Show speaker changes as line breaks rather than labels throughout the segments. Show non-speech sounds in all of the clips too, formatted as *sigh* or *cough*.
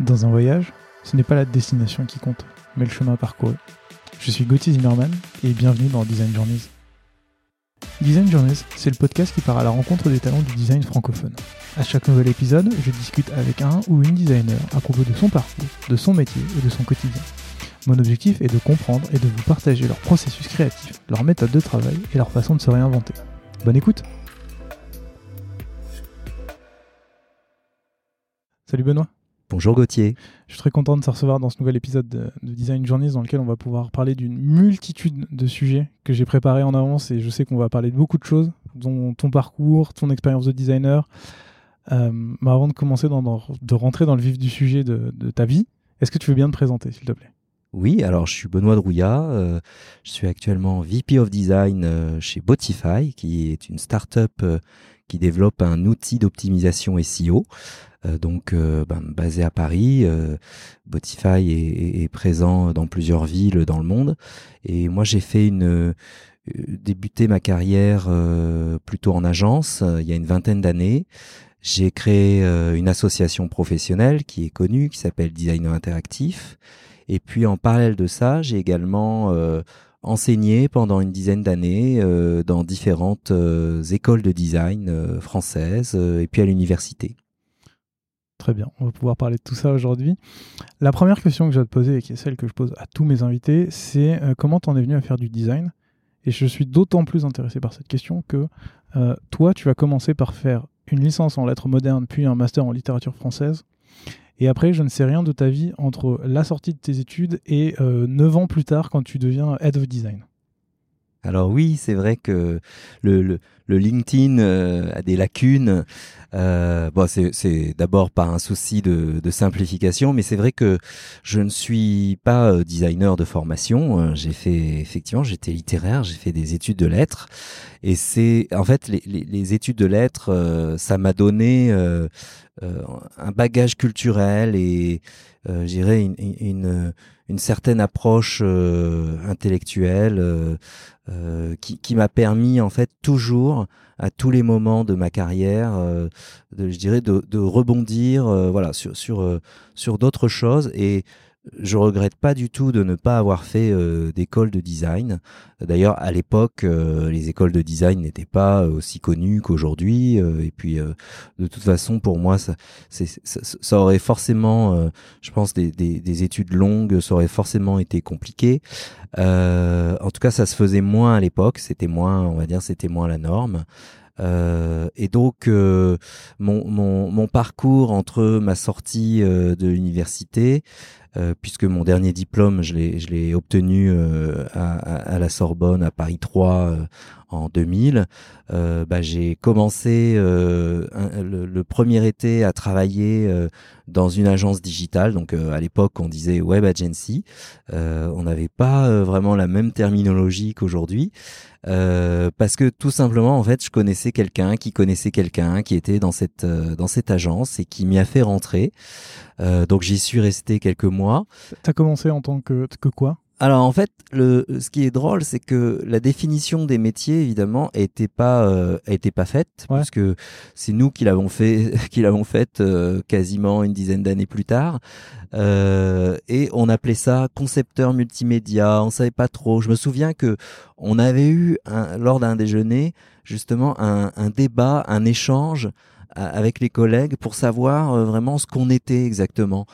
Dans un voyage, ce n'est pas la destination qui compte, mais le chemin parcouru. Je suis Gauthier Zimmerman et bienvenue dans Design Journeys. Design Journeys, c'est le podcast qui part à la rencontre des talents du design francophone. À chaque nouvel épisode, je discute avec un ou une designer à propos de son parcours, de son métier et de son quotidien. Mon objectif est de comprendre et de vous partager leur processus créatif, leur méthode de travail et leur façon de se réinventer. Bonne écoute Salut Benoît
Bonjour Gauthier.
Je suis très content de te recevoir dans ce nouvel épisode de, Design Journeys dans lequel on va pouvoir parler d'une multitude de sujets que j'ai préparés en avance et je sais qu'on va parler de beaucoup de choses, dont ton parcours, ton expérience de designer. Euh, mais avant de commencer, de rentrer dans le vif du sujet de, ta vie, est-ce que tu veux bien te présenter, s'il te plaît?
Oui, alors je suis Benoît Drouillat, euh, je suis actuellement VP of Design euh, chez Botify, qui est une start-up qui développe un outil d'optimisation SEO. Euh, donc euh, ben, basé à Paris. Euh, Botify est, présent dans plusieurs villes dans le monde. Et moi, j'ai fait une débuté ma carrière plutôt en agence il y a une vingtaine d'années. J'ai créé une association professionnelle qui est connue, qui s'appelle Designer Interactif. Et puis en parallèle de ça, j'ai également enseigné pendant une dizaine d'années dans différentes écoles de design françaises et puis à l'université.
Très bien, on va pouvoir parler de tout ça aujourd'hui. La première question que je vais te poser, et qui est celle que je pose à tous mes invités, c'est euh, comment tu en es venu à faire du design? Et je suis d'autant plus intéressé par cette question que euh, toi, tu vas commencer par faire une licence en lettres modernes, puis un master en littérature française. Et après, je ne sais rien de ta vie entre la sortie de tes études et euh, 9 ans plus tard quand tu deviens Head of Design.
Alors oui, c'est vrai que le, LinkedIn euh, a des lacunes. Euh, bon, c'est d'abord par un souci de, simplification, mais c'est vrai que je ne suis pas euh, designer de formation. J'ai fait effectivement, j'étais littéraire, j'ai fait des études de lettres, et c'est en fait les, études de lettres, ça m'a donné un bagage culturel et j'irais une, une, certaine approche intellectuelle euh, qui, qui m'a permis en fait toujours à tous les moments de ma carrière, euh, de, je dirais, de, rebondir, euh, voilà, sur sur sur d'autres choses. Et je regrette pas du tout de ne pas avoir fait euh, d'école de design. D'ailleurs, à l'époque, euh, les écoles de design n'étaient pas aussi connues qu'aujourd'hui. Euh, et puis, de toute façon, pour moi, ça, ça, aurait forcément, je pense, des, des, des, études longues, ça aurait forcément été compliqué. en tout cas, ça se faisait moins à l'époque. C'était moins, on va dire, c'était moins la norme. Euh, et donc euh, mon, mon, mon, parcours entre ma sortie euh, de l'université, puisque mon dernier diplôme je l'ai obtenu à, à, la Sorbonne à Paris 3 en 2000, bah, j'ai commencé le, le, premier été à travailler dans une agence digitale. Donc à l'époque on disait web agency. on n'avait pas vraiment la même terminologie qu'aujourd'hui. Euh, parce que tout simplement en fait je connaissais quelqu'un qui connaissait quelqu'un qui était dans cette euh, dans cette agence et qui m'y a fait rentrer euh, donc j'y suis resté quelques mois
t'as commencé en tant que que quoi?
Alors en fait, le, ce qui est drôle, c'est que la définition des métiers, évidemment, était pas, euh, était pas faite, parce que c'est nous qui l'avons fait, *laughs* qui l'avons faite euh, quasiment une dizaine d'années plus tard, euh, et on appelait ça concepteur multimédia. On savait pas trop. Je me souviens que on avait eu un, lors d'un déjeuner justement un, un débat, un échange avec les collègues pour savoir euh, vraiment ce qu'on était exactement.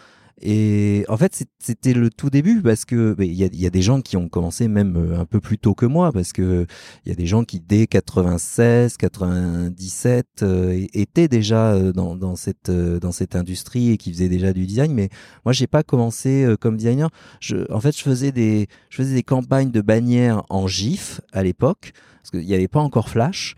Et en fait, c'était le tout début parce que il y a, des gens qui ont commencé même euh, un peu plus tôt que moi parce que il y a des gens qui dès 96, 97 euh, étaient déjà euh, dans, dans cette dans cette industrie et qui faisaient déjà du design. Mais moi, j'ai pas commencé comme designer. Je, en fait, je faisais des je faisais des campagnes de bannières en GIF à l'époque parce qu'il n'y avait pas encore Flash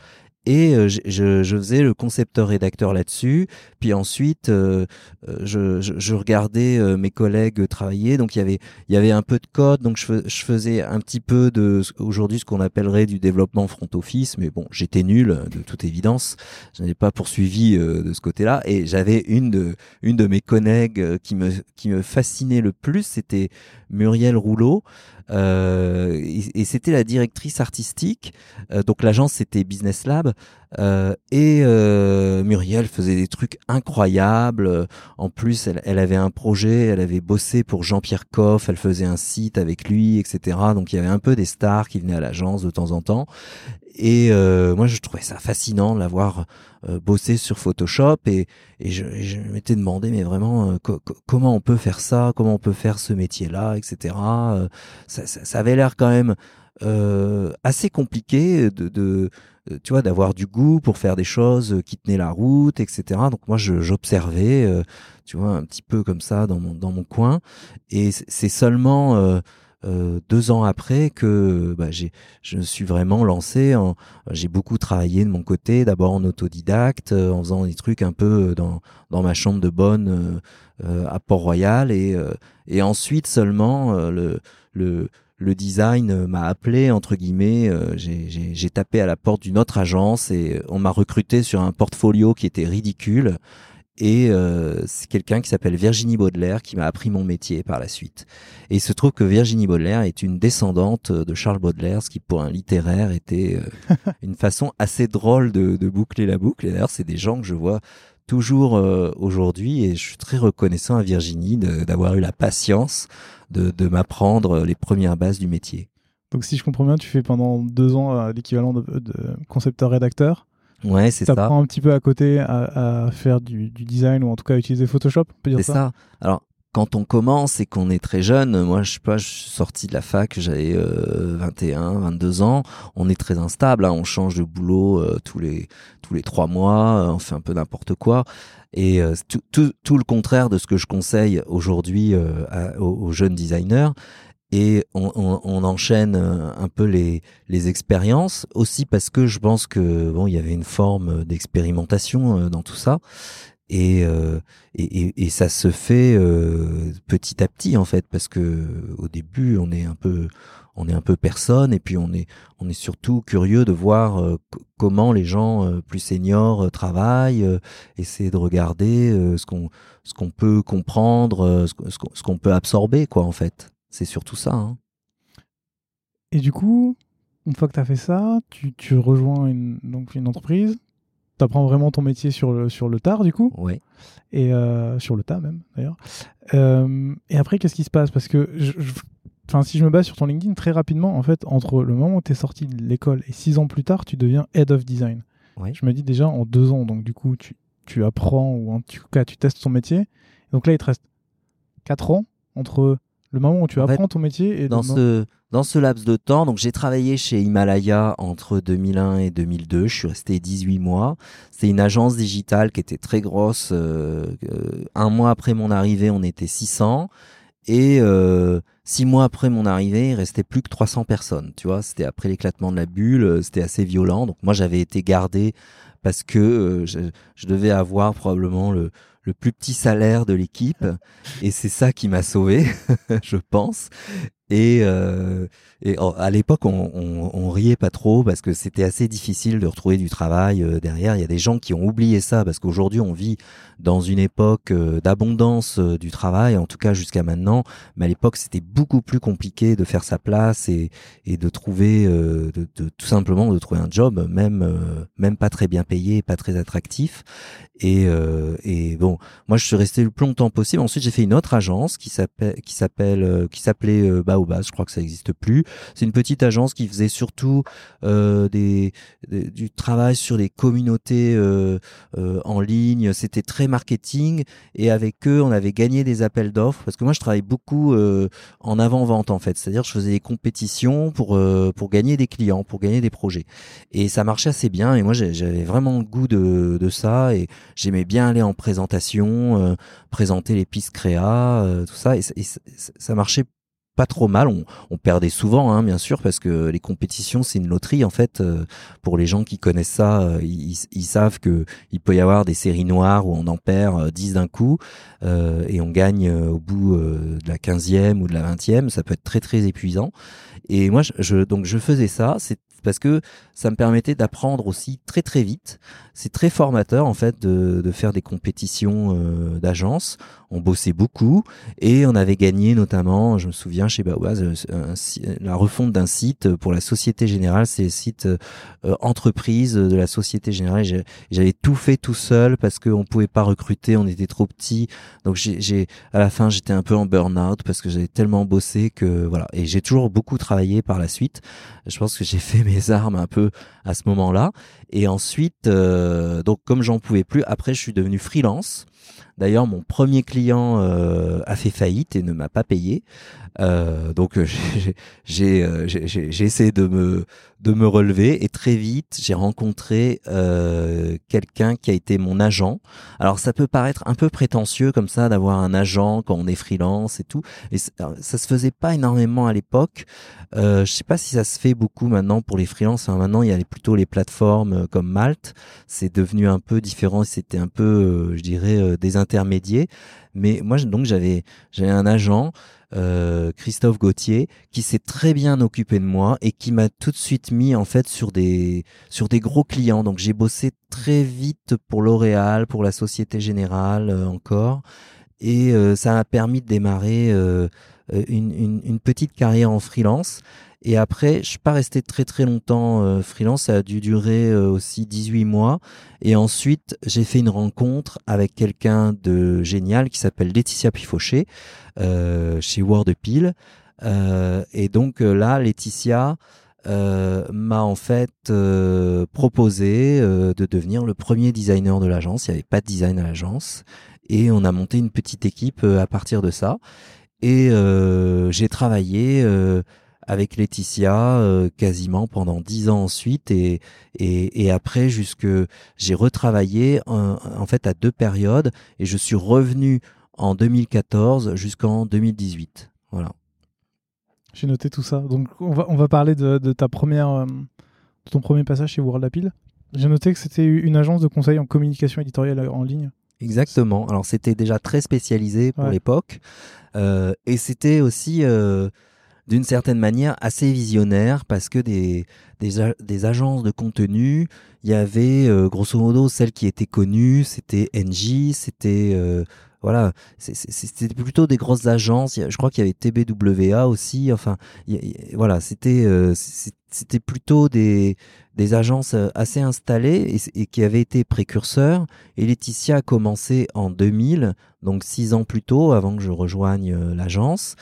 et euh, je, faisais le concepteur-rédacteur là-dessus. Puis ensuite, euh, euh, je, regardais mes collègues travailler. Donc il y avait un peu de code. Donc je, faisais un petit peu de aujourd'hui ce qu'on appellerait du développement front office. Mais bon, j'étais nul de toute évidence. Je n'ai pas poursuivi de ce côté-là. Et j'avais une de une de mes collègues qui me qui me fascinait le plus. C'était Muriel Rouleau. Euh, et, c'était la directrice artistique. Euh, donc l'agence c'était Business Lab. Euh, et euh, Muriel faisait des trucs incroyables. En plus, elle, elle, avait un projet, elle avait bossé pour Jean-Pierre Coff, elle faisait un site avec lui, etc. Donc il y avait un peu des stars qui venaient à l'agence de temps en temps. Et euh, moi, je trouvais ça fascinant de l'avoir euh, bossé sur Photoshop et, et je, je m'étais demandé, mais vraiment, euh, co comment on peut faire ça, comment on peut faire ce métier-là, etc. Euh, ça, ça, ça, avait l'air quand même assez compliqué de, de tu vois, d'avoir du goût pour faire des choses qui tenaient la route, etc. Donc moi, j'observais, tu vois, un petit peu comme ça dans mon dans mon coin. Et c'est seulement euh, deux ans après que bah, je me suis vraiment lancé. J'ai beaucoup travaillé de mon côté, d'abord en autodidacte, euh, en faisant des trucs un peu dans, dans ma chambre de bonne euh, à Port-Royal, et, et ensuite seulement le, le le design m'a appelé entre guillemets. j'ai, j'ai, tapé à la porte d'une autre agence et on m'a recruté sur un portfolio qui était ridicule. Et euh, c'est quelqu'un qui s'appelle Virginie Baudelaire qui m'a appris mon métier par la suite. Et il se trouve que Virginie Baudelaire est une descendante de Charles Baudelaire, ce qui pour un littéraire était euh, *laughs* une façon assez drôle de, de boucler la boucle. Et d'ailleurs, c'est des gens que je vois toujours euh, aujourd'hui et je suis très reconnaissant à Virginie d'avoir eu la patience de, de m'apprendre les premières bases du métier.
Donc si je comprends bien, tu fais pendant deux ans l'équivalent de, de concepteur-rédacteur
Ouais, c'est ça.
T'apprends un petit peu à côté à, faire du, design ou en tout cas à utiliser Photoshop, on peut dire
ça. C'est ça. Alors, quand on commence et qu'on est très jeune, moi je sais pas, je suis sorti de la fac, j'avais 21, 22 ans, on est très instable, hein, on change de boulot euh, tous les tous les trois mois, euh, on fait un peu n'importe quoi. Et euh, tout, le contraire de ce que je conseille aujourd'hui aux, jeunes designers. Et on, on, enchaîne euh, un peu les, les expériences aussi parce que je pense que bon il y avait une forme d'expérimentation euh, dans tout ça et, euh, et, et, ça se fait petit à petit en fait parce que au début on est un peu on est un peu personne et puis on est on est surtout curieux de voir comment les gens plus seniors travaillent essayer de regarder ce qu'on ce qu'on peut comprendre ce qu'on peut absorber quoi en fait c'est surtout ça. Hein.
Et du coup, une fois que tu as fait ça, tu, tu rejoins donc une entreprise, tu apprends vraiment ton métier sur le, sur le tard, du coup.
Oui.
Et euh, sur le tas, même, d'ailleurs. Euh, et après, qu'est-ce qui se passe? Parce que Enfin, si je me base sur ton LinkedIn, très rapidement, en fait, entre le moment où tu es sorti de l'école et six ans plus tard, tu deviens Head of Design.
Oui.
Je me dis déjà en deux ans, donc du coup, tu, tu apprends ou en tout cas, tu testes ton métier. Donc là, il te reste quatre ans entre le moment où tu apprends ton métier et
dans ce dans ce laps de temps, donc j'ai travaillé chez Himalaya entre 2001 et 2002. Je suis resté 18 mois. C'est une agence digitale qui était très grosse. Euh, euh, un mois après mon arrivée, on était 600 et euh, six mois après mon arrivée, il restait plus que 300 personnes. Tu vois, c'était après l'éclatement de la bulle. C'était assez violent. Donc moi, j'avais été gardé parce que je, je devais avoir probablement le le plus petit salaire de l'équipe et c'est ça qui m'a sauvé, *laughs* je pense. Et, euh, à l'époque, on, on, riait pas trop parce que c'était assez difficile de retrouver du travail euh, derrière. Il y a des gens qui ont oublié ça parce qu'aujourd'hui, on vit dans une époque euh, d'abondance euh, du travail, en tout cas jusqu'à maintenant. Mais à l'époque, c'était beaucoup plus compliqué de faire sa place et, de trouver, tout simplement, de trouver un job, même même pas très bien payé, pas très attractif. Et, bon, moi, je suis resté le plus longtemps possible. Ensuite, j'ai fait une autre agence qui s'appelle qui qui s'appelait Baobas. Je crois que ça n'existe plus. C'est une petite agence qui faisait surtout euh, du travail sur les communautés euh, euh, en ligne. C'était très marketing et avec eux, on avait gagné des appels d'offres parce que moi, je travaille beaucoup en avant-vente en fait. C'est-à-dire, je faisais des compétitions pour pour gagner des clients, pour gagner des projets. Et ça marchait assez bien. Et moi, j'avais vraiment le goût de, de ça et j'aimais bien aller en présentation, présenter les pistes créa, tout ça. Et ça marchait pas trop mal. On, on perdait souvent, hein, bien sûr, parce que les compétitions, c'est une loterie en fait. Euh, pour les gens qui connaissent ça, euh, ils, ils, savent que il peut y avoir des séries noires où on en perd 10 euh, d'un coup et on gagne au bout de la 15e ou de la 20e. Ça peut être très très épuisant. Et moi, je, donc je faisais ça. Parce que ça me permettait d'apprendre aussi très très vite. C'est très formateur en fait de, de faire des compétitions euh, d'agence. On bossait beaucoup et on avait gagné notamment, je me souviens chez Bawaz, euh, la refonte d'un site pour la Société Générale, c'est le site euh, entreprise de la Société Générale. J'avais tout fait tout seul parce qu'on pouvait pas recruter, on était trop petits. Donc j'ai à la fin j'étais un peu en burn-out parce que j'avais tellement bossé que voilà. Et j'ai toujours beaucoup travaillé par la suite. Je pense que j'ai fait mes armes un peu à ce moment-là. Et ensuite, euh, donc comme j'en pouvais plus, après je suis devenu freelance. D'ailleurs, mon premier client euh, a fait faillite et ne m'a pas payé. Euh, donc *laughs* euh, j'ai essayé de me de me relever et très vite j'ai rencontré euh, quelqu'un qui a été mon agent. Alors ça peut paraître un peu prétentieux comme ça d'avoir un agent quand on est freelance et tout. Et ça, se faisait pas énormément à l'époque. Euh, je sais pas si ça se fait beaucoup maintenant pour les freelances. maintenant il y a plutôt les plateformes comme Malte. C'est devenu un peu différent. C'était un peu, je dirais, des intermédiaires. Mais moi donc j'avais j'avais un agent. Euh, Christophe Gauthier, qui s'est très bien occupé de moi et qui m'a tout de suite mis en fait sur des sur des gros clients. Donc j'ai bossé très vite pour L'Oréal, pour la Société Générale euh, encore, et euh, ça m'a permis de démarrer une, une, une, petite carrière en freelance. Et après, je suis pas resté très très longtemps euh, freelance, ça a dû durer euh, aussi 18 mois. Et ensuite, j'ai fait une rencontre avec quelqu'un de génial qui s'appelle Laetitia Pifauché euh, chez Wordpile. Euh, et donc euh, là, Laetitia m'a en fait proposé de devenir le premier designer de l'agence. Il n'y avait pas de design à l'agence. Et on a monté une petite équipe à partir de ça. Et j'ai travaillé avec Laetitia euh, quasiment pendant dix ans ensuite et, et, et après jusque j'ai retravaillé en, en, fait à deux périodes et je suis revenu en 2014 jusqu'en 2018 voilà.
J'ai noté tout ça. Donc on va on va parler de, de ta première euh, de ton premier passage chez World Appeal j'ai noté que c'était une agence de conseil en communication éditoriale en ligne.
Exactement. Alors c'était déjà très spécialisé pour l'époque euh, et c'était aussi euh, d'une certaine manière assez visionnaire parce que des, des, des agences de contenu, il y avait euh, grosso modo celles qui étaient connues, c'était NJ, c'était euh, voilà, c'était plutôt des grosses agences. Je crois qu'il y avait TBWA aussi. Enfin, voilà, c'était euh, c'était plutôt des des agences assez installées et, et, qui avaient été précurseurs. Et Laetitia a commencé en 2000, donc six ans plus tôt, avant que je rejoigne l'agence.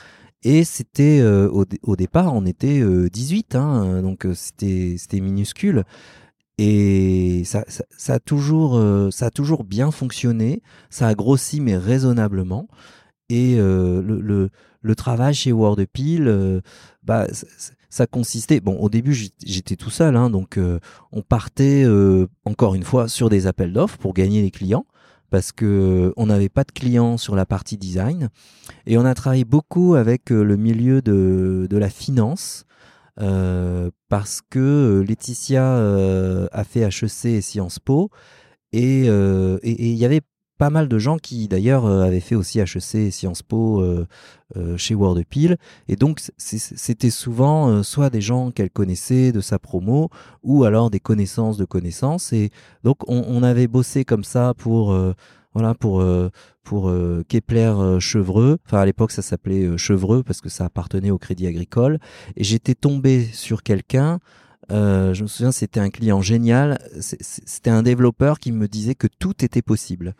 Et c'était euh, au, départ, on était 18, euh, hein, donc euh, c'était minuscule. Et ça, ça, a toujours, ça a toujours bien fonctionné. Ça a grossi, mais raisonnablement. Et le, le, travail chez Wordpil, bah, ça, consistait. Bon, au début, j'étais tout seul, hein, donc on partait encore une fois sur des appels d'offres pour gagner les clients parce que on n'avait pas de clients sur la partie design. Et on a travaillé beaucoup avec euh, le milieu de, la finance euh, parce que euh, Laetitia euh, a fait HEC et Sciences Po. Et il y avait pas mal de gens qui d'ailleurs euh, avaient fait aussi HEC et Sciences Po euh, euh, chez et donc c'était souvent soit des gens qu'elle connaissait de sa promo ou alors des connaissances de connaissances. Et donc on, avait bossé comme ça pour voilà pour pour Kepler Chevreux. Enfin à l'époque ça s'appelait Chevreux parce que ça appartenait au Crédit Agricole. Et j'étais tombé sur quelqu'un je me souviens, c'était un client génial. C'était un développeur qui me disait que tout était possible.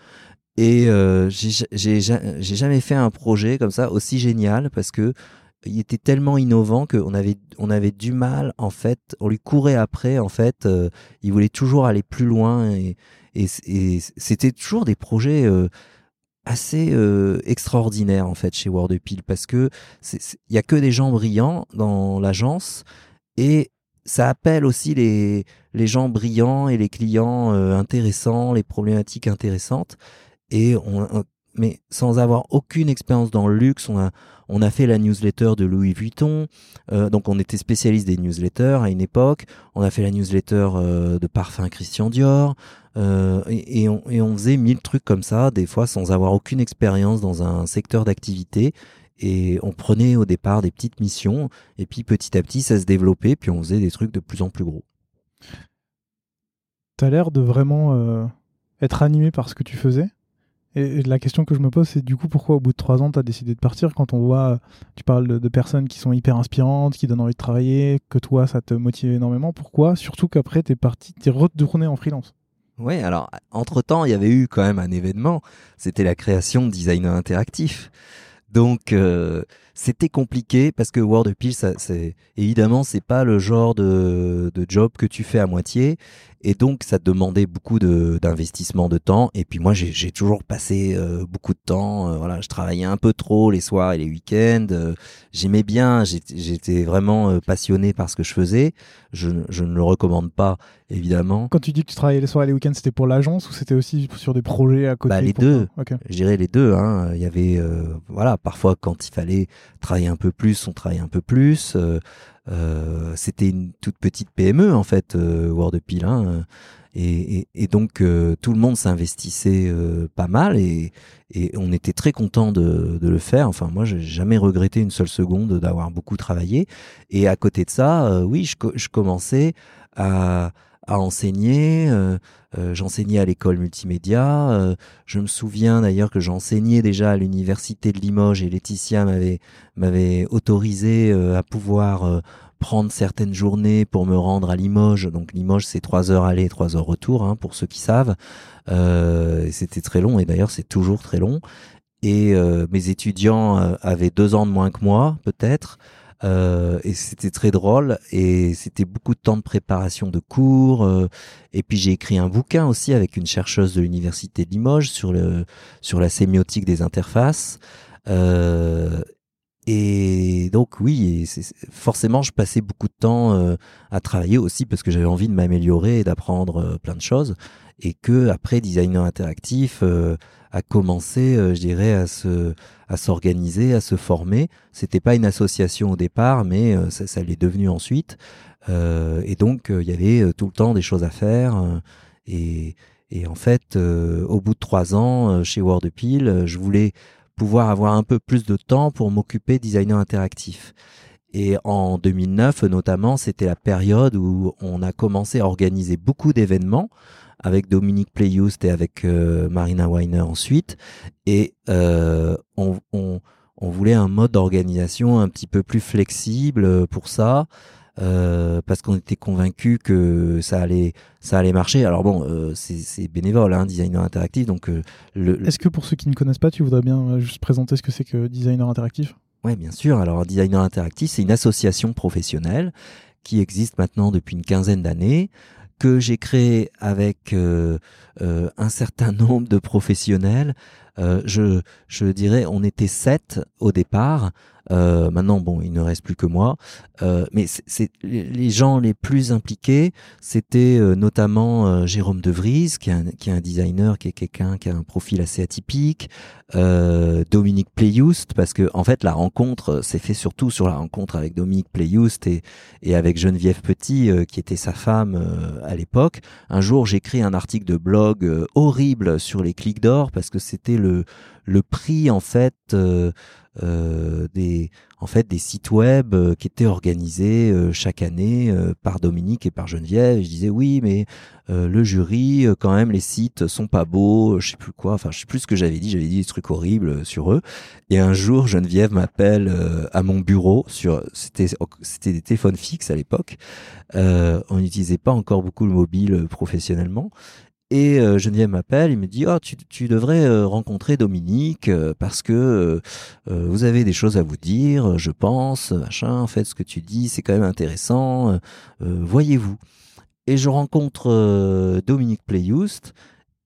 Et euh, j'ai jamais fait un projet comme ça aussi génial parce que il était tellement innovant qu'on avait on avait du mal en fait, on lui courait après en fait, euh, il voulait toujours aller plus loin et, c'était toujours des projets euh, assez euh, extraordinaires en fait chez Wordpil parce que il y a que des gens brillants dans l'agence et ça appelle aussi les les gens brillants et les clients euh, intéressants, les problématiques intéressantes. Et on, mais sans avoir aucune expérience dans le luxe, on a, on a fait la newsletter de Louis Vuitton, euh, donc on était spécialiste des newsletters à une époque, on a fait la newsletter euh, de parfum Christian Dior, euh, et, et, on, et on faisait mille trucs comme ça, des fois sans avoir aucune expérience dans un secteur d'activité, Et on prenait au départ des petites missions, et puis petit à petit, ça se développait, puis on faisait des trucs de plus en plus gros.
Tu as l'air de vraiment euh, être animé par ce que tu faisais. Et, la question que je me pose, c'est du coup, pourquoi au bout de trois ans, tu as décidé de partir quand on voit, tu parles de, personnes qui sont hyper inspirantes, qui donnent envie de travailler, que toi, ça te motive énormément. Pourquoi? Surtout qu'après, tu es parti, tu es retourné en freelance.
Oui, alors, entre-temps, il y avait eu quand même un événement. C'était la création de Designer Interactif. Donc, euh, c'était compliqué parce que Word ça, c'est évidemment, c'est pas le genre de job que tu fais à moitié. Et donc, ça demandait beaucoup d'investissement de, temps. Et puis moi, j'ai toujours passé euh, beaucoup de temps. Euh, voilà, je travaillais un peu trop les soirs et les week-ends. Euh, j'aimais bien. J'étais vraiment passionné par ce que je faisais. Je, je, ne le recommande pas, évidemment.
Quand tu dis que tu travaillais les soirs et les week-ends, c'était pour l'agence ou c'était aussi sur des projets à côté
bah, Les deux. Je dirais les deux. Hein. Il y avait, voilà, parfois quand il fallait travailler un peu plus, on travaillait un peu plus. Euh, c'était une toute petite PME en fait, euh, WordPil. Hein, et, et, donc euh, tout le monde s'investissait pas mal et, et, on était très content de, de, le faire. Enfin moi j'ai jamais regretté une seule seconde d'avoir beaucoup travaillé. Et à côté de ça, oui, je, je, commençais à, à enseigner. j'enseignais à l'école multimédia. je me souviens d'ailleurs que j'enseignais déjà à l'université de Limoges et Laetitia m'avait m'avait autorisé à pouvoir prendre certaines journées pour me rendre à Limoges. Donc Limoges, c'est trois heures aller, trois heures retour, hein, pour ceux qui savent. Euh, c'était très long et d'ailleurs c'est toujours très long. Et euh, mes étudiants euh, avaient deux ans de moins que moi, peut-être. Euh, et c'était très drôle et c'était beaucoup de temps de préparation de cours. Euh, et puis j'ai écrit un bouquin aussi avec une chercheuse de l'université de Limoges sur le sur la sémiotique des interfaces. Euh, et donc oui, forcément, je passais beaucoup de temps euh, à travailler aussi parce que j'avais envie de m'améliorer et d'apprendre euh, plein de choses. Et que après, designer interactif euh, a commencé, je dirais, à se, à s'organiser, à se former. C'était pas une association au départ, mais ça, l'est devenu ensuite. et donc, il y avait tout le temps des choses à faire. et, et en fait, au bout de trois ans, chez WordPil, je voulais pouvoir avoir un peu plus de temps pour m'occuper designer interactif. Et en 2009, notamment, c'était la période où on a commencé à organiser beaucoup d'événements avec Dominique Playhoust et avec euh, Marina Weiner ensuite. Et euh, on, voulait un mode d'organisation un petit peu plus flexible pour ça. Euh, parce qu'on était convaincu que ça allait ça allait marcher. Alors bon, euh, c'est bénévole, hein, designer interactif. Donc, euh,
est-ce que pour ceux qui ne connaissent pas, tu voudrais bien juste présenter ce que c'est que designer interactif?
Oui, bien sûr. Alors, designer interactif, c'est une association professionnelle qui existe maintenant depuis une quinzaine d'années que j'ai créé avec un certain *laughs* nombre de professionnels. Je, je dirais, on était sept au départ. Euh, maintenant, bon, il ne reste plus que moi. Euh, mais c'est les gens les plus impliqués, c'était euh, notamment euh, Jérôme De Vries, qui est, un, qui est un designer, qui est quelqu'un qui a un profil assez atypique. Dominique Playoust, parce que en fait, la rencontre s'est fait surtout sur la rencontre avec Dominique Playoust et, et avec Geneviève Petit, qui était sa femme à l'époque. Un jour, j'écris un article de blog horrible sur les clics d'or parce que c'était le le prix en fait euh, euh, des en fait des sites web euh, qui étaient organisés chaque année par Dominique et par Geneviève. je disais oui, mais le jury, quand même, les sites sont pas beaux, je sais plus quoi. Enfin, je sais plus ce que j'avais dit. J'avais dit des trucs horribles sur eux. Et un jour, Geneviève m'appelle à mon bureau sur c'était c'était des téléphones fixes à l'époque. on n'utilisait pas encore beaucoup le mobile professionnellement. Et euh, Geneviève m'appelle, il me dit oh tu, tu devrais euh, rencontrer Dominique euh, parce que vous avez des choses à vous dire, je pense, machin. En fait, ce que tu dis c'est quand même intéressant. Voyez-vous. Et je rencontre Dominique Playhoust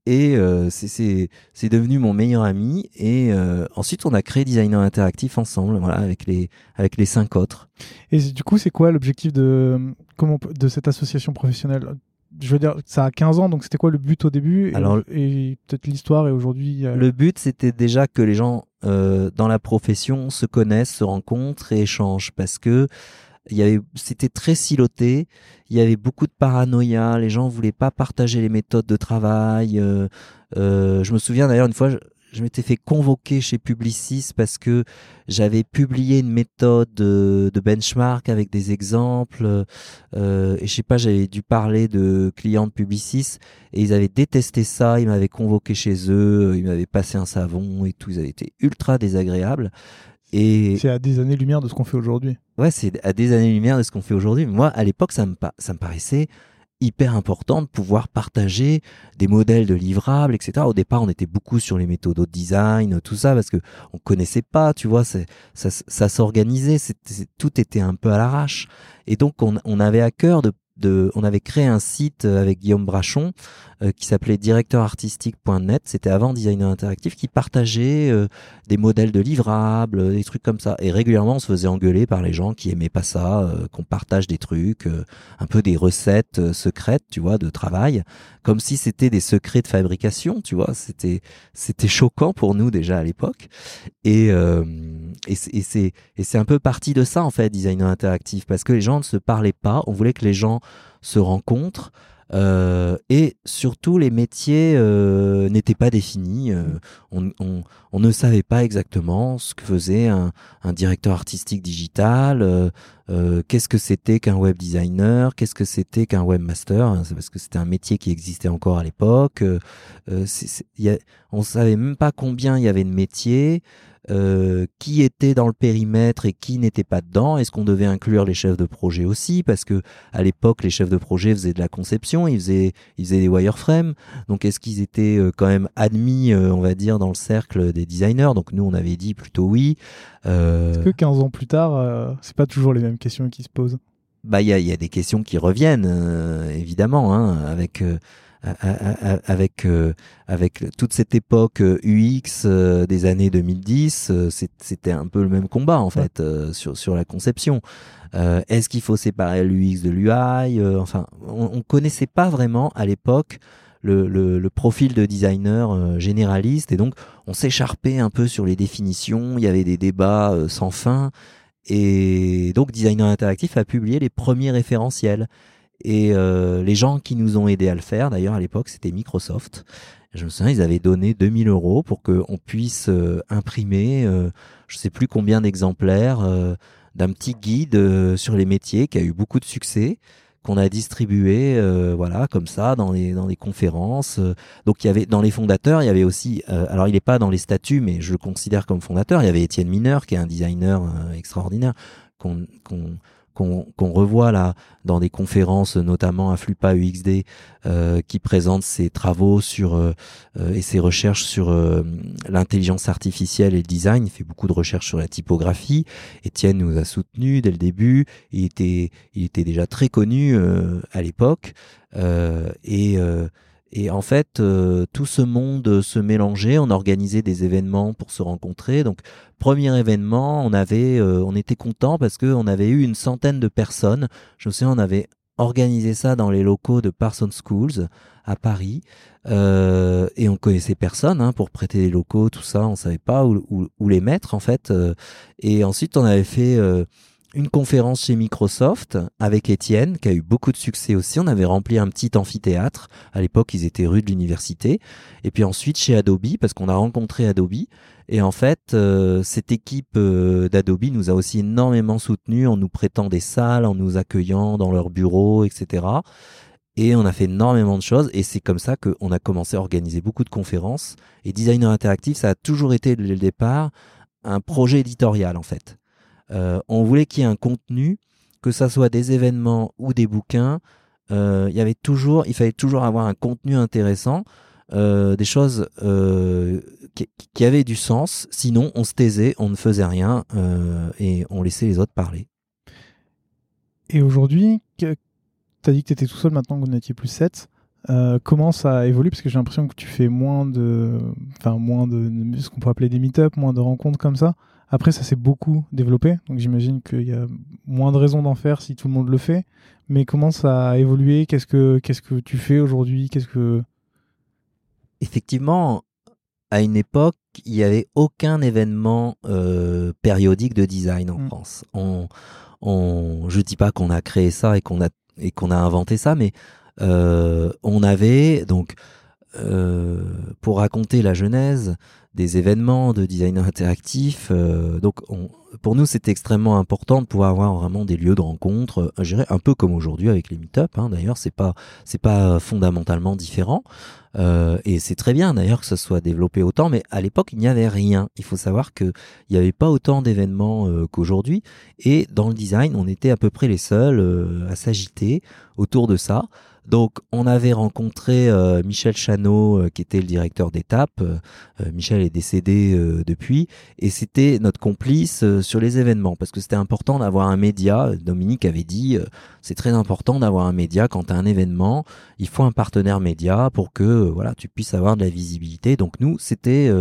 et c'est devenu mon meilleur ami. Et ensuite on a créé Designer Interactif ensemble, voilà avec les avec les cinq autres.
Et du coup c'est quoi l'objectif de de cette association professionnelle? Je veux dire, ça a 15 ans, donc c'était quoi le but au début? Alors, Et, peut-être l'histoire et aujourd'hui euh,
Le but, c'était déjà que les gens euh, dans la profession se connaissent, se rencontrent et échangent, parce que il y avait, c'était très siloté. Il y avait beaucoup de paranoïa. Les gens voulaient pas partager les méthodes de travail. Euh, euh je me souviens d'ailleurs une fois, je m'étais fait convoquer chez Publicis parce que j'avais publié une méthode de, benchmark avec des exemples. Euh, et je sais pas, j'avais dû parler de clients de Publicis et ils avaient détesté ça. Ils m'avaient convoqué chez eux, ils m'avaient passé un savon et tout. Ils avaient été ultra désagréables.
Et c'est à des années-lumière de ce qu'on fait aujourd'hui.
Ouais, c'est à des années-lumière de ce qu'on fait aujourd'hui. Moi, à l'époque, ça me, ça me paraissait hyper important de pouvoir partager des modèles de livrables, etc. Au départ, on était beaucoup sur les méthodes de design, tout ça, parce que on connaissait pas, tu vois, ça, ça s'organisait, tout était un peu à l'arrache. Et donc, on, on avait à cœur de on avait créé un site euh, avec Guillaume Brachon euh, qui s'appelait directeurartistique.net. C'était avant Designer Interactif qui partageait euh, des modèles de livrables, des trucs comme ça. Et régulièrement, on se faisait engueuler par les gens qui aimaient pas ça, qu'on partage des trucs, un peu des recettes secrètes, tu vois, de travail, comme si c'était des secrets de fabrication, tu vois. C'était c'était choquant pour nous déjà à l'époque. Et et c'est et c'est un peu parti de ça en fait, Designer Interactif, parce que les gens ne se parlaient pas. On voulait que les gens se rencontrent. Euh, et surtout, les métiers euh, n'étaient pas définis. Euh, on, ne savait pas exactement ce que faisait un, directeur artistique digital, qu'est-ce que c'était qu'un web designer, qu'est-ce que c'était qu'un webmaster. Hein, c'est parce que c'était un métier qui existait encore à l'époque. on savait même pas combien il y avait de métiers. Euh, qui était dans le périmètre et qui n'était pas dedans? Est-ce qu'on devait inclure les chefs de projet aussi? Parce que à l'époque, les chefs de projet faisaient de la conception, ils faisaient, ils faisaient des wireframes. Donc, est-ce qu'ils étaient euh, quand même admis, euh, on va dire, dans le cercle des designers? Donc, nous, on avait dit plutôt oui.
Est-ce que 15 ans plus tard, c'est pas toujours les mêmes questions qui se posent?
Bah, il y a, y a, des questions qui reviennent, évidemment, hein, avec avec euh, avec toute cette époque UX euh, euh, des années 2010, c'était un peu le même combat en fait sur sur la conception. Est-ce qu'il faut séparer l'UX de l'UI Enfin, on, on connaissait pas vraiment à l'époque le, le, le, profil de designer généraliste et donc on s'écharpait un peu sur les définitions. Il y avait des débats sans fin. Et donc Designer Interactif a publié les premiers référentiels. Et euh, les gens qui nous ont aidés à le faire, d'ailleurs à l'époque c'était Microsoft. Je me souviens, ils avaient donné 2000 euros pour qu'on puisse euh, imprimer, euh, je sais plus combien d'exemplaires, euh, d'un petit guide sur les métiers qui a eu beaucoup de succès, qu'on a distribué, voilà, comme ça, dans les dans les conférences. Donc il y avait dans les fondateurs, il y avait aussi, alors il n'est pas dans les statuts, mais je le considère comme fondateur. Il y avait Étienne Mineur, qui est un designer extraordinaire qu'on qu'on revoit là dans des conférences, notamment à Flupa UXD, euh, qui présente ses travaux sur euh, euh, et ses recherches sur l'intelligence artificielle et le design. Il fait beaucoup de recherches sur la typographie. Étienne nous a soutenus dès le début. Il était, il était déjà très connu à l'époque et et en fait, euh, tout ce monde se mélangeait. On organisait des événements pour se rencontrer. Donc, premier événement, on avait, euh, on était content parce qu'on avait eu une centaine de personnes. Je me souviens, on avait organisé ça dans les locaux de Parsons Schools à Paris. Euh, et on connaissait personne hein, pour prêter les locaux, tout ça. On savait pas où, où, où les mettre en fait. et ensuite, on avait fait une conférence chez Microsoft avec Étienne, qui a eu beaucoup de succès aussi. On avait rempli un petit amphithéâtre. À l'époque, ils étaient rue de l'université. Et puis ensuite chez Adobe, parce qu'on a rencontré Adobe. Et en fait, euh, cette équipe euh, d'Adobe nous a aussi énormément soutenus en nous prêtant des salles, en nous accueillant dans leurs bureaux, etc. Et on a fait énormément de choses. Et c'est comme ça qu'on a commencé à organiser beaucoup de conférences. Et Designer Interactif, ça a toujours été, dès le départ, un projet éditorial, en fait. Euh, on voulait qu'il y ait un contenu, que ça soit des événements ou des bouquins. Euh, il y avait toujours, il fallait toujours avoir un contenu intéressant, euh, des choses qui, avaient du sens. Sinon, on se taisait, on ne faisait rien et on laissait les autres parler.
Et aujourd'hui, tu as dit que tu étais tout seul maintenant que vous n'étiez plus 7. comment ça a évolué? Parce que j'ai l'impression que tu fais moins de, enfin moins de, ce qu'on peut appeler des meet-up, moins de rencontres comme ça. Après, ça s'est beaucoup développé, donc j'imagine qu'il y a moins de raisons d'en faire si tout le monde le fait. Mais comment ça a évolué? Qu'est-ce que qu'est-ce que tu fais aujourd'hui? Qu'est-ce que
Effectivement, à une époque, il n'y avait aucun événement euh, périodique de design en mm. France. On, on, je dis pas qu'on a créé ça et qu'on a et qu'on a inventé ça, mais euh, on avait donc euh, pour raconter la genèse, des événements de design interactif. donc, pour nous, c'était extrêmement important de pouvoir avoir vraiment des lieux de rencontre, dirais un peu comme aujourd'hui avec les meet-up. Hein, d'ailleurs, c'est pas c'est pas fondamentalement différent. Euh, et c'est très bien d'ailleurs que ça soit développé autant, mais à l'époque il n'y avait rien. Il faut savoir qu'il n'y avait pas autant d'événements euh, qu'aujourd'hui, et dans le design on était à peu près les seuls euh, à s'agiter autour de ça. Donc, on avait rencontré euh, Michel Chano, euh, qui était le directeur d'étape. Euh, Michel est décédé depuis, et c'était notre complice sur les événements, parce que c'était important d'avoir un média. Dominique avait dit, c'est très important d'avoir un média quand tu un événement. Il faut un partenaire média pour que voilà, tu puisses avoir de la visibilité. Donc nous, c'était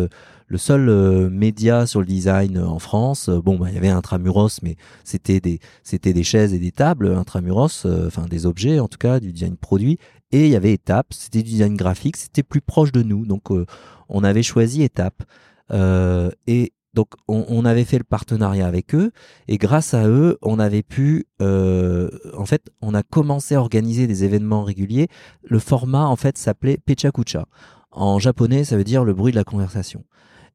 le seul euh, média sur le design euh, en France, euh, bon, bah, il y avait Intramuros, mais c'était des, chaises et des tables, Intramuros, enfin des objets en tout cas, du design produit. Et il y avait Étape, c'était du design graphique, c'était plus proche de nous. Donc on avait choisi Étape. et donc on, avait fait le partenariat avec eux et grâce à eux, on avait pu, en fait, on a commencé à organiser des événements réguliers. Le format en fait s'appelait Pechakucha. En japonais, ça veut dire le bruit de la conversation.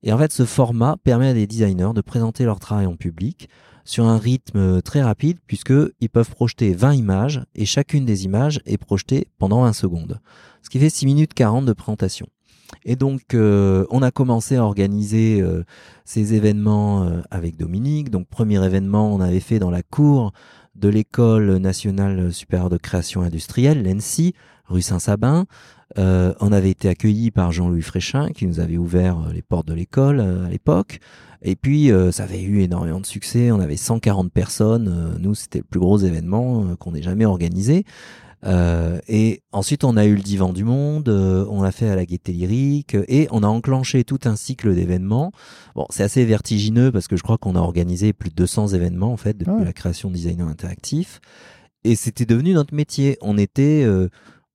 Et en fait, ce format permet à des designers de présenter leur travail en public sur un rythme très rapide puisqu'ils peuvent projeter 20 images et chacune des images est projetée pendant 20 secondes. Ce qui fait 6 minutes 40 de présentation. Et donc, euh, on a commencé à organiser euh, ces événements euh, avec Dominique. Donc, premier événement, on avait fait dans la cour de l'École nationale supérieure de création industrielle, l'ENSI, rue Saint-Sabin. Euh, on avait été accueillis par Jean-Louis Fréchin qui nous avait ouvert euh, les portes de l'école euh, à l'époque. Et puis ça avait eu énormément de succès. On avait 140 personnes. nous, c'était le plus gros événement qu'on ait jamais organisé. et ensuite, on a eu le Divan du Monde, on l'a fait à la Gaîté Lyrique, et on a enclenché tout un cycle d'événements. Bon, c'est assez vertigineux parce que je crois qu'on a organisé plus de 200 événements en fait depuis la création de Designer Interactif. Et c'était devenu notre métier. On était,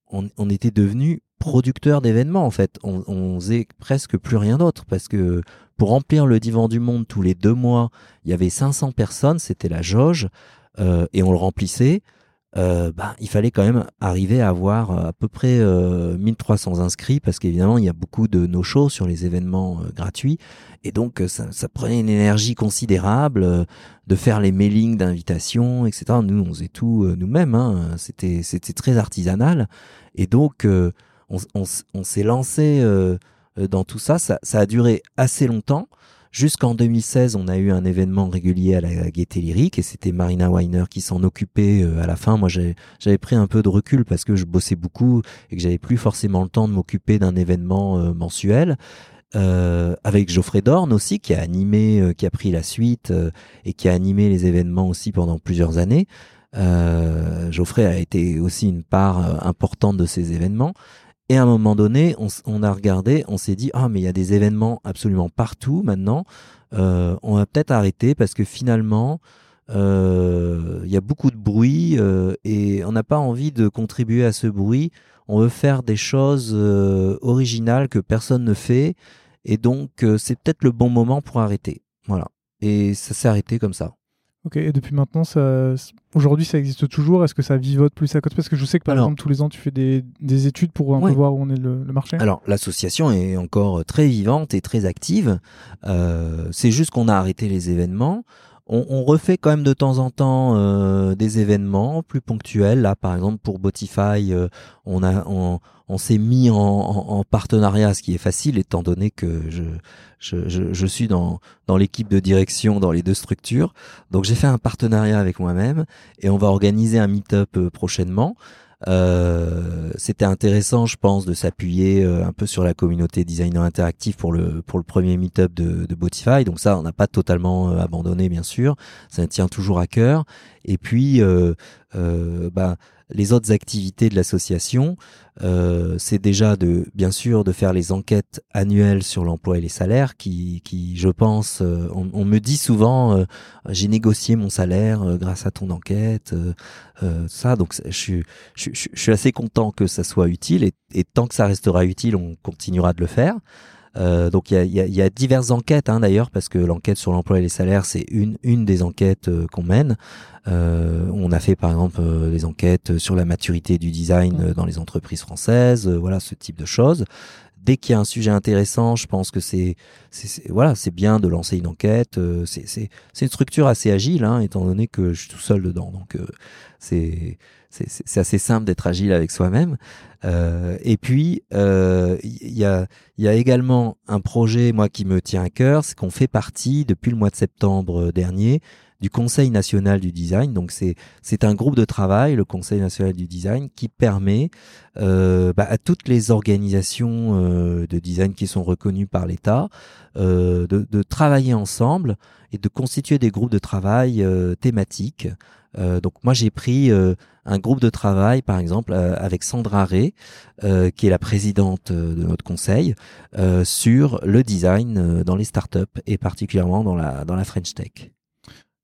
on, était devenu producteur d'événements en fait. On, on faisait presque plus rien d'autre parce que pour remplir le divan du monde tous les deux mois, il y avait 500 personnes, c'était la jauge, euh, et on le remplissait. Euh, bah, il fallait quand même arriver à avoir euh, à peu près 1300 inscrits parce qu'évidemment il y a beaucoup de no-shows sur les événements gratuits et donc ça, ça, prenait une énergie considérable de faire les mailings d'invitation etc nous on faisait tout nous-mêmes hein. c'était c'était très artisanal et donc on, s'est lancé euh, euh, dans tout ça. ça. a duré assez longtemps. Jusqu'en 2016, on a eu un événement régulier à la Gaieté Lyrique et c'était Marina Weiner qui s'en occupait euh, à la fin. Moi, j'avais pris un peu de recul parce que je bossais beaucoup et que j'avais plus forcément le temps de m'occuper d'un événement mensuel. avec Geoffrey Dorn aussi qui a animé, qui a pris la suite et qui a animé les événements aussi pendant plusieurs années. Geoffrey a été aussi une part importante de ces événements. Et à un moment donné, on, a regardé, on s'est dit ah mais il y a des événements absolument partout maintenant. Euh, on va peut-être arrêter parce que finalement euh, il y a beaucoup de bruit euh, et on n'a pas envie de contribuer à ce bruit. On veut faire des choses originales que personne ne fait et donc c'est peut-être le bon moment pour arrêter. Voilà. Et ça s'est arrêté comme ça.
Ok, et depuis maintenant, ça... aujourd'hui, ça existe toujours? Est-ce que ça vivote plus à côté? Parce que je sais que par exemple, tous les ans, tu fais des, des études pour un peu voir où on est le, marché.
Alors, l'association est encore très vivante et très active. Euh, c'est juste qu'on a arrêté les événements. On, on, refait quand même de temps en temps euh, des événements plus ponctuels. Là, par exemple, pour Botify, euh, on a on, on s'est mis en, en, partenariat, ce qui est facile étant donné que je je, je, je suis dans dans l'équipe de direction dans les deux structures. Donc j'ai fait un partenariat avec moi-même et on va organiser un meet-up euh, prochainement. Euh, c'était intéressant, je pense, de s'appuyer euh, un peu sur la communauté designer interactif pour le pour le premier meet-up de, de Botify. Donc ça, on n'a pas totalement euh, abandonné, bien sûr. Ça tient toujours à cœur. Et puis, euh, bah, les autres activités de l'association, euh, c'est déjà de, bien sûr, de faire les enquêtes annuelles sur l'emploi et les salaires, qui, qui je pense, euh, on, me dit souvent, euh, j'ai négocié mon salaire euh, grâce à ton enquête, ça, donc je suis, je, je, suis assez content que ça soit utile, et, et tant que ça restera utile, on continuera de le faire. Euh, donc il y a, y, a, y a, diverses enquêtes hein, d'ailleurs parce que l'enquête sur l'emploi et les salaires c'est une une des enquêtes euh, qu'on mène. Euh, on a fait par exemple euh, des enquêtes sur la maturité du design dans les entreprises françaises, voilà ce type de choses. Dès qu'il y a un sujet intéressant, je pense que c'est voilà, c'est bien de lancer une enquête. Euh, c'est une structure assez agile, hein, étant donné que je suis tout seul dedans. Donc euh, c'est c'est assez simple d'être agile avec soi-même. Euh, et puis il y a il y a également un projet moi qui me tient à cœur, c'est qu'on fait partie depuis le mois de septembre dernier du Conseil national du design. Donc c'est un groupe de travail, le Conseil national du design, qui permet euh, bah, à toutes les organisations euh, de design qui sont reconnues par l'État euh, de, de, travailler ensemble et de constituer des groupes de travail euh, thématiques. Euh, donc moi j'ai pris un groupe de travail, par exemple, avec Sandra Ray, qui est la présidente de notre conseil, sur le design dans les startups et particulièrement dans la dans la French Tech.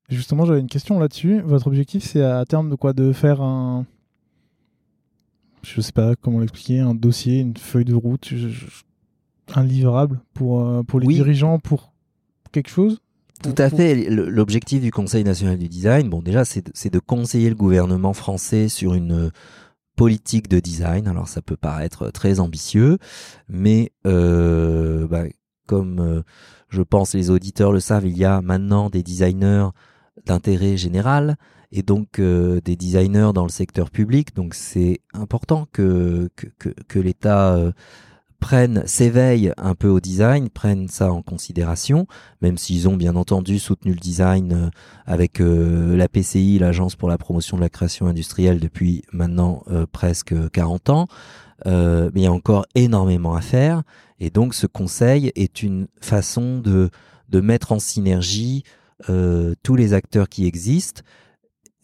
Justement, j'avais une question là-dessus. Votre objectif, c'est à terme de quoi? De faire un. Je sais pas comment l'expliquer, un dossier, une feuille de route, un livrable pour, euh, pour les dirigeants, pour quelque chose?
Tout à fait. L'objectif du Conseil national du design, bon, déjà, c'est de conseiller le gouvernement français sur une politique de design. Alors, ça peut paraître très ambitieux, mais euh, bah, comme euh, je pense les auditeurs le savent, il y a maintenant des designers d'intérêt général et donc euh, des designers dans le secteur public. Donc c'est important que, que, l'État euh, prenne, s'éveille un peu au design, prenne ça en considération, même s'ils ont bien entendu soutenu le design euh, avec la PCI, l'Agence pour la promotion de la création industrielle, depuis maintenant presque 40 ans. mais il y a encore énormément à faire. Et donc ce conseil est une façon de, de mettre en synergie euh, tous les acteurs qui existent.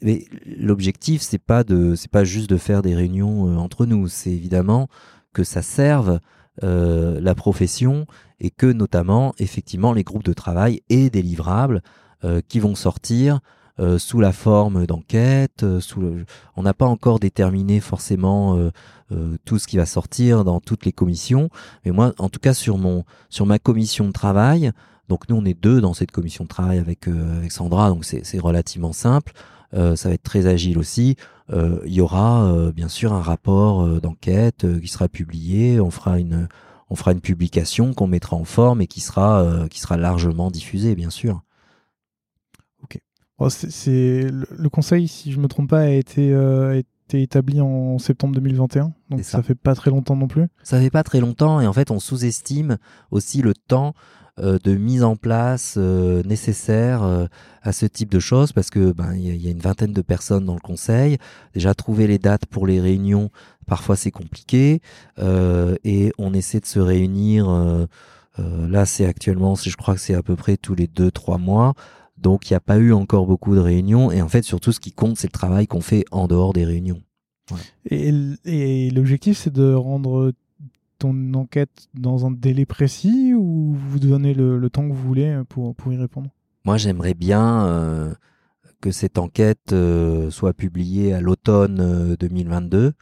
Mais l'objectif, c'est pas pas juste de faire des réunions euh, entre nous. C'est évidemment que ça serve euh, la profession et que notamment, effectivement, les groupes de travail et des livrables qui vont sortir sous la forme d'enquête. Sous On n'a pas encore déterminé forcément tout ce qui va sortir dans toutes les commissions, mais moi, en tout cas sur mon sur ma commission de travail, donc nous, on est deux dans cette commission de travail avec, euh, avec Sandra, donc c'est relativement simple. Euh, ça va être très agile aussi. Euh, il y aura bien sûr un rapport d'enquête qui sera publié. On fera une, on fera une publication qu'on mettra en forme et qui sera, qui sera largement diffusée, bien sûr.
Ok. c'est le, conseil, si je me trompe pas, a été, a été établi en septembre 2021, donc ça. ça fait pas très longtemps non plus.
Ça fait pas très longtemps et en fait on sous-estime aussi le temps de mise en place euh, nécessaire euh, à ce type de choses parce que ben il y, a une vingtaine de personnes dans le conseil. Déjà trouver les dates pour les réunions, parfois c'est compliqué et on essaie de se réunir. là, c'est actuellement, je crois que c'est à peu près tous les deux trois mois. Donc il n'y a pas eu encore beaucoup de réunions et en fait surtout ce qui compte c'est le travail qu'on fait en dehors des réunions.
et l'objectif c'est de rendre ton enquête dans un délai précis ou vous donnez le, temps que vous voulez pour, pour y répondre?
Moi, j'aimerais bien euh, que cette enquête euh, soit publiée à l'automne 2022.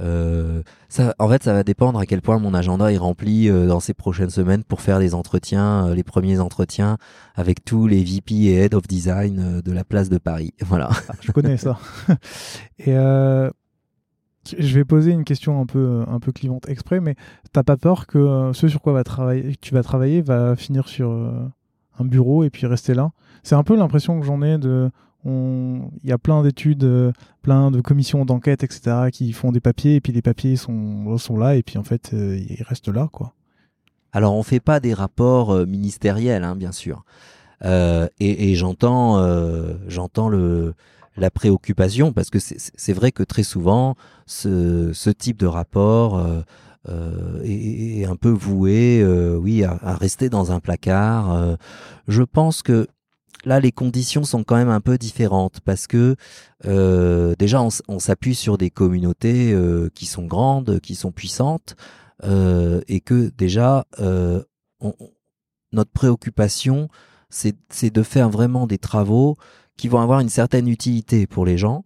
Euh, ça, en fait, ça va dépendre à quel point mon agenda est rempli dans ces prochaines semaines pour faire des entretiens, les premiers entretiens avec tous les VP et Head of Design de la place de Paris. *laughs* Voilà.
Ah, je connais ça. *laughs* et je vais poser une question un peu, un peu clivante exprès, mais t'as pas peur que euh, ce sur quoi tu vas travailler va finir sur euh, un bureau et puis rester là? C'est un peu l'impression que j'en ai de. Il y a plein d'études, euh, plein de commissions d'enquête, etc., qui font des papiers, et puis les papiers sont, là, et puis en fait, ils restent là, quoi.
Alors, on fait pas des rapports ministériels, hein, bien sûr. et, et j'entends, j'entends le la préoccupation, parce que c'est vrai que très souvent, ce, type de rapport euh, euh, est, un peu voué, euh, oui, à, rester dans un placard. je pense que là, les conditions sont quand même un peu différentes, parce que déjà, on, s'appuie sur des communautés qui sont grandes, qui sont puissantes, et que déjà, notre préoccupation, c'est de faire vraiment des travaux qui vont avoir une certaine utilité pour les gens.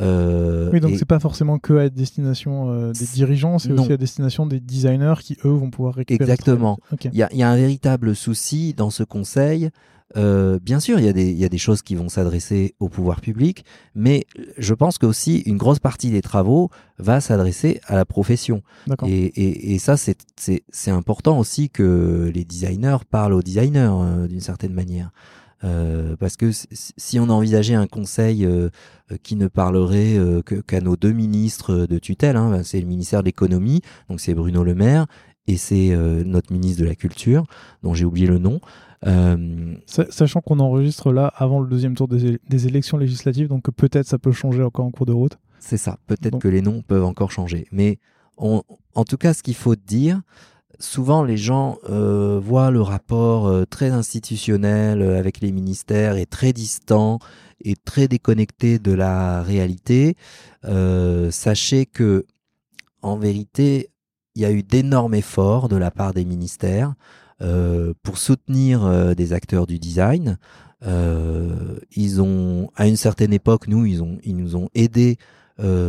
Euh, oui, donc c'est pas forcément que à destination euh, des dirigeants, c'est aussi à destination des designers qui eux vont pouvoir récupérer.
Exactement. Il y, a, un véritable souci dans ce conseil. Euh, bien sûr, il y, a des, y a des choses qui vont s'adresser au pouvoir public, mais je pense qu'aussi une grosse partie des travaux va s'adresser à la profession. Et, et, et, ça, c'est important aussi que les designers parlent aux designers d'une certaine manière. Euh, parce que si on envisageait un conseil euh, qui ne parlerait euh, qu'à nos deux ministres de tutelle, hein, ben, c'est le ministère de l'économie, donc c'est Bruno Le Maire, et c'est notre ministre de la Culture, dont j'ai oublié le nom.
Sachant qu'on enregistre là avant le deuxième tour des, des élections législatives, donc peut-être ça peut changer encore en cours de route.
C'est ça, peut-être que les noms peuvent encore changer. Mais on, en tout cas, ce qu'il faut dire, souvent les gens euh, voient le rapport euh, très institutionnel euh, avec les ministères et très distant et très déconnecté de la réalité. sachez que, en vérité, il y a eu d'énormes efforts de la part des ministères pour soutenir des acteurs du design. ils ont, à une certaine époque, nous, ils, nous ont aidés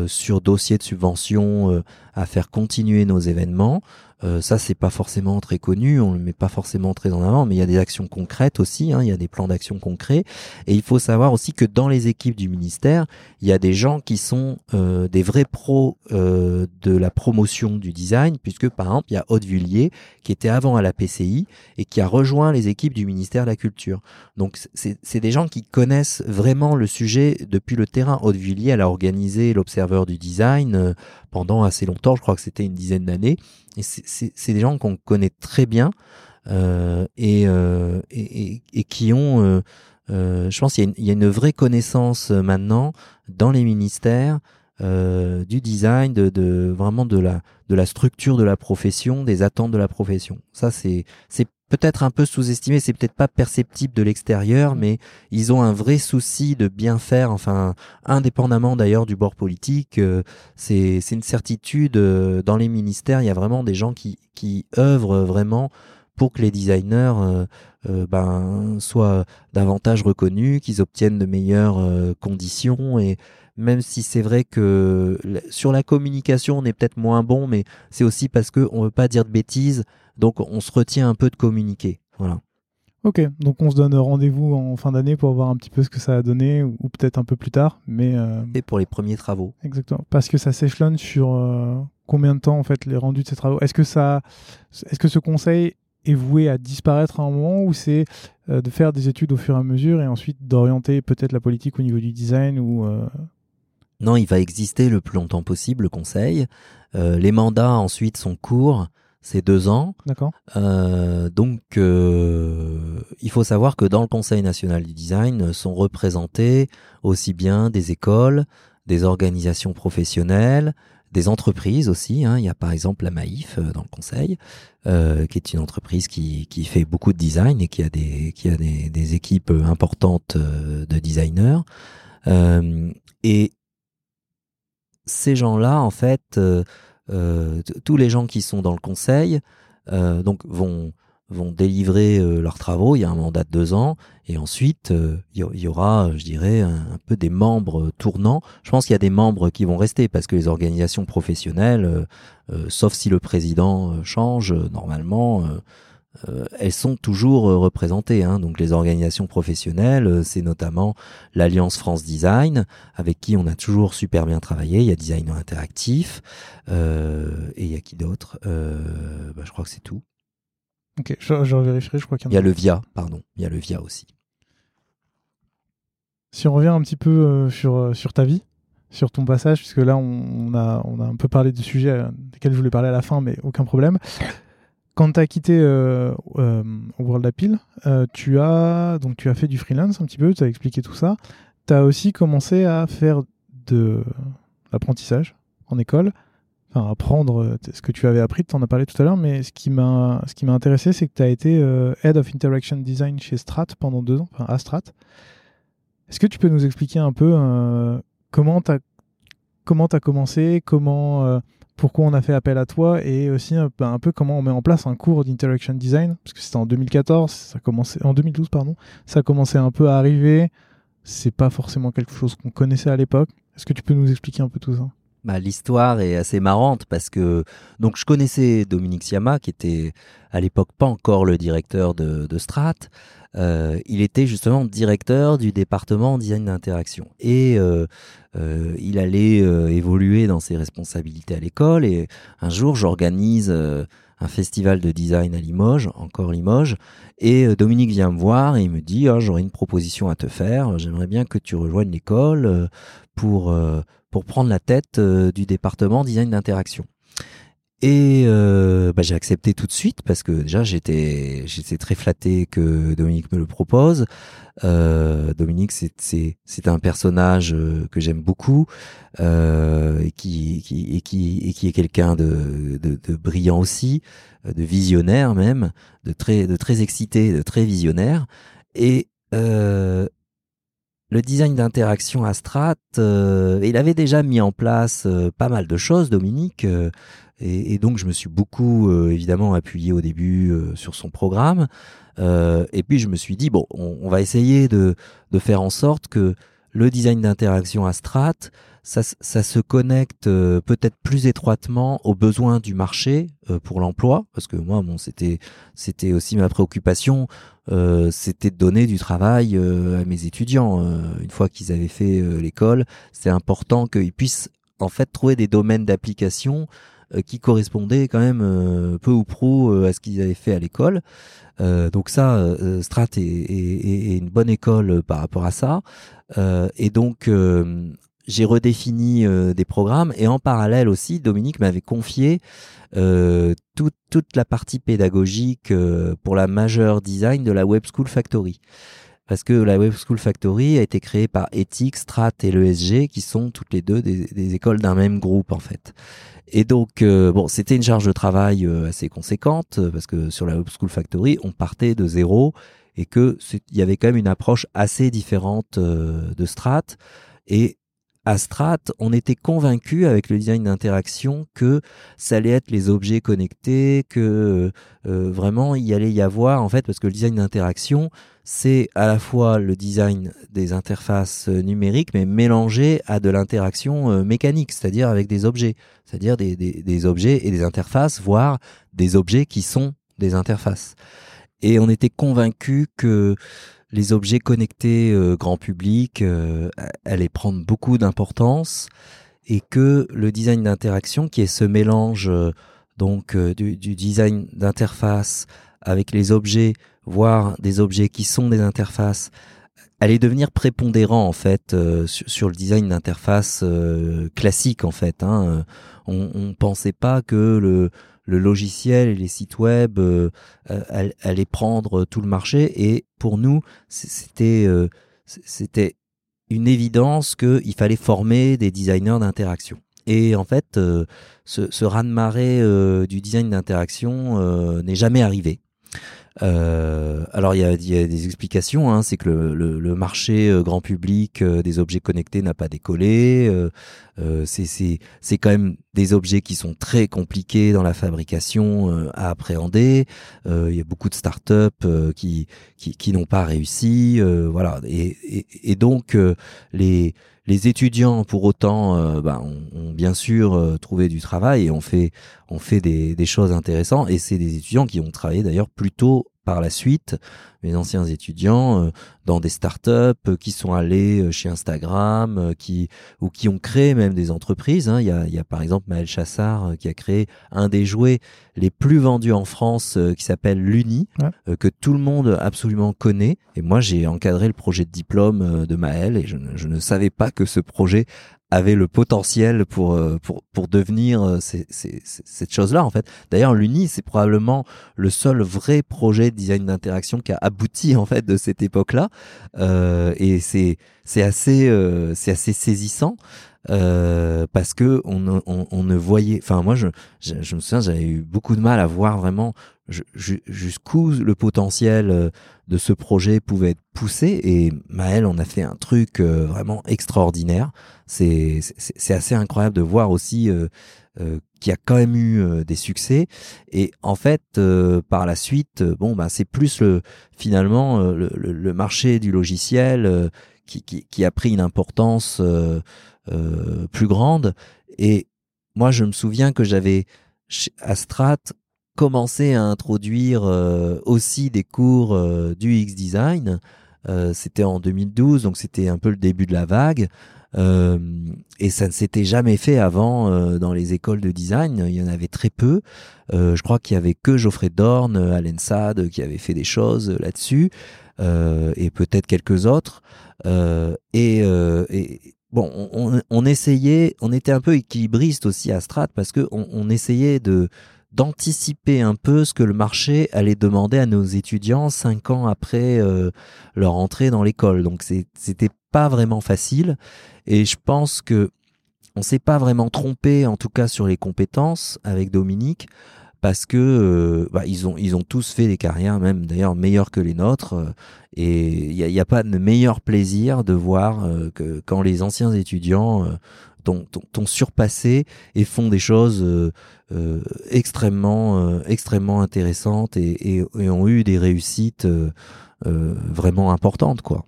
sur dossier de subvention à faire continuer nos événements. Euh, ça, c'est pas forcément très connu, on le met pas forcément très en avant, mais il y a des actions concrètes aussi, hein, il y a des plans d'action concrets. Et il faut savoir aussi que dans les équipes du ministère, il y a des gens qui sont euh, des vrais pros euh, de la promotion du design, puisque par exemple, il y a Aude Vullier, qui était avant à la PCI et qui a rejoint les équipes du ministère de la Culture. Donc, c'est des gens qui connaissent vraiment le sujet depuis le terrain. Aude Vullier, elle a organisé l'Observeur du design pendant assez longtemps, je crois que c'était une dizaine d'années. C'est des gens qu'on connaît très bien euh, et, euh, et, et, qui ont, euh, euh je pense, qu'il y, y, a une vraie connaissance euh, maintenant dans les ministères euh, du design, de, de, vraiment de la, de la structure de la profession, des attentes de la profession. Ça, c'est peut-être un peu sous-estimé, c'est peut-être pas perceptible de l'extérieur, mais ils ont un vrai souci de bien faire, enfin, indépendamment d'ailleurs du bord politique, euh, c'est une certitude. Euh, dans les ministères, il y a vraiment des gens qui, qui œuvrent vraiment pour que les designers euh, ben, soient davantage reconnus, qu'ils obtiennent de meilleures conditions et même si c'est vrai que sur la communication on est peut-être moins bon, mais c'est aussi parce qu'on ne veut pas dire de bêtises donc on se retient un peu de communiquer. Voilà.
Ok, donc on se donne rendez-vous en fin d'année pour voir un petit peu ce que ça a donné, ou, peut-être un peu plus tard. Mais euh,
Et pour les premiers travaux.
Exactement. Parce que ça s'échelonne sur euh, combien de temps en fait les rendus de ces travaux. Est-ce que ça, est-ce que ce conseil est voué à disparaître à un moment ou c'est euh, de faire des études au fur et à mesure et ensuite d'orienter peut-être la politique au niveau du design ou
Non, il va exister le plus longtemps possible le conseil. les mandats ensuite sont courts c'est deux ans.
D'accord.
Euh, donc, euh, il faut savoir que dans le Conseil national du design sont représentés aussi bien des écoles, des organisations professionnelles, des entreprises aussi. Hein. Il y a par exemple la Maïf euh, dans le Conseil, euh, qui est une entreprise qui, qui fait beaucoup de design et qui a des, qui a des, des équipes importantes euh, de designers. Euh, et ces gens-là, en fait, euh, tous les gens qui sont dans le conseil euh, donc vont vont délivrer euh, leurs travaux. Il y a un mandat de deux ans et ensuite il y, aura, je dirais, un, peu des membres tournants. Je pense qu'il y a des membres qui vont rester parce que les organisations professionnelles, sauf si le président change, normalement euh, elles sont toujours euh, représentées. Hein. Donc les organisations professionnelles, euh, c'est notamment l'Alliance France Design, avec qui on a toujours super bien travaillé. Il y a Designer Interactif, et il y a qui d'autre? Bah, Je crois que c'est tout.
Ok, je, je vérifierai, je crois qu'il
y, a... il y a le VIA, pardon. Il y a le VIA aussi.
Si on revient un petit peu sur, sur ta vie, sur ton passage, puisque là on, a, on a un peu parlé de sujets desquels je voulais parler à la fin, mais aucun problème quand tu as quitté euh, euh, World Appeal, euh, tu, as, donc, tu as fait du freelance un petit peu, tu as expliqué tout ça. Tu as aussi commencé à faire de l'apprentissage en école, enfin apprendre ce que tu avais appris, tu en as parlé tout à l'heure, mais ce qui m'a intéressé, c'est que tu as été Head of Interaction Design chez Strat pendant deux ans, à Strat. Est-ce que tu peux nous expliquer un peu comment tu as commencé, comment pourquoi on a fait appel à toi et aussi un peu, comment on met en place un cours d'interaction design parce que c'était en 2014 ça commençait en 2012 pardon ça commençait un peu à arriver c'est pas forcément quelque chose qu'on connaissait à l'époque. Est-ce que tu peux nous expliquer un peu tout ça?
Bah, l'histoire est assez marrante parce que donc je connaissais Dominique Siama qui était à l'époque pas encore le directeur de, de Strat. Euh, il était justement directeur du département design d'interaction. Et euh, euh, il allait évoluer dans ses responsabilités à l'école. Et un jour j'organise un festival de design à Limoges, encore Limoges, et Dominique vient me voir et il me dit oh, j'aurais une proposition à te faire, j'aimerais bien que tu rejoignes l'école pour pour prendre la tête du département design d'interaction. Et euh, bah, j'ai accepté tout de suite parce que déjà j'étais j'étais très flatté que Dominique me le propose. Euh, Dominique c'est c'est un personnage que j'aime beaucoup et qui, qui et qui et qui est quelqu'un de, de, de brillant aussi, de visionnaire même, de très de très excité, de très visionnaire. Et euh, le design d'interaction à Strat, euh, il avait déjà mis en place euh, pas mal de choses, Dominique, euh, et, donc je me suis beaucoup évidemment appuyé au début sur son programme. et puis je me suis dit bon, on, va essayer de, faire en sorte que le design d'interaction à Strat, ça, ça se connecte euh, peut-être plus étroitement aux besoins du marché euh, pour l'emploi, parce que moi, bon, c'était c'était aussi ma préoccupation, euh, c'était de donner du travail à mes étudiants une fois qu'ils avaient fait l'école. C'est important qu'ils puissent en fait trouver des domaines d'application qui correspondaient quand même peu ou prou à ce qu'ils avaient fait à l'école. donc ça, Strat est, une bonne école par rapport à ça. et donc j'ai redéfini euh, des programmes et en parallèle aussi, Dominique m'avait confié euh, toute, la partie pédagogique euh, pour la majeure design de la Web School Factory. Parce que la Web School Factory a été créée par Ethics, Strat et l'ESG, qui sont toutes les deux des, écoles d'un même groupe en fait. Et donc, euh, bon, c'était une charge de travail assez conséquente, parce que sur la Web School Factory, on partait de zéro et que il y avait quand même une approche assez différente de Strat. Et à on était convaincu avec le design d'interaction que ça allait être les objets connectés, que euh, vraiment il allait y avoir en fait parce que le design d'interaction c'est à la fois le design des interfaces numériques mais mélangé à de l'interaction euh, mécanique, c'est-à-dire avec des objets, c'est-à-dire des, des, des objets et des interfaces, voire des objets qui sont des interfaces. Et on était convaincu que les objets connectés euh, grand public euh, allaient prendre beaucoup d'importance et que le design d'interaction, qui est ce mélange euh, donc du, design d'interface avec les objets, voire des objets qui sont des interfaces, allait devenir prépondérant en fait sur, le design d'interface classique en fait. Hein. On, on pensait pas que le le logiciel et les sites web euh, euh allaient prendre tout le marché. Et pour nous, c'était euh, une évidence qu'il fallait former des designers d'interaction. Et en fait, euh, ce, ce raz-de-marée du design d'interaction n'est jamais arrivé. Euh, alors il y a, y a, des explications, hein, c'est que le, le, le, marché euh, grand public euh, des objets connectés n'a pas décollé. Euh, euh c'est quand même des objets qui sont très compliqués dans la fabrication à appréhender. il y a beaucoup de startups qui, qui, qui n'ont pas réussi. voilà. Et, et, et donc les les étudiants, pour autant, bah, ont, bien sûr trouvé du travail et ont fait, ont fait des choses intéressantes. Et c'est des étudiants qui ont travaillé d'ailleurs plutôt par la suite, mes anciens étudiants, euh, dans des startups euh, qui sont allés euh, chez Instagram, qui ou qui ont créé même des entreprises. Hein. Il, y a, il, y a, par exemple Maël Chassard qui a créé un des jouets les plus vendus en France, qui s'appelle l'Uni, que tout le monde absolument connaît. Et moi, j'ai encadré le projet de diplôme de Maël et je je ne savais pas que ce projet avait le potentiel pour euh, pour pour devenir euh, cette chose-là en fait. D'ailleurs, l'Uni c'est probablement le seul vrai projet de design d'interaction qui a abouti en fait de cette époque-là euh, et c'est c'est assez euh, c'est assez saisissant. Euh, parce que on, on, on, ne voyait enfin moi je, je, je me souviens j'avais eu beaucoup de mal à voir vraiment jusqu'où le potentiel de ce projet pouvait être poussé. Et Maël on a fait un truc vraiment extraordinaire. C'est assez incroyable de voir aussi euh, euh, qu'il y a quand même eu euh, des succès. Et en fait par la suite bon bah c'est plus le finalement le, le, marché du logiciel qui, qui, a pris une importance plus grande. Et moi, je me souviens que j'avais à Strat commencé à introduire aussi des cours du X design. c'était en 2012, donc c'était un peu le début de la vague. Euh, et ça ne s'était jamais fait avant euh, dans les écoles de design. Il y en avait très peu. Euh, je crois qu'il y avait que Geoffrey Dorn, Alain Sade qui avait fait des choses là-dessus, et peut-être quelques autres. Et, on, essayait, on était un peu équilibriste aussi à Strat parce que on, essayait de d'anticiper un peu ce que le marché allait demander à nos étudiants cinq ans après leur entrée dans l'école. Donc c'était pas vraiment facile. Et je pense que on s'est pas vraiment trompé, en tout cas sur les compétences avec Dominique, parce que euh, bah, ils ont ils ont tous fait des carrières, même d'ailleurs meilleures que les nôtres. Euh, et il n'y a, pas de meilleur plaisir de voir euh, que quand les anciens étudiants t'ont surpassé et font des choses extrêmement extrêmement intéressantes et, et, et, ont eu des réussites vraiment importantes, quoi.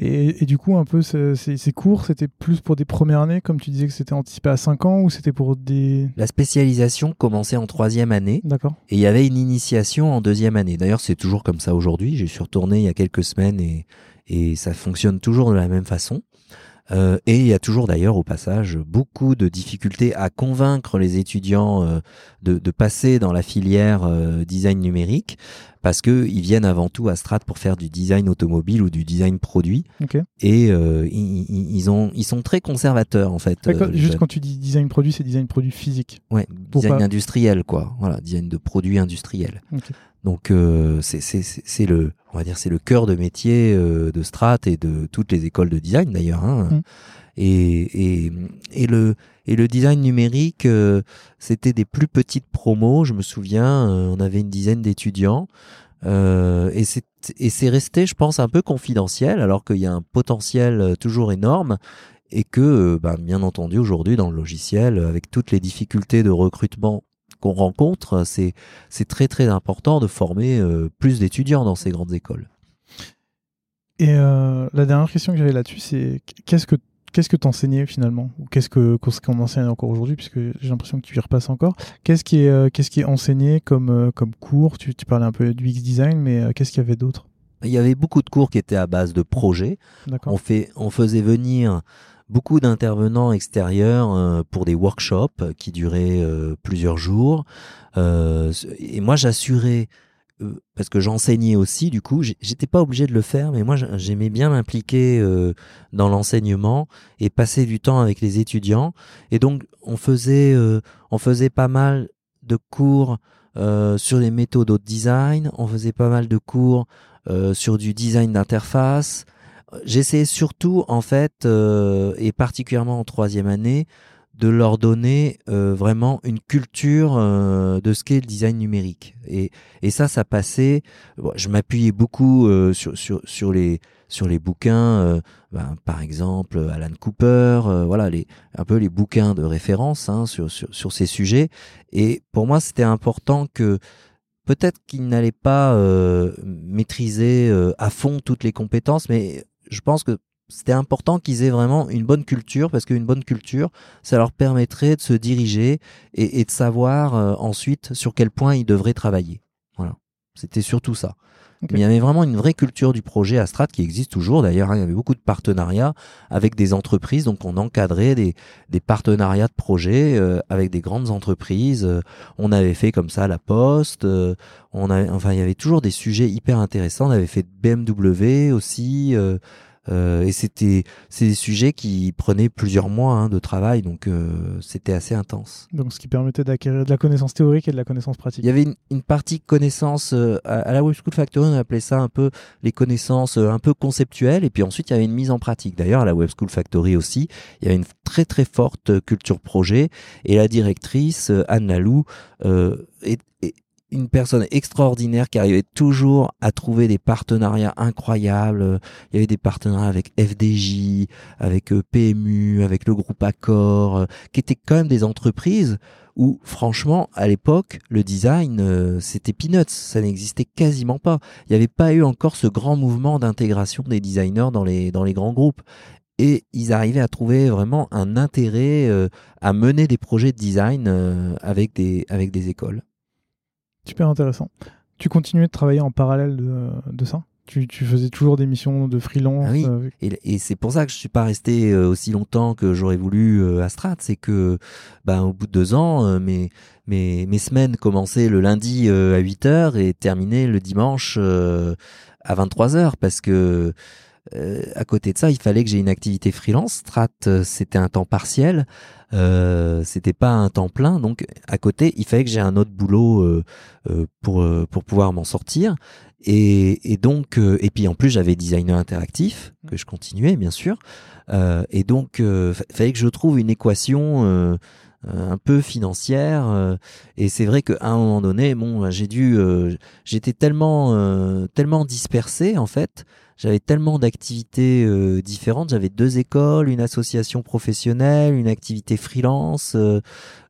Et, du coup, un peu, ces, cours, c'était plus pour des premières années, comme tu disais que c'était anticipé à 5 ans, ou c'était pour des...
La spécialisation commençait en troisième année.
D'accord.
Et il y avait une initiation en deuxième année. D'ailleurs, c'est toujours comme ça aujourd'hui. J'ai suis retourné il y a quelques semaines et, et ça fonctionne toujours de la même façon. Euh, et il y a toujours d'ailleurs au passage beaucoup de difficultés à convaincre les étudiants euh, de, de, passer dans la filière euh, design numérique parce que ils viennent avant tout à Strat pour faire du design automobile ou du design produit. Et ils, ils, ont, ils sont très conservateurs en fait.
juste quand tu dis design produit, c'est design produit physique.
Ouais, design industriel quoi. Voilà, design de produits industriels. Donc euh, c'est le, on va dire, c'est le cœur de métier euh, de Strat et de toutes les écoles de design d'ailleurs. Hein. Mm. Et, et, et, le, et le design numérique, euh, c'était des plus petites promos. Je me souviens, on avait une dizaine d'étudiants. Et c'est resté, je pense, un peu confidentiel, alors qu'il y a un potentiel toujours énorme. Et que, bah, bien entendu, aujourd'hui, dans le logiciel, avec toutes les difficultés de recrutement qu'on rencontre, c'est très très important de former euh, plus d'étudiants dans ces grandes écoles.
Et euh, la dernière question que j'avais là-dessus, c'est qu'est-ce que qu'est-ce que t'enseignais finalement? Ou qu'est-ce que qu'on enseigne encore aujourd'hui puisque j'ai l'impression que tu y repasses encore. Qu'est-ce qui est euh, qu'est-ce qui est enseigné comme comme cours? Tu, tu parlais un peu du X design, mais qu'est-ce qu'il y avait d'autre?
Il y avait beaucoup de cours qui étaient à base de projets. On fait on faisait venir beaucoup d'intervenants extérieurs euh, pour des workshops qui duraient euh, plusieurs jours. Euh, et moi, j'assurais parce que j'enseignais aussi, du coup, j'étais pas obligé de le faire, mais moi j'aimais bien m'impliquer dans l'enseignement et passer du temps avec les étudiants. Et donc on faisait, on faisait pas mal de cours sur les méthodes de design, on faisait pas mal de cours sur du design d'interface, J'essayais surtout, en fait, euh, et particulièrement en troisième année, de leur donner euh, vraiment une culture euh, de ce qu'est le design numérique. Et, et ça, ça passait. je m'appuyais beaucoup sur, sur, sur, les, sur les bouquins, ben, par exemple Alan Cooper, voilà, les, un peu les bouquins de référence hein, sur, sur, sur ces sujets. Et pour moi, c'était important que peut-être qu'ils n'allaient pas maîtriser à fond toutes les compétences, mais je pense que c'était important qu'ils aient vraiment une bonne culture parce qu'une bonne culture, ça leur permettrait de se diriger et, de savoir euh, ensuite sur quel point ils devraient travailler. Voilà, c'était surtout ça. Il y avait vraiment une vraie culture du projet Astrat qui existe toujours d'ailleurs. Hein. il y avait beaucoup de partenariats avec des entreprises, donc on encadrait des, des partenariats de projets euh, avec des grandes entreprises. Euh, on avait fait comme ça la Poste. on avait, enfin, il y avait toujours des sujets hyper intéressants. On avait fait BMW aussi. Euh, et c'était c'est des sujets qui prenaient plusieurs mois hein, de travail, donc euh, c'était assez intense.
Donc ce qui permettait d'acquérir de la connaissance théorique et de la connaissance pratique.
Il y avait une, partie connaissance euh, à, la Web School Factory, on appelait ça un peu les connaissances un peu conceptuelles, et puis ensuite il y avait une mise en pratique. D'ailleurs à la Web School Factory aussi, il y avait une très très forte culture projet, et la directrice Anne Lalou est, une personne extraordinaire qui arrivait toujours à trouver des partenariats incroyables. Il y avait des partenariats avec FDJ, avec euh, PMU, avec le groupe Accor, euh, qui étaient quand même des entreprises où, franchement, à l'époque, le design, euh, c'était peanuts. Ça n'existait quasiment pas. Il n'y avait pas eu encore ce grand mouvement d'intégration des designers dans les, dans les grands groupes et ils arrivaient à trouver vraiment un intérêt à mener des projets de design avec, des, avec des écoles.
Super intéressant. Tu continuais de travailler en parallèle de, ça? Tu, faisais toujours des missions de freelance
ah Oui, euh, et, c'est pour ça que je suis pas resté euh, aussi longtemps que j'aurais voulu euh, à Strat. C'est que, ben, au bout de deux ans, mes, mes, mes semaines commençaient le lundi à 8 h et terminaient le dimanche à 23 h parce que à côté de ça, il fallait que j'ai une activité freelance. Strat, c'était un temps partiel. Euh, c'était pas un temps plein, donc à côté, il fallait que j'ai un autre boulot euh, euh, pour pour pouvoir m'en sortir. Et, et donc, et puis en plus, j'avais designer interactif que je continuais bien sûr. et donc, il fallait que je trouve une équation. Un peu financière et c'est vrai qu'à un moment donné bon j'ai dû j'étais tellement tellement dispersé en fait j'avais tellement d'activités euh, différentes. J'avais deux écoles, une association professionnelle, une activité freelance. Euh,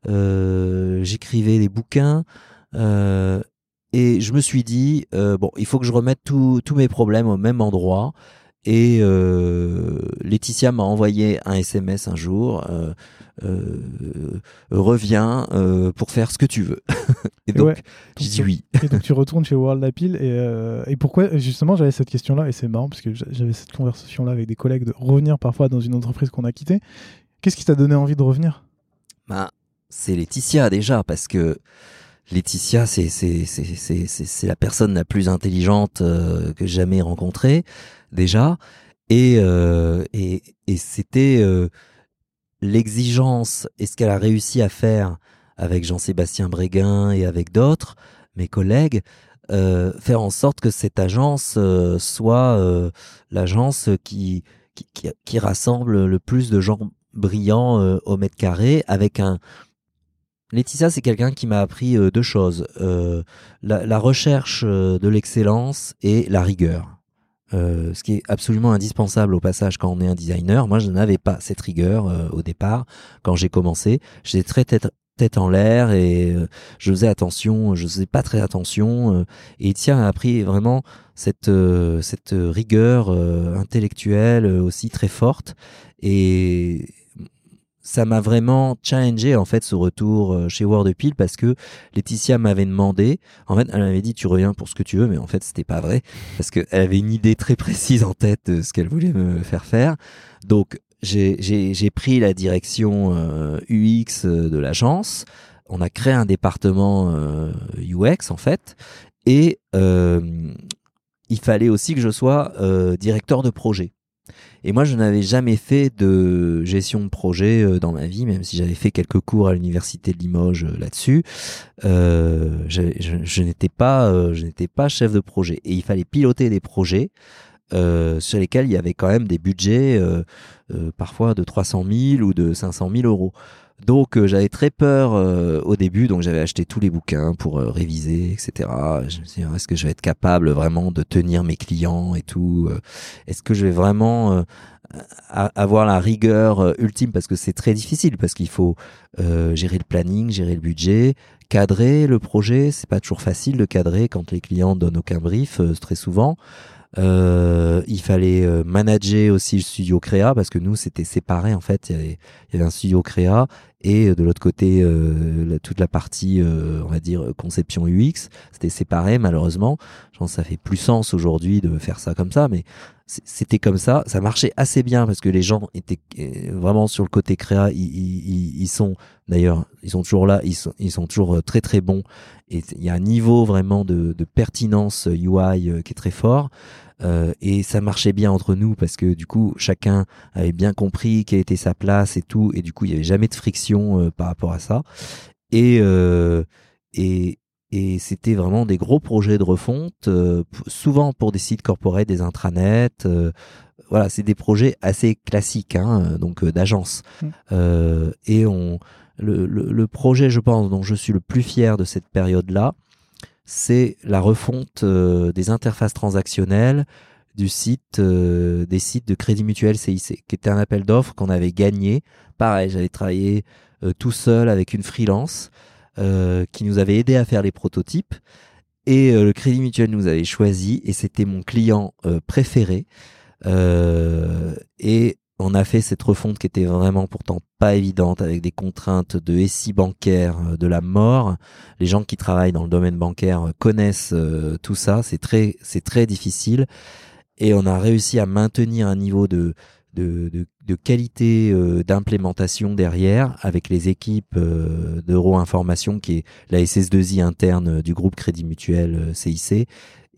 euh, j'écrivais des bouquins. et je me suis dit, bon, il faut que je remette tous mes problèmes au même endroit. Et Laetitia m'a envoyé un SMS un jour. Euh, reviens euh, pour faire ce que tu veux. *laughs* et donc, j'ai dit oui.
et donc, tu retournes chez World Appeal. Et, euh, et pourquoi, justement, j'avais cette question-là, et c'est marrant, parce que j'avais cette conversation-là avec des collègues de revenir parfois dans une entreprise qu'on a quittée. Qu'est-ce qui t'a donné envie de revenir?
Bah, C'est Laetitia déjà, parce que Laetitia, c'est c'est la personne la plus intelligente que j'ai jamais rencontrée déjà, et et, et c'était l'exigence et ce qu'elle a réussi à faire avec Jean-Sébastien Bréguin et avec d'autres, mes collègues, euh, faire en sorte que cette agence euh, soit euh, l'agence qui, qui, qui, rassemble le plus de gens brillants euh, au mètre carré avec un... Laetitia, c'est quelqu'un qui m'a appris deux choses, la, la, recherche de l'excellence et la rigueur. Euh, ce qui est absolument indispensable au passage quand on est un designer. Moi, je n'avais pas cette rigueur euh, au départ quand j'ai commencé. J'étais très tête, tête en l'air et euh, je faisais attention, je faisais pas très attention. et Etienne a appris vraiment cette cette rigueur intellectuelle aussi très forte. Et ça m'a vraiment challengé en fait ce retour euh, chez Wordpil parce que Laetitia m'avait demandé, en fait elle m'avait dit tu reviens pour ce que tu veux mais en fait c'était pas vrai parce qu'elle avait une idée très précise en tête de ce qu'elle voulait me faire faire. Donc j'ai pris la direction UX euh, euh, de l'agence, on a créé un département UX en fait et il fallait aussi que je sois directeur de projet. Et moi, je n'avais jamais fait de gestion de projet euh, dans ma vie, même si j'avais fait quelques cours à l'université de Limoges euh, là-dessus. Euh, je, n'étais pas, je n'étais pas chef de projet. Et il fallait piloter des projets sur lesquels il y avait quand même des budgets parfois de 300 000 ou de 500 000 euros. Donc euh, j'avais très peur euh, au début, donc j'avais acheté tous les bouquins pour euh, réviser, etc. Je me suis dit, est-ce que je vais être capable vraiment de tenir mes clients et tout Est-ce que je vais vraiment avoir la rigueur ultime? Parce que c'est très difficile, parce qu'il faut gérer le planning, gérer le budget, cadrer le projet. C'est pas toujours facile de cadrer quand les clients donnent aucun brief, très souvent. Euh, il fallait euh, manager aussi le studio créa parce que nous c'était séparé en fait. Il y, avait, il y avait un studio créa et euh, de l'autre côté euh, toute la partie on va dire conception UX c'était séparé malheureusement. Je pense que ça fait plus sens aujourd'hui de faire ça comme ça, mais c'était comme ça. Ça marchait assez bien parce que les gens étaient vraiment sur le côté créa. Ils, sont d'ailleurs ils sont toujours là. Ils sont, toujours très très bons et il y a un niveau vraiment de pertinence UI qui est très fort. Euh, et ça marchait bien entre nous parce que du coup chacun avait bien compris quelle était sa place et tout. Et du coup il y avait jamais de friction euh, par rapport à ça. Et euh, et et c'était vraiment des gros projets de refonte souvent pour des sites corporels des intranets voilà c'est des projets assez classiques hein, donc d'agence. Mmh. et on le, le, le, projet je pense dont je suis le plus fier de cette période là c'est la refonte des interfaces transactionnelles du site, des sites de Crédit Mutuel CIC, qui était un appel d'offres qu'on avait gagné. Pareil, j'avais travaillé tout seul avec une freelance qui nous avait aidé à faire les prototypes. Et le Crédit Mutuel nous avait choisi et c'était mon client préféré. On a fait cette refonte qui était vraiment pourtant pas évidente avec des contraintes de SI bancaire, euh, de la mort. Les gens qui travaillent dans le domaine bancaire euh, connaissent euh, tout ça. C'est très, c'est très difficile. Et on a réussi à maintenir un niveau de, de, de, qualité d'implémentation derrière avec les équipes d'Euro-Information qui est la SS2I interne du groupe Crédit Mutuel CIC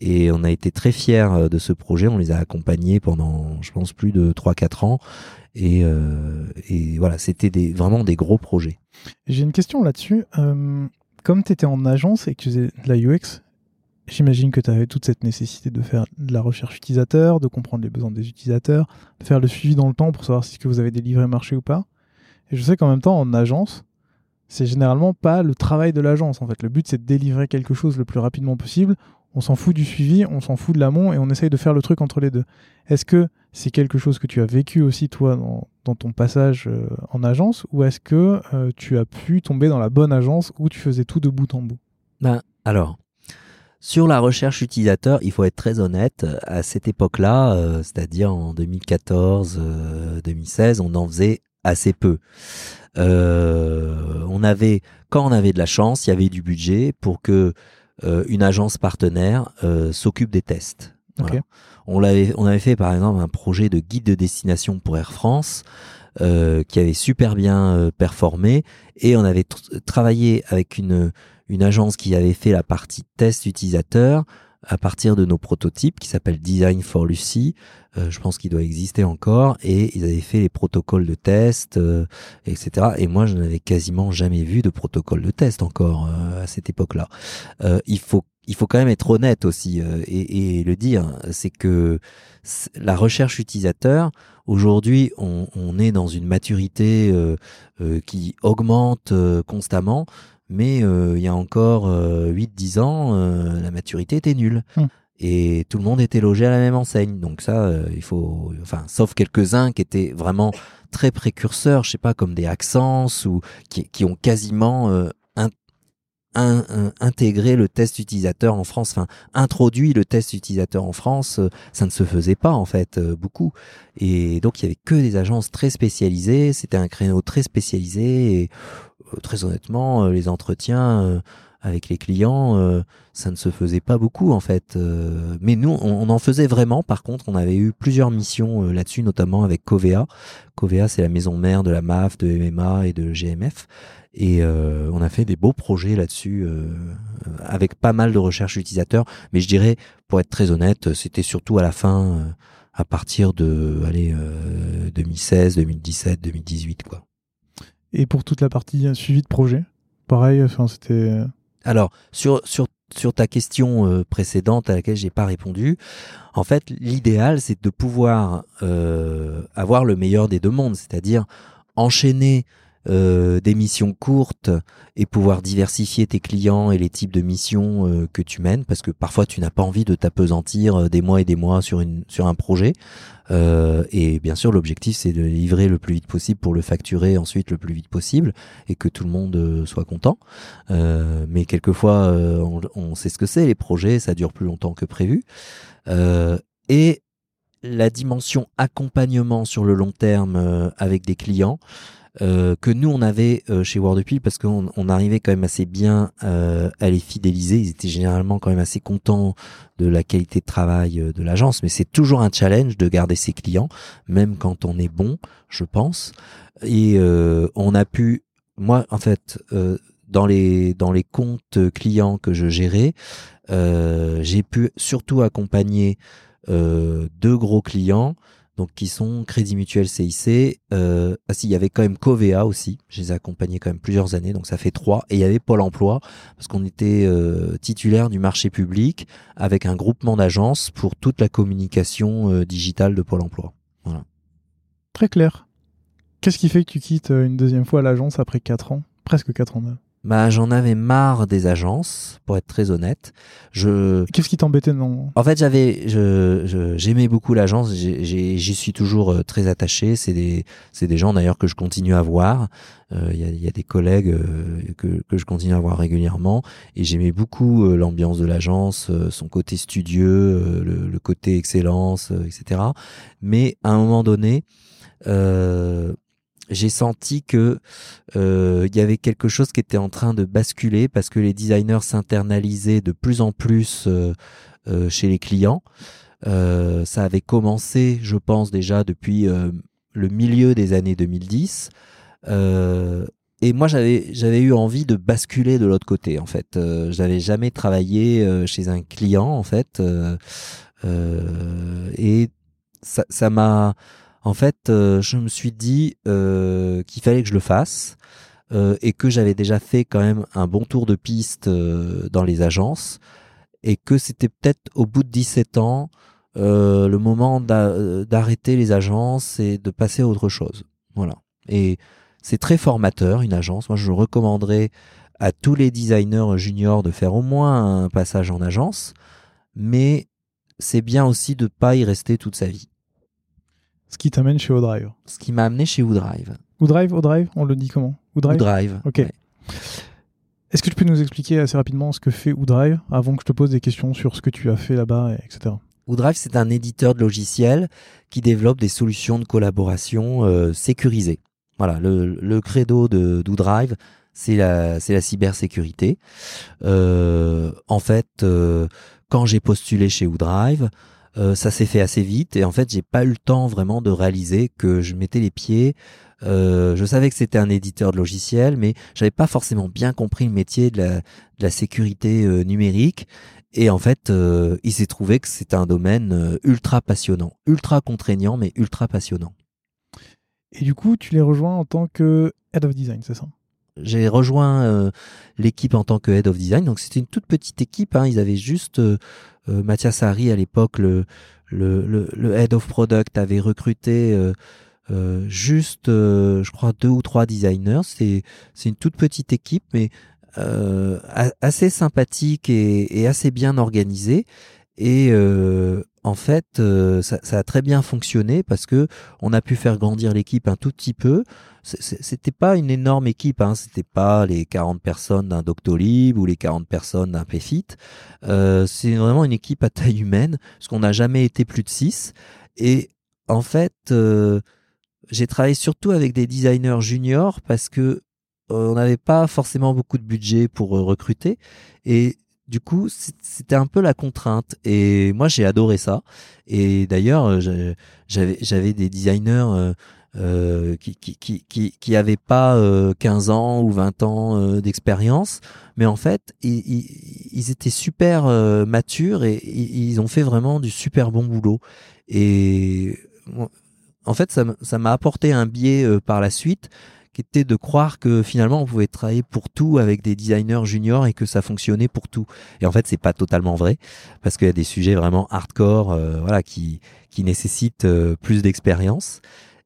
et on a été très fiers euh, de ce projet. On les a accompagnés pendant, je pense, plus de 3-4 ans. Et, euh, et voilà, c'était vraiment des gros projets.
J'ai une question là-dessus. Euh, comme tu étais en agence et que tu faisais de la UX, j'imagine que tu avais toute cette nécessité de faire de la recherche utilisateur, de comprendre les besoins des utilisateurs, de faire le suivi dans le temps pour savoir si ce que vous avez délivré marché ou pas. Et je sais qu'en même temps, en agence, c'est généralement pas le travail de l'agence. En fait, le but c'est de délivrer quelque chose le plus rapidement possible on s'en fout du suivi, on s'en fout de l'amont et on essaye de faire le truc entre les deux. Est-ce que c'est quelque chose que tu as vécu aussi toi dans, ton passage euh, en agence ou est-ce que euh, tu as pu tomber dans la bonne agence où tu faisais tout de bout en bout?
Ben, Alors, sur la recherche utilisateur, il faut être très honnête, à cette époque-là, euh, c'est-à-dire en 2014-2016, on en faisait assez peu. on avait, quand on avait de la chance, il y avait du budget pour que une agence partenaire euh, s'occupe des tests. On, l'avait, on avait fait par exemple un projet de guide de destination pour Air France euh, qui avait super bien performé et on avait travaillé avec une, une agence qui avait fait la partie test utilisateur à partir de nos prototypes qui s'appelle Design for Lucy. Euh, je pense qu'il doit exister encore et ils avaient fait les protocoles de test, euh, etc. Et moi, je n'avais quasiment jamais vu de protocole de test encore euh, à cette époque-là. il faut il faut quand même être honnête aussi et, et, le dire, c'est que la recherche utilisateur, aujourd'hui, on, on, est dans une maturité qui augmente constamment mais euh, il y a encore 8-10 euh, ans, euh, la maturité était nulle. Hum. Et tout le monde était logé à la même enseigne. Donc ça, il faut, enfin, sauf quelques-uns qui étaient vraiment très précurseurs, je sais pas, comme des accents ou qui, qui ont quasiment intégré le test utilisateur en France, enfin introduit le test utilisateur en France, ça ne se faisait pas en fait beaucoup. Et donc il y avait que des agences très spécialisées, c'était un créneau très spécialisé et euh, très honnêtement, euh, les entretiens euh, avec les clients, ça ne se faisait pas beaucoup en fait. mais nous, on, en faisait vraiment. Par contre, on avait eu plusieurs missions là-dessus, notamment avec Covea. Covea, c'est la maison mère de la MAF, de MMA et de GMF. Et on a fait des beaux projets là-dessus, avec pas mal de recherche utilisateurs. Mais je dirais, pour être très honnête, c'était surtout à la fin, à partir de allez, 2016, 2017, 2018, quoi.
Et pour toute la partie euh, suivi de projet, pareil, c'était. Euh,
Alors sur sur ta question euh, précédente à laquelle j'ai pas répondu, en fait l'idéal c'est de pouvoir avoir le meilleur des deux mondes, c'est-à-dire enchaîner euh, des missions courtes et pouvoir diversifier tes clients et les types de missions euh, que tu mènes parce que parfois tu n'as pas envie de t'apesantir euh, des mois et des mois sur une sur un projet. Et bien sûr l'objectif c'est de livrer le plus vite possible pour le facturer ensuite le plus vite possible et que tout le monde soit content. Mais quelquefois on, on, sait ce que c'est les projets ça dure plus longtemps que prévu. Et la dimension accompagnement sur le long terme avec des clients euh, que nous on avait euh, chez Wordapil parce qu'on on arrivait quand même assez bien euh, à les fidéliser. Ils étaient généralement quand même assez contents de la qualité de travail de l'agence, mais c'est toujours un challenge de garder ses clients, même quand on est bon, je pense. Et on a pu, moi en fait, dans les dans les comptes clients que je gérais, j'ai pu surtout accompagner deux gros clients donc qui sont Crédit Mutuel CIC. Euh, ah si, il y avait quand même Covea aussi. Je les ai accompagnés quand même plusieurs années, donc ça fait trois. Et il y avait Pôle Emploi parce qu'on était euh, titulaire du marché public avec un groupement d'agences pour toute la communication euh, digitale de Pôle Emploi. Voilà.
Très clair. Qu'est-ce qui fait que tu quittes une deuxième fois l'agence après quatre ans, presque quatre ans
bah, j'en avais marre des agences, pour être très honnête. Je,
Qu'est-ce qui t'embêtait non
en fait, j'avais, je, je- j'aimais beaucoup l'agence. J'y suis toujours euh, très attaché. C'est des, c'est des gens d'ailleurs que je continue à voir. Euh, Il y, a, il y a des collègues euh, que, que je continue à voir régulièrement. Et j'aimais beaucoup euh, l'ambiance de l'agence, euh, son côté studieux, euh, le, le côté excellence, euh, etc. Mais à un moment donné, euh, j'ai senti que euh, il y avait quelque chose qui était en train de basculer parce que les designers s'internalisaient de plus en plus euh, euh, chez les clients. Ça avait commencé, je pense, déjà depuis le milieu des années 2010. Euh, et moi, j'avais j'avais eu envie de basculer de l'autre côté. En fait, j'avais jamais travaillé chez un client, en fait, et ça m'a en fait, euh, je me suis dit euh, qu'il fallait que je le fasse euh, et que j'avais déjà fait quand même un bon tour de piste dans les agences et que c'était peut-être au bout de 17 ans le moment d'a- d'arrêter les agences et de passer à autre chose. Voilà. Et c'est très formateur une agence. Moi, je recommanderais à tous les designers juniors de faire au moins un passage en agence, mais c'est bien aussi de pas y rester toute sa vie.
Ce qui t'amène chez Odrive.
Ce qui m'a amené chez Woodrive.
Odrive, Odrive, on le dit comment Odrive
Woodrive.
Ok.
ouais.
Est-ce que tu peux nous expliquer assez rapidement ce que fait Odrive avant que je te pose des questions sur ce que tu as fait là-bas, et etc.
Woodrive, c'est un éditeur de logiciels qui développe des solutions de collaboration euh, sécurisées. Voilà, le, le credo de c'est la, c'est la cybersécurité. Euh, en fait, euh, quand j'ai postulé chez Woodrive, euh, ça s'est fait assez vite et en fait, j'ai pas eu le temps vraiment de réaliser que je mettais les pieds. Euh, je savais que c'était un éditeur de logiciels, mais j'avais pas forcément bien compris le métier de la, sécurité euh, numérique. Et en fait, il s'est trouvé que c'est un domaine ultra passionnant, ultra contraignant, mais ultra passionnant.
Et du coup, tu les rejoins en tant que Head of Design, c'est ça?
J'ai rejoint euh, l'équipe en tant que head of design, donc c'était une toute petite équipe. Hein, ils avaient juste euh, euh, Mathias Harry à l'époque, le, head of product avait recruté euh, juste, je crois, deux ou trois designers. C'est une toute petite équipe, mais assez sympathique et, assez bien organisée. Et en fait, ça, ça a très bien fonctionné parce que on a pu faire grandir l'équipe un tout petit peu. C'était pas une énorme équipe, hein. c'était pas les 40 personnes d'un Doctolib ou les 40 personnes d'un Payfit. Euh, c'est vraiment une équipe à taille humaine, parce qu'on n'a jamais été plus de 6. Et en fait, euh, j'ai travaillé surtout avec des designers juniors parce que euh, on n'avait pas forcément beaucoup de budget pour euh, recruter. Et du coup, c'était un peu la contrainte. Et moi, j'ai adoré ça. Et d'ailleurs, j'avais des designers euh, qui, qui, qui, qui, avaient pas euh, 15 ans ou 20 ans euh, d'expérience, mais en fait, ils, ils, étaient super euh, matures et ils, ont fait vraiment du super bon boulot. Et en fait, ça m'a apporté un biais euh, par la suite qui était de croire que finalement on pouvait travailler pour tout avec des designers juniors et que ça fonctionnait pour tout. Et en fait, c'est pas totalement vrai parce qu'il y a des sujets vraiment hardcore, euh, voilà, qui qui nécessitent euh, plus d'expérience.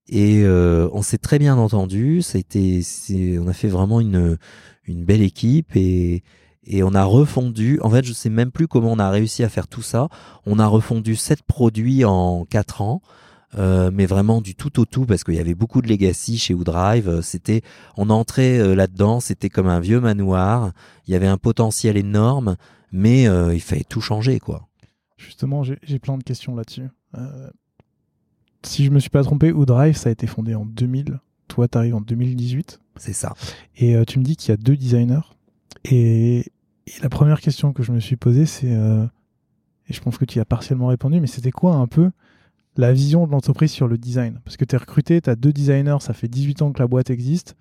Et euh, on s'est très bien entendu. Ça a été, on a fait vraiment une une belle équipe et et on a refondu. En fait, je sais même plus comment on a réussi à faire tout ça. On a refondu sept produits en quatre ans. Euh, mais vraiment du tout au tout parce qu'il y avait beaucoup de legacy chez Woodrive. Euh, C'était, on entrait euh, là-dedans, c'était comme un vieux manoir. Il y avait un potentiel énorme, mais euh, il fallait tout changer, quoi.
Justement, j'ai j'ai plein de questions là-dessus. Si je me suis pas trompé, Odrive, ça a été fondé en 2000. Toi, tu arrives en 2018.
C'est ça.
Et euh, tu me dis qu'il y a deux designers. Et, et la première question que je me suis posée, c'est, euh, et je pense que tu y as partiellement répondu, mais c'était quoi un peu la vision de l'entreprise sur le design? Parce que tu es recruté, tu as deux designers, ça fait 18 ans que la boîte existe.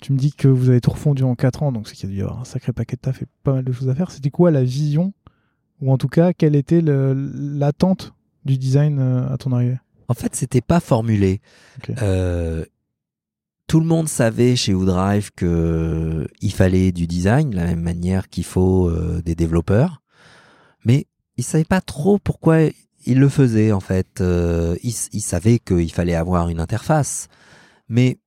Tu me dis que vous avez tout refondu en 4 ans, donc c'est qu'il y a dû y avoir un sacré paquet de taf et pas mal de choses à faire. C'était quoi la vision? Ou en tout cas, quelle était l'attente du design euh, à ton arrivée?
En fait, c'était pas formulé. Euh, tout le monde savait chez Woodrive que il fallait du design, de la même manière qu'il faut euh, des développeurs, mais ils savaient pas trop pourquoi ils le faisaient en fait. Euh, ils, ils savaient qu'il fallait avoir une interface, mais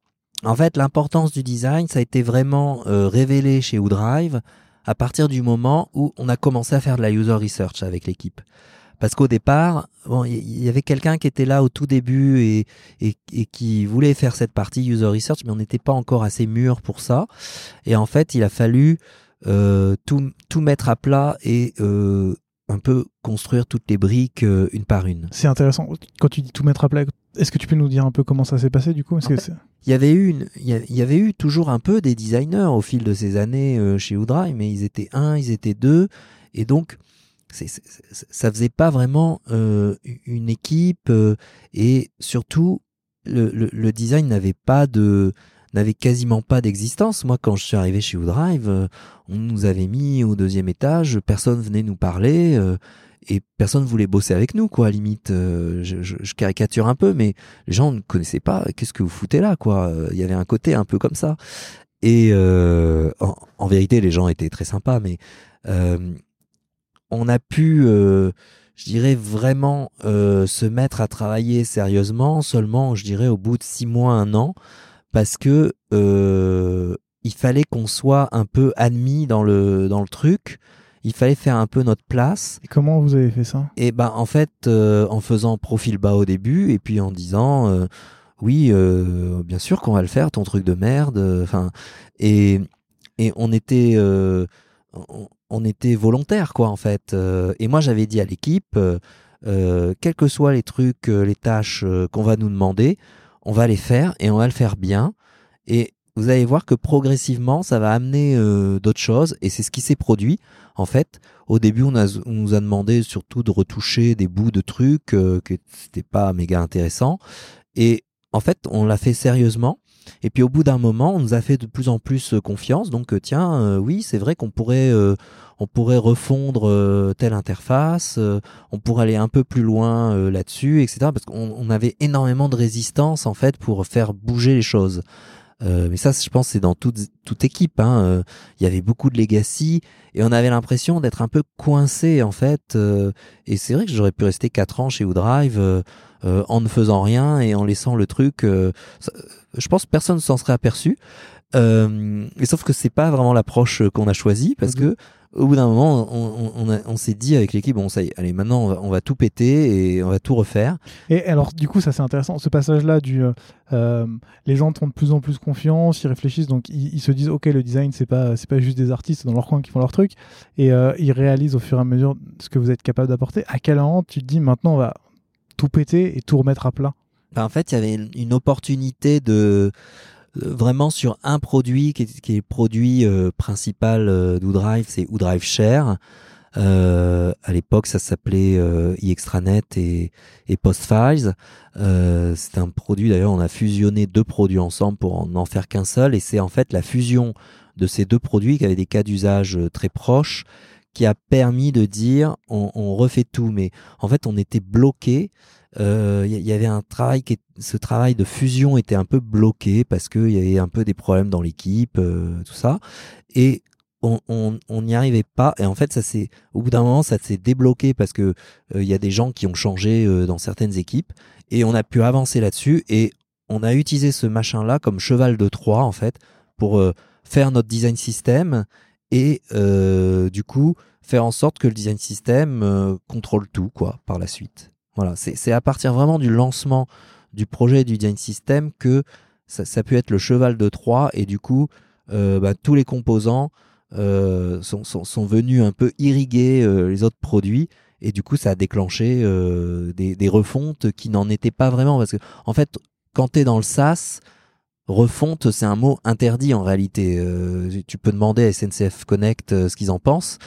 en fait, l'importance du design, ça a été vraiment révélé chez Woodrive à partir du moment où on a commencé à faire de la user research avec l'équipe. Parce qu'au départ, bon, il y, avait quelqu'un qui était là au tout début et, et, et, qui voulait faire cette partie user research, mais on n'était pas encore assez mûr pour ça. Et en fait, il a fallu euh, tout, tout mettre à plat et euh, un peu construire toutes les briques euh, une par une.
C'est intéressant. Quand tu dis tout mettre à plat, est-ce que tu peux nous dire un peu comment ça s'est passé du coup?
Que il y avait eu une, il y avait eu toujours un peu des designers au fil de ces années euh, chez Udry, mais ils étaient un, ils étaient deux, et donc ça faisait pas vraiment euh, une équipe euh, et surtout le, design n'avait pas de n'avait quasiment pas d'existence. Moi, quand je suis arrivé chez Woodrive, euh, on nous avait mis au deuxième étage, personne venait nous parler et personne voulait bosser avec nous, quoi. À limite, je, caricature un peu, mais les gens ne connaissaient pas. Qu'est-ce que vous foutez là, quoi Il y avait un côté un peu comme ça. Et en, en, vérité, les gens étaient très sympas, mais on a pu, euh, je dirais, vraiment euh, se mettre à travailler sérieusement seulement, je dirais, au bout de six mois, un an, parce que euh, il fallait qu'on soit un peu admis dans le dans le truc. Il fallait faire un peu notre place.
Et comment vous avez fait ça?
Et ben en fait, en faisant profil bas au début et puis en disant oui, bien sûr qu'on va le faire, ton truc de merde. Enfin et et on était on était volontaire quoi en fait. Euh, et moi j'avais dit à l'équipe, euh, euh, quels que soient les trucs, les tâches qu'on va nous demander, on va les faire et on va le faire bien. Et vous allez voir que progressivement ça va amener d'autres choses et c'est ce qui s'est produit en fait. Au début on, on, nous a demandé surtout de retoucher des bouts de trucs que c'était pas méga intéressant et en fait on l'a fait sérieusement et puis au bout d'un moment, on nous a fait de plus en plus euh, confiance. Donc euh, tiens, euh, oui, c'est vrai qu'on pourrait, on pourrait refondre telle interface, on pourrait aller un peu plus loin là-dessus, etc. Parce qu'on avait énormément de résistance en fait pour faire bouger les choses. Mais ça, je pense, c'est dans toute, toute équipe. Hein. Il y avait beaucoup de legacy et on avait l'impression d'être un peu coincé en fait. et c'est vrai que j'aurais pu rester quatre ans chez Woodrive euh, en ne faisant rien et en laissant le truc. Euh, je pense que personne s'en serait aperçu. Euh, et sauf que c'est pas vraiment l'approche qu'on a choisie parce mhm. que au bout d'un moment, on, on, on s'est dit avec l'équipe, bon, ça y est, allez, maintenant, on va, on va, tout péter et on va tout refaire.
Et alors, du coup, ça c'est intéressant, ce passage-là du, euh, les gens te font de plus en plus confiance, ils réfléchissent, donc ils, se disent, ok, le design, c'est pas, c'est pas juste des artistes dans leur coin qui font leur truc, et euh, ils réalisent au fur et à mesure ce que vous êtes capable d'apporter. À quel moment tu te dis, maintenant, on va, tout péter et tout remettre à plat?
Ben, En fait, il y avait une opportunité de euh, vraiment sur un produit qui est, le produit euh, principal euh, c'est Oudrive Share. Euh, à l'époque, ça s'appelait euh, iExtranet et, et Postfiles. Euh, c'est un produit, d'ailleurs, on a fusionné deux produits ensemble pour en, en faire qu'un seul. Et c'est en fait la fusion de ces deux produits qui avaient des cas d'usage très proches qui a permis de dire on, refait tout. Mais en fait, on était bloqué. Il euh, y, avait un travail qui, ce travail de fusion était un peu bloqué parce qu'il y avait un peu des problèmes dans l'équipe, euh, tout ça. Et on n'y arrivait pas. Et en fait, ça s'est, au bout d'un moment, ça s'est débloqué parce que il euh, y a des gens qui ont changé dans certaines équipes et on a pu avancer là-dessus et on a utilisé ce machin-là comme cheval de Troie en fait pour faire notre design system et du coup faire en sorte que le design system contrôle tout quoi par la suite. Voilà, c'est à partir vraiment du lancement du projet du design system que ça, ça peut être le cheval de Troie et du coup euh, bah, tous les composants euh, sont, sont, sont, venus un peu irriguer euh, les autres produits et du coup ça a déclenché des, des, refontes qui n'en étaient pas vraiment parce que en fait quand tu es dans le SaaS refonte, c'est un mot interdit en réalité. Tu peux demander à SNCF Connect ce qu'ils en pensent.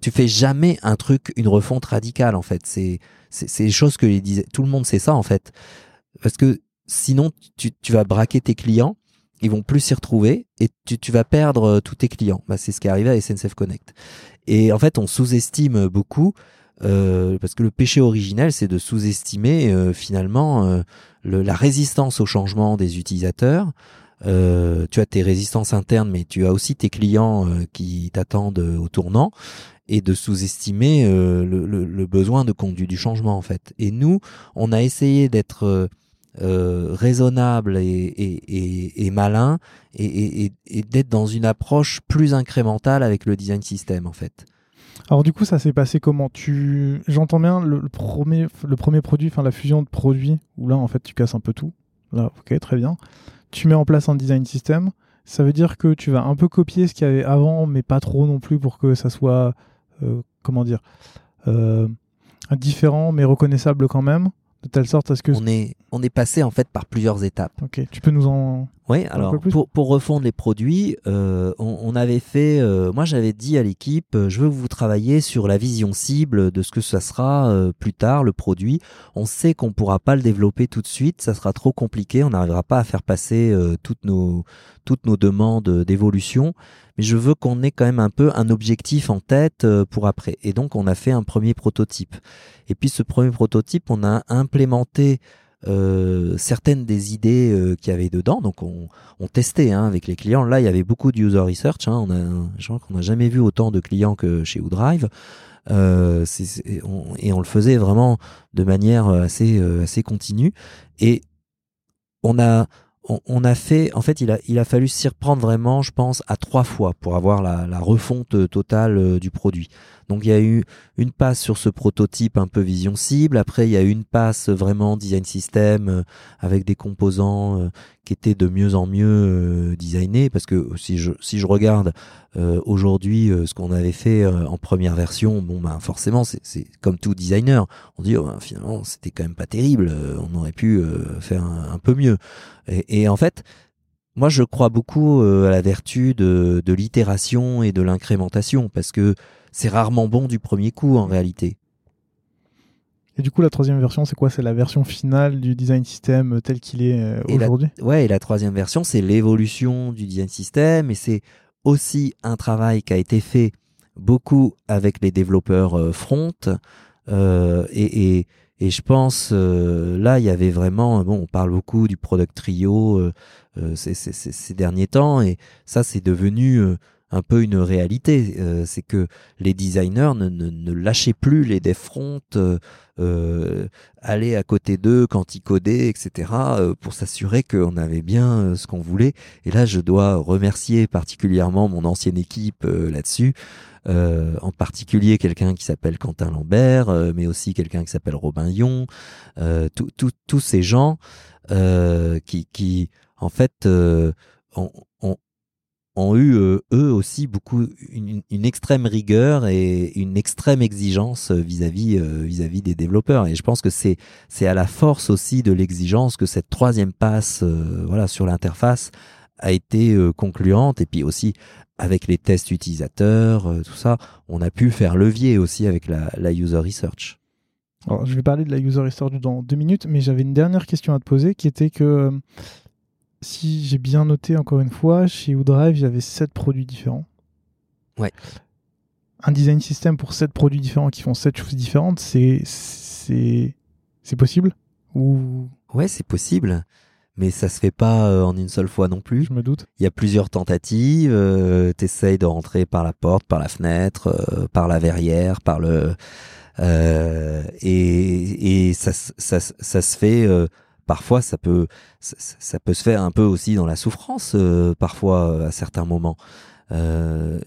Tu fais jamais un truc, une refonte radicale en fait. C'est c'est des choses que les disait. Tout le monde sait ça en fait, parce que sinon tu, tu vas braquer tes clients, ils vont plus s'y retrouver et tu, tu vas perdre euh, tous tes clients. Bah, c'est ce qui est arrivé à SNCF Connect. Et en fait, on sous-estime beaucoup euh, parce que le péché originel, c'est de sous-estimer euh, finalement euh, le, la résistance au changement des utilisateurs. Tu as tes résistances internes, mais tu as aussi tes clients qui t'attendent au tournant et de sous-estimer le, le, le, besoin de conduite du changement en fait. Et nous, on a essayé d'être euh, raisonnable et, et, et, malin et, d'être dans une approche plus incrémentale avec le design system en fait.
Alors du coup, ça s'est passé comment? Tu, j'entends bien le, premier, le premier produit, enfin la fusion de produits où là en fait tu casses un peu tout. Là, ok, très bien. Tu mets en place un design system. Ça veut dire que tu vas un peu copier ce qu'il y avait avant, mais pas trop non plus pour que ça soit, euh, comment dire, euh, différent mais reconnaissable quand même de telle sorte à ce que
on est on est passé en fait par plusieurs étapes.
Ok, tu peux nous en
oui, alors pour, pour refondre les produits, euh, on, avait fait, euh, moi j'avais dit à l'équipe, euh, je veux que vous travailler sur la vision cible de ce que ça sera plus tard le produit. On sait qu'on pourra pas le développer tout de suite, ça sera trop compliqué, on n'arrivera pas à faire passer toutes nos toutes nos demandes d'évolution, mais je veux qu'on ait quand même un peu un objectif en tête pour après. Et donc on a fait un premier prototype. Et puis ce premier prototype, on a implémenté euh, certaines des idées euh, qu'il y avait dedans. Donc on, on testait hein, avec les clients. Là, il y avait beaucoup de user research. Hein. On a, je crois qu'on n'a jamais vu autant de clients que chez Woodrive. Euh, et on le faisait vraiment de manière assez assez continue. Et on a on, a fait, en fait, il a, il a fallu s'y reprendre vraiment, je pense, à trois fois pour avoir la, la refonte totale du produit. Donc il y a eu une passe sur ce prototype un peu vision cible. Après il y a eu une passe vraiment design system euh, avec des composants euh, qui étaient de mieux en mieux euh, designés. Parce que si je si je regarde aujourd'hui ce qu'on avait fait en première version, bon ben forcément c'est comme tout designer. On dit oh, ben, finalement c'était quand même pas terrible. on aurait pu faire un, peu mieux. Et, et en fait moi, je crois beaucoup à la vertu de, de l'itération et de l'incrémentation parce que c'est rarement bon du premier coup en réalité.
Et du coup, la troisième version, c'est quoi? C'est la version finale du design system tel qu'il est euh, aujourd'hui?
Ouais, et la troisième version, c'est l'évolution du design system et c'est aussi un travail qui a été fait beaucoup avec les développeurs euh, front. Euh, et, je pense, là, il y avait vraiment, bon, on parle beaucoup du product trio ces, ces, derniers temps, et ça, c'est devenu un peu une réalité. Euh, c'est que les designers ne, ne, ne, lâchaient plus les dev front, euh, euh, aller à côté d'eux quand ils codaient, etc., euh, pour s'assurer qu'on avait bien ce qu'on voulait. Et là, je dois remercier particulièrement mon ancienne équipe là-dessus. En particulier quelqu'un qui s'appelle Quentin Lambert, mais aussi quelqu'un qui s'appelle Robin Yon, tous ces gens qui, en fait, ont, eu euh, eux aussi beaucoup une, extrême rigueur et une extrême exigence vis-à-vis euh, vis-à-vis des développeurs. Et je pense que c'est à la force aussi de l'exigence que cette troisième passe euh, voilà sur l'interface a été concluante et puis aussi avec les tests utilisateurs tout ça on a pu faire levier aussi avec la, la user research
alors, je vais parler de la user research dans deux minutes, mais j'avais une dernière question à te poser qui était que si j'ai bien noté encore une fois, chez Woodrive, il y avait 7 produits différents.
Ouais.
Un design system pour 7 produits différents qui font 7 choses différentes, c'est possible? Ou
Ouais, c'est possible. Mais ça se fait pas euh, en une seule fois non plus.
Je me doute.
Il y a plusieurs tentatives. Euh, tu essayes de rentrer par la porte, par la fenêtre, euh, par la verrière, par le et, et ça, ça, ça se fait parfois ça peut ça, peut se faire un peu aussi dans la souffrance euh, parfois euh, à certains moments. Euh,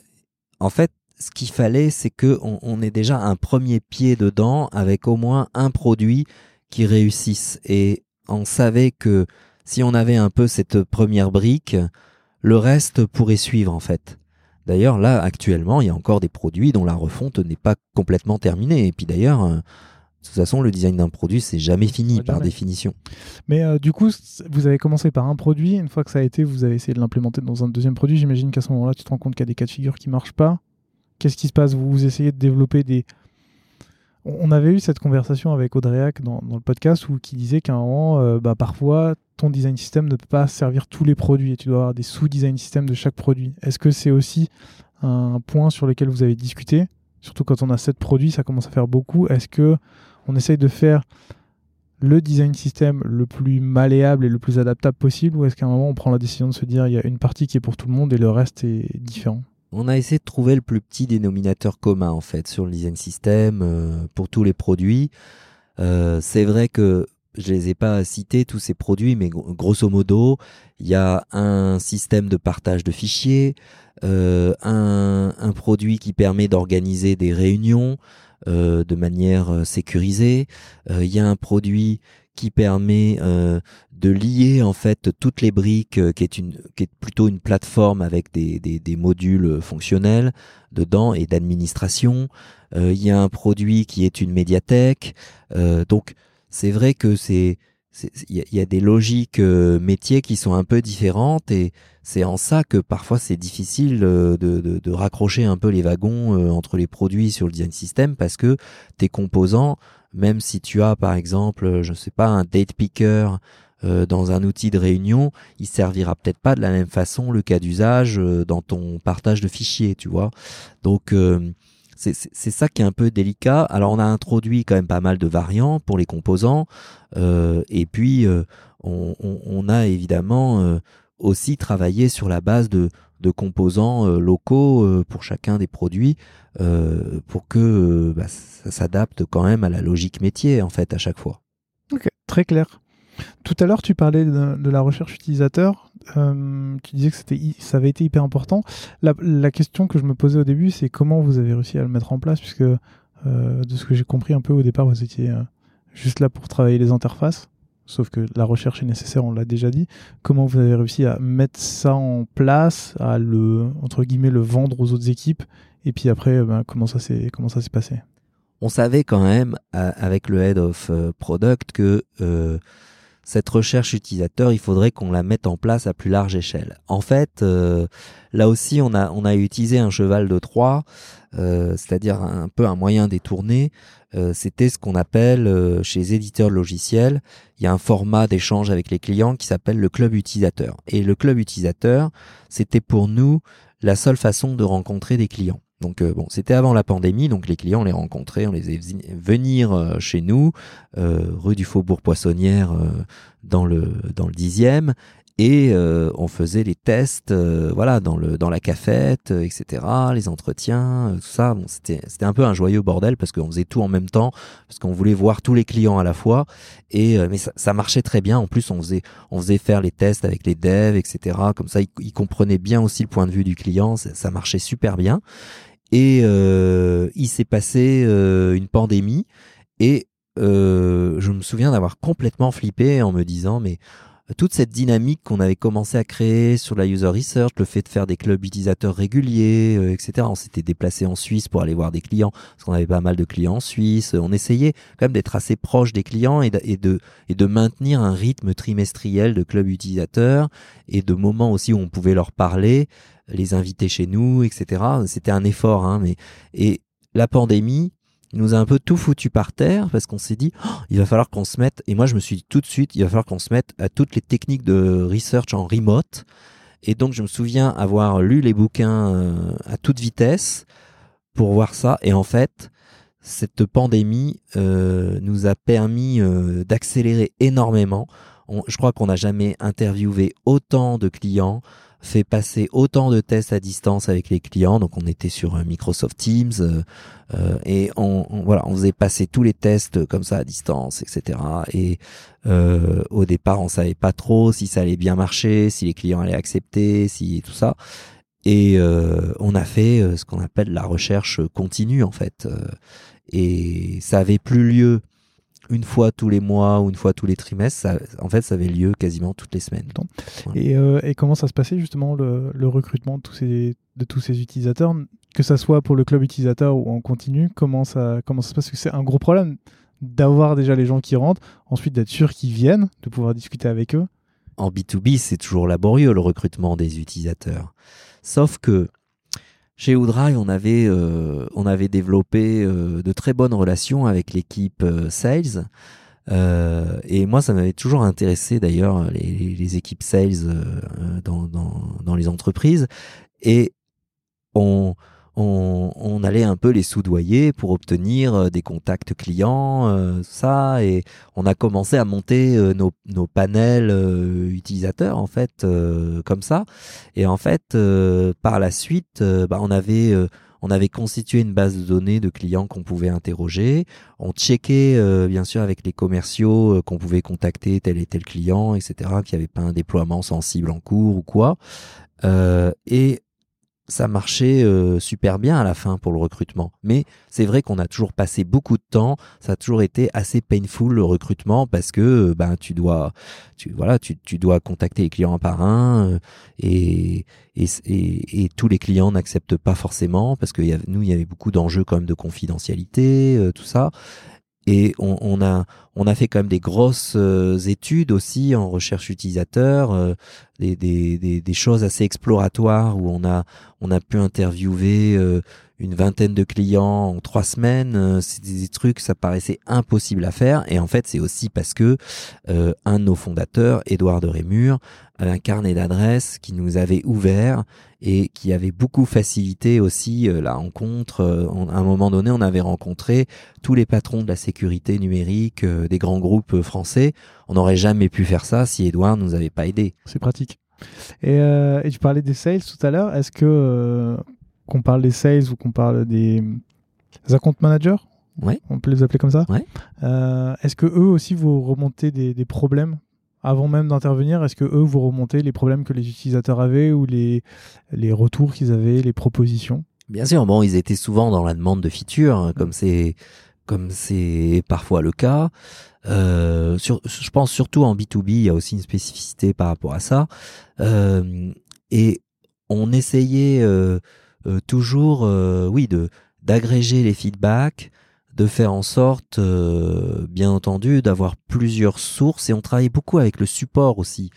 en fait, ce qu'il fallait, c'est que on, ait déjà un premier pied dedans avec au moins un produit qui réussisse. Et on savait que si on avait un peu cette première brique, le reste pourrait suivre en fait. D'ailleurs, là, actuellement, il y a encore des produits dont la refonte n'est pas complètement terminée. Et puis d'ailleurs, de toute façon, le design d'un produit, c'est jamais fini par définition.
Mais euh, du coup, vous avez commencé par un produit. Une fois que ça a été, vous avez essayé de l'implémenter dans un deuxième produit. J'imagine qu'à ce moment-là, tu te rends compte qu'il y a des cas de figure qui marchent pas. Qu'est-ce qui se passe? Vous essayez de développer des. On avait eu cette conversation avec Audréac dans, le podcast où qui disait qu'à un moment, euh, bah, parfois, ton design system ne peut pas servir tous les produits et tu dois avoir des sous-design systems de chaque produit. Est-ce que c'est aussi un point sur lequel vous avez discuté? Surtout quand on a sept produits, ça commence à faire beaucoup. Est-ce que on essaye de faire le design system le plus malléable et le plus adaptable possible ou est-ce qu'à un moment on prend la décision de se dire il y a une partie qui est pour tout le monde et le reste est différent?
On a essayé de trouver le plus petit dénominateur commun en fait sur le design system euh, pour tous les produits. Euh, c'est vrai que je les ai pas cités tous ces produits, mais grosso modo, il y a un système de partage de fichiers, euh, un, produit qui permet d'organiser des réunions de manière sécurisée. Il y a un produit qui permet euh, de lier en fait toutes les briques, qui est une, qui est plutôt une plateforme avec des, des, des modules fonctionnels dedans et d'administration. Il y a un produit qui est une médiathèque. donc c'est vrai que c'est il y, a des logiques euh, métiers qui sont un peu différentes et c'est en ça que parfois c'est difficile euh, de, de, de, raccrocher un peu les wagons euh, entre les produits sur le design system parce que tes composants, même si tu as par exemple, je sais pas, un date picker dans un outil de réunion, il servira peut-être pas de la même façon le cas d'usage dans ton partage de fichiers, tu vois. Donc c'est ça qui est un peu délicat. Alors on a introduit quand même pas mal de variants pour les composants, euh, et puis euh, on, a évidemment euh, aussi travaillé sur la base de, de composants euh, locaux euh, pour chacun des produits, pour que bah, ça s'adapte quand même à la logique métier en fait à chaque fois.
Ok, très clair. Tout à l'heure, tu parlais de, la recherche utilisateur. Euh, tu disais que c'était, ça avait été hyper important. La, question que je me posais au début, c'est comment vous avez réussi à le mettre en place, puisque euh, de ce que j'ai compris un peu au départ, vous étiez euh, juste là pour travailler les interfaces. Sauf que la recherche est nécessaire, on l'a déjà dit. Comment vous avez réussi à mettre ça en place, à le entre guillemets le vendre aux autres équipes, et puis après, ben, comment ça s'est comment ça s'est passé?
On savait quand même avec le head of product que cette recherche utilisateur, il faudrait qu'on la mette en place à plus large échelle. En fait, euh, là aussi, on a, utilisé un cheval de Troie, euh, c'est-à-dire un peu un moyen détourné. Euh, c'était ce qu'on appelle chez les éditeurs de logiciels, il y a un format d'échange avec les clients qui s'appelle le club utilisateur. Et le club utilisateur, c'était pour nous la seule façon de rencontrer des clients. Donc euh, bon, c'était avant la pandémie, donc les clients on les rencontrait, on les faisait venir euh, chez nous, euh, rue du Faubourg Poissonnière, dans le dans le dixième, et on faisait les tests, voilà, dans le dans la cafette, etc., les entretiens, tout ça. Bon, c'était c'était un peu un joyeux bordel parce qu'on faisait tout en même temps, parce qu'on voulait voir tous les clients à la fois, et mais ça, ça, marchait très bien. En plus, on faisait on faisait faire les tests avec les devs, etc. Comme ça, ils, comprenaient bien aussi le point de vue du client, ça marchait super bien. Et euh, il s'est passé euh, une pandémie. Et euh, je me souviens d'avoir complètement flippé en me disant mais toute cette dynamique qu'on avait commencé à créer sur la user research, le fait de faire des clubs utilisateurs réguliers, etc. On s'était déplacé en Suisse pour aller voir des clients, parce qu'on avait pas mal de clients en Suisse. On essayait quand même d'être assez proche des clients et de, et de, et de maintenir un rythme trimestriel de clubs utilisateurs et de moments aussi où on pouvait leur parler les inviter chez nous, etc. C'était un effort, hein, mais et la pandémie nous a un peu tout foutu par terre parce qu'on s'est dit oh, il va falloir qu'on se mette et moi je me suis dit tout de suite il va falloir qu'on se mette à toutes les techniques de research en remote et donc je me souviens avoir lu les bouquins euh, à toute vitesse pour voir ça et en fait cette pandémie euh, nous a permis euh, d'accélérer énormément. je crois qu'on n'a jamais interviewé autant de clients, fait passer autant de tests à distance avec les clients. Donc on était sur euh, Microsoft Teams euh, euh, et on, voilà, on faisait passer tous les tests comme ça à distance, etc. Et euh, au départ, on savait pas trop si ça allait bien marcher, si les clients allaient accepter, si tout ça. Et on a fait ce qu'on appelle la recherche continue en fait. et ça avait plus lieu une fois tous les mois ou une fois tous les trimestres. Ça, en fait, ça avait lieu quasiment toutes les semaines.
Et, euh, et, comment ça se passait justement le, le, recrutement de tous, ces, de tous ces utilisateurs, que ça soit pour le club utilisateur ou en continu Comment ça, comment ça se passe? Parce que c'est un gros problème d'avoir déjà les gens qui rentrent, ensuite d'être sûr qu'ils viennent, de pouvoir discuter avec eux.
En B2B, c'est toujours laborieux le recrutement des utilisateurs. Sauf que chez Woodrive, on avait, euh, on avait développé euh, de très bonnes relations avec l'équipe euh, sales. et moi, ça m'avait toujours intéressé d'ailleurs les, les, équipes sales dans, dans, dans, les entreprises. Et on, on, allait un peu les soudoyer pour obtenir euh, des contacts clients, euh, ça, et on a commencé à monter euh, nos, panels utilisateurs en fait comme ça. Et en fait, par la suite, bah, on avait on avait constitué une base de données de clients qu'on pouvait interroger. On checkait bien sûr avec les commerciaux qu'on pouvait contacter tel et tel client, etc. Qu'il n'y avait pas un déploiement sensible en cours ou quoi. Et ça marchait euh, super bien à la fin pour le recrutement. Mais c'est vrai qu'on a toujours passé beaucoup de temps. Ça a toujours été assez painful le recrutement parce que euh, ben tu dois, tu voilà, tu, tu dois contacter les clients un par un euh, et, et, et, tous les clients n'acceptent pas forcément parce que nous il y avait beaucoup d'enjeux quand même de confidentialité, tout ça. Et on, on, a, on a fait quand même des grosses euh, études aussi en recherche utilisateur, euh, des, des, des, choses assez exploratoires où on a, on a pu interviewer euh, une vingtaine de clients en trois semaines. c'est des trucs, ça paraissait impossible à faire. Et en fait, c'est aussi parce que un de nos fondateurs, Édouard de Rémur, un carnet d'adresses qui nous avait ouvert et qui avait beaucoup facilité aussi euh, la rencontre. Euh, à un moment donné, on avait rencontré tous les patrons de la sécurité numérique euh, des grands groupes français. On n'aurait jamais pu faire ça si Edouard nous avait pas aidé.
C'est pratique. Et, et, tu parlais des sales tout à l'heure. Est-ce que qu'on parle des sales ou qu'on parle des, account managers?
Ouais.
On peut les appeler comme ça?
Ouais.
Est-ce que eux aussi vous remontez des, des problèmes avant même d'intervenir, est-ce que eux vous remontez les problèmes que les utilisateurs avaient ou les, les retours qu'ils avaient, les propositions?
Bien sûr, bon, ils étaient souvent dans la demande de features, hein, comme c'est comme c'est parfois le cas. Euh, sur, je pense surtout en B2B, il y a aussi une spécificité par rapport à ça. Euh, et on essayait euh, euh toujours, euh, oui, de d'agréger les feedbacks, de faire en sorte, euh, bien entendu, d'avoir plusieurs sources et on travaillait beaucoup avec le support aussi.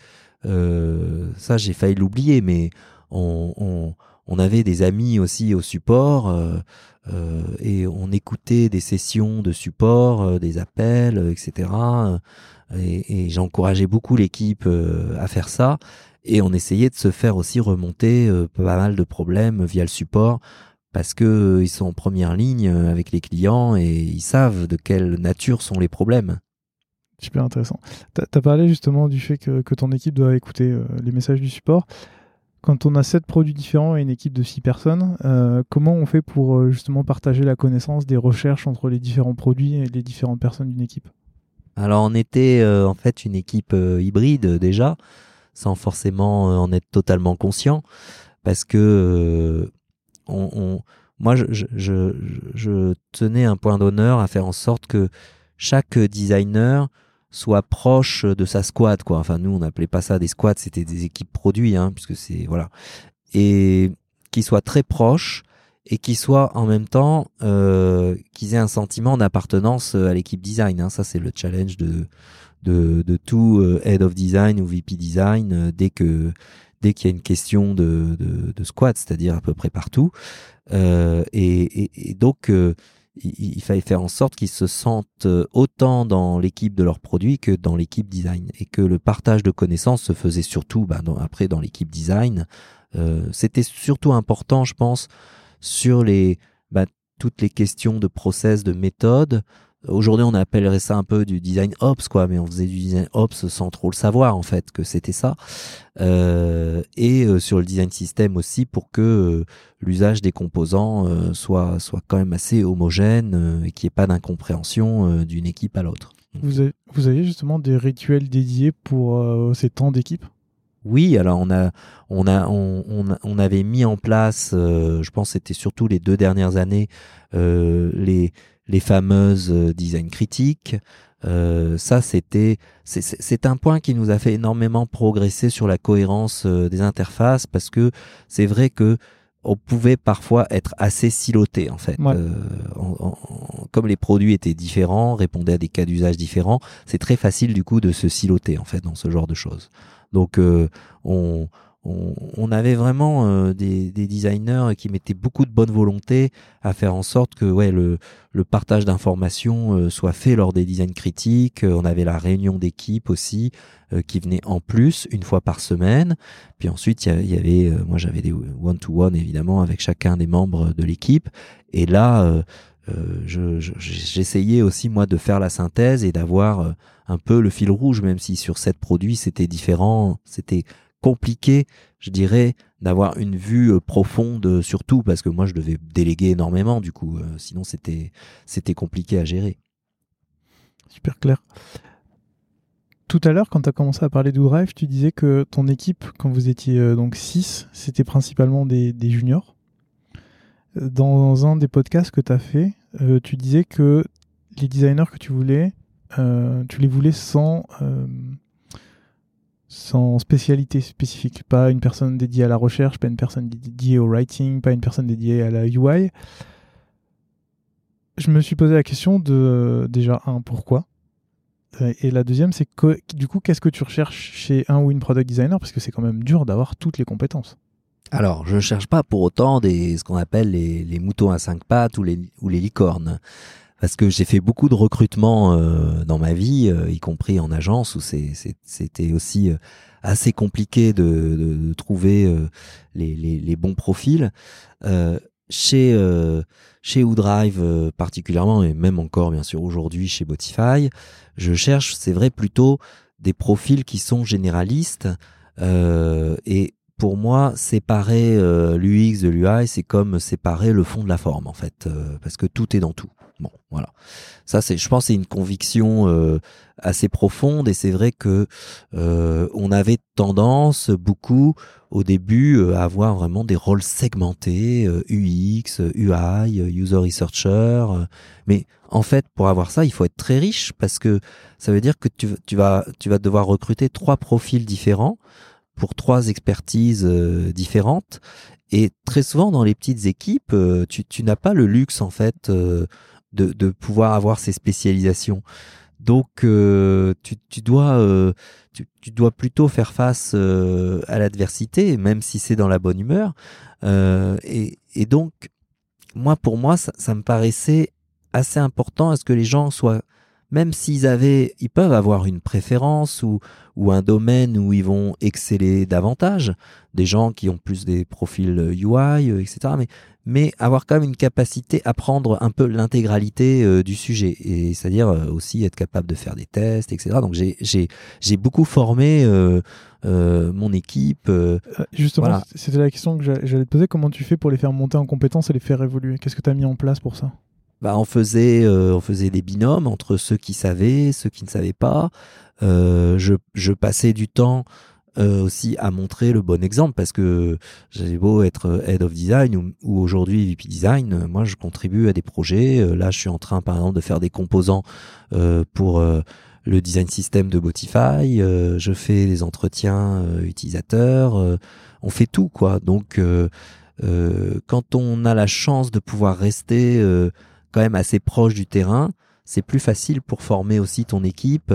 Euh, ça, j'ai failli l'oublier, mais on, on, avait des amis aussi au support euh, euh et on écoutait des sessions de support, euh, des appels, etc. Et, et j'encourageais beaucoup l'équipe à faire ça. Et on essayait de se faire aussi remonter pas mal de problèmes via le support parce que euh, ils sont en première ligne euh, avec les clients et ils savent de quelle nature sont les problèmes.
Super intéressant. Tu as, parlé justement du fait que, ton équipe doit écouter euh, les messages du support. Quand on a sept produits différents et une équipe de six personnes, comment on fait pour justement partager la connaissance des recherches entre les différents produits et les différentes personnes d'une équipe?
Alors on était en fait une équipe hybride déjà, sans forcément en être totalement conscient, parce que on, moi, je, tenais un point d'honneur à faire en sorte que chaque designer soit proche de sa squad, quoi. Enfin, nous, on n'appelait pas ça des squads, c'était des équipes produits, hein, puisque c'est voilà, et qui soit très proche et qui soit en même temps euh, qu'ils aient un sentiment d'appartenance à l'équipe design. Hein. Ça, c'est le challenge de de, tout euh, head of design ou VP design euh, dès que dès qu'il y a une question de, de, de squat, c'est-à-dire à peu près partout. Euh, et, et, donc, il, fallait faire en sorte qu'ils se sentent autant dans l'équipe de leurs produits que dans l'équipe design. Et que le partage de connaissances se faisait surtout dans, après dans l'équipe design. C'était surtout important, je pense, sur les bah, toutes les questions de process, de méthode, Aujourd'hui, on appellerait ça un peu du design ops, quoi, mais on faisait du design ops sans trop le savoir, en fait, que c'était ça. Euh, et euh, sur le design system aussi, pour que euh, l'usage des composants soit, soit quand même assez homogène et qu'il n'y ait pas d'incompréhension d'une équipe à l'autre.
Vous, avez, vous aviez justement des rituels dédiés pour ces temps d'équipe?
Oui, alors on a, on a, on, on, avait mis en place, je pense, c'était surtout les deux dernières années, les les fameuses euh, design critiques. Euh, ça, c'était, c'est un point qui nous a fait énormément progresser sur la cohérence euh, des interfaces parce que c'est vrai que on pouvait parfois être assez siloté en fait. Euh, comme les produits étaient différents, répondaient à des cas d'usage différents, c'est très facile du coup de se siloter en fait dans ce genre de choses. Donc on, on, avait vraiment euh, des, designers qui mettaient beaucoup de bonne volonté à faire en sorte que ouais, le, partage d'informations euh, soit fait lors des designs critiques. Euh, on avait la réunion d'équipe aussi qui venait en plus une fois par semaine. Puis ensuite, il y, avait, moi j'avais des one-to-one évidemment avec chacun des membres de l'équipe. Et là, j'essayais aussi moi de faire la synthèse et d'avoir un peu le fil rouge, même si sur sept produits c'était différent, c'était compliqué, je dirais, d'avoir une vue euh, profonde sur tout parce que moi je devais déléguer énormément du coup, euh, sinon c'était c'était compliqué à gérer.
Super clair. Tout à l'heure, quand tu as commencé à parler d'Oudrive, tu disais que ton équipe, quand vous étiez euh, donc 6, c'était principalement des, des, juniors. Dans un des podcasts que tu as fait, tu disais que les designers que tu voulais, tu les voulais sans sans spécialité spécifique, pas une personne dédiée à la recherche, pas une personne dédiée au writing, pas une personne dédiée à la UI. Je me suis posé la question de déjà un pourquoi? Et la deuxième c'est du coup qu'est-ce que tu recherches chez un ou une product designer? Parce que c'est quand même dur d'avoir toutes les compétences.
Alors, je ne cherche pas pour autant des, ce qu'on appelle les, les, moutons à cinq pattes ou les, ou les licornes parce que j'ai fait beaucoup de recrutements euh, dans ma vie, euh, y compris en agence, où c'était aussi euh, assez compliqué de, de, de trouver les, les, les, bons profils. chez chez Woodrive particulièrement, et même encore bien sûr aujourd'hui chez Botify, je cherche, c'est vrai, plutôt des profils qui sont généralistes et pour moi, séparer l'UX de l'UI, c'est comme séparer le fond de la forme, en fait, parce que tout est dans tout. Bon, voilà. Ça, c'est, je pense, c'est une conviction euh, assez profonde et c'est vrai que euh, on avait tendance beaucoup au début euh, à avoir vraiment des rôles segmentés, UX, UI, User Researcher. mais en fait, pour avoir ça, il faut être très riche parce que ça veut dire que tu, tu vas, tu vas devoir recruter trois profils différents pour trois expertises différentes. Et très souvent dans les petites équipes, tu, tu n'as pas le luxe en fait de, pouvoir avoir ces spécialisations. Donc euh, tu, tu, dois euh, tu, dois plutôt faire face euh, à l'adversité, même si c'est dans la bonne humeur. Et, donc moi pour moi ça me paraissait assez important à ce que les gens soient même s'ils avaient, ils peuvent avoir une préférence ou, ou un domaine où ils vont exceller davantage, des gens qui ont plus des profils UI, etc. Mais mais avoir quand même une capacité à prendre un peu l'intégralité euh, du sujet et c'est-à-dire euh, aussi être capable de faire des tests etc donc j'ai beaucoup formé euh, mon équipe
justement c'était la question que j'allais te poser. Comment tu fais pour les faire monter en compétences et les faire évoluer? Qu'est-ce que tu as mis en place pour ça?
Bah, on faisait on faisait des binômes entre ceux qui savaient ceux qui ne savaient pas je je passais du temps euh, aussi à montrer le bon exemple parce que j'avais beau être head of design ou, aujourd'hui VP design, euh, moi je contribue à des projets. Euh, là, je suis en train par exemple de faire des composants pour le design system de Botify. je fais des entretiens utilisateurs. on fait tout quoi. Donc quand on a la chance de pouvoir rester quand même assez proche du terrain, c'est plus facile pour former aussi ton équipe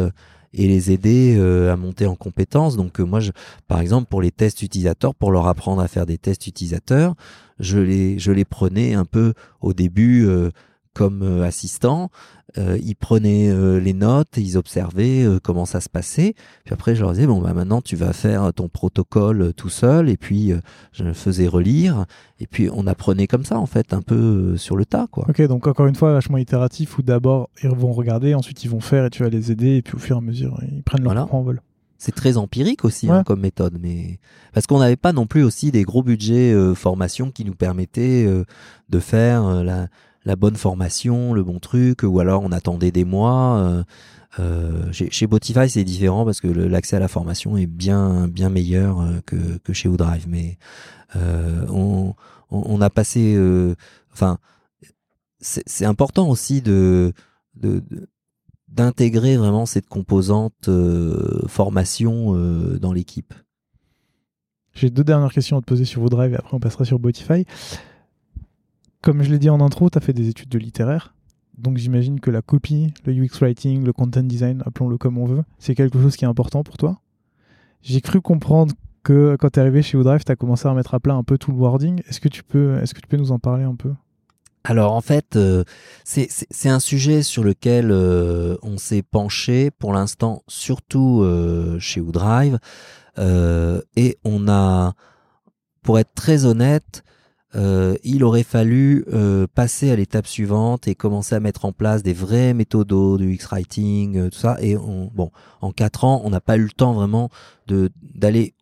et les aider euh, à monter en compétences. Donc euh, moi, par exemple, pour les tests utilisateurs, pour leur apprendre à faire des tests utilisateurs, je les, prenais un peu au début euh, comme assistant. ils prenaient les notes, ils observaient comment ça se passait. Puis après, je leur disais bon bah maintenant tu vas faire ton protocole tout seul. Et puis je me faisais relire. Et puis on apprenait comme ça en fait, un peu sur le tas quoi.
Ok, donc encore une fois vachement itératif où d'abord ils vont regarder, ensuite ils vont faire et tu vas les aider et puis au fur et à mesure ils prennent leur voilà. vol.
C'est très empirique aussi hein, comme méthode, mais parce qu'on n'avait pas non plus aussi des gros budgets formation qui nous permettaient de faire la la bonne formation, le bon truc, ou alors on attendait des mois. Euh, euh, chez, Botify, c'est différent parce que l'accès à la formation est bien bien meilleur euh, que, que chez Woodrive. Mais on, a passé, enfin, c'est important aussi de, d'intégrer vraiment cette composante formation dans l'équipe.
J'ai deux dernières questions à te poser sur Woodrive et après on passera sur Botify. Comme je l'ai dit en intro, tu as fait des études de littéraire. Donc j'imagine que la copie, le UX writing, le content design, appelons-le comme on veut, c'est quelque chose qui est important pour toi. J'ai cru comprendre que quand tu es arrivé chez Woodrive, tu as commencé à remettre à plat un peu tout le wording. Est-ce que tu peux, est-ce que tu peux nous en parler un peu?
Alors en fait, euh, c'est un sujet sur lequel euh, on s'est penché pour l'instant, surtout euh, chez Woodrive, et on a, pour être très honnête, euh, il aurait fallu euh, passer à l'étape suivante et commencer à mettre en place des vrais méthodos de X-Writing, euh, tout ça. Et on, bon, en quatre ans, on n'a pas eu le temps vraiment de d'aller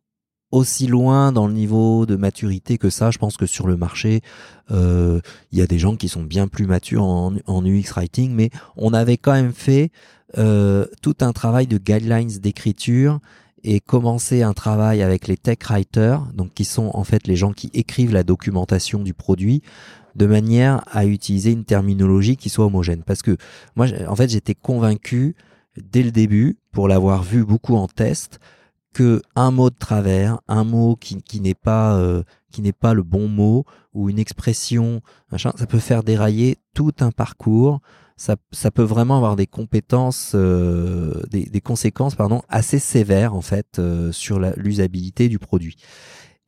aussi loin dans le niveau de maturité que ça. Je pense que sur le marché, il y a des gens qui sont bien plus matures en, en UX writing, mais on avait quand même fait tout un travail de guidelines d'écriture et commencer un travail avec les tech writers, donc qui sont en fait les gens qui écrivent la documentation du produit, de manière à utiliser une terminologie qui soit homogène. Parce que moi, en fait, j'étais convaincu dès le début, pour l'avoir vu beaucoup en test, que un mot de travers, un mot qui, n'est pas euh, qui n'est pas le bon mot ou une expression, ça peut faire dérailler tout un parcours. Ça, ça peut vraiment avoir des compétences, euh, des, des, conséquences pardon assez sévères en fait euh, sur l'usabilité du produit.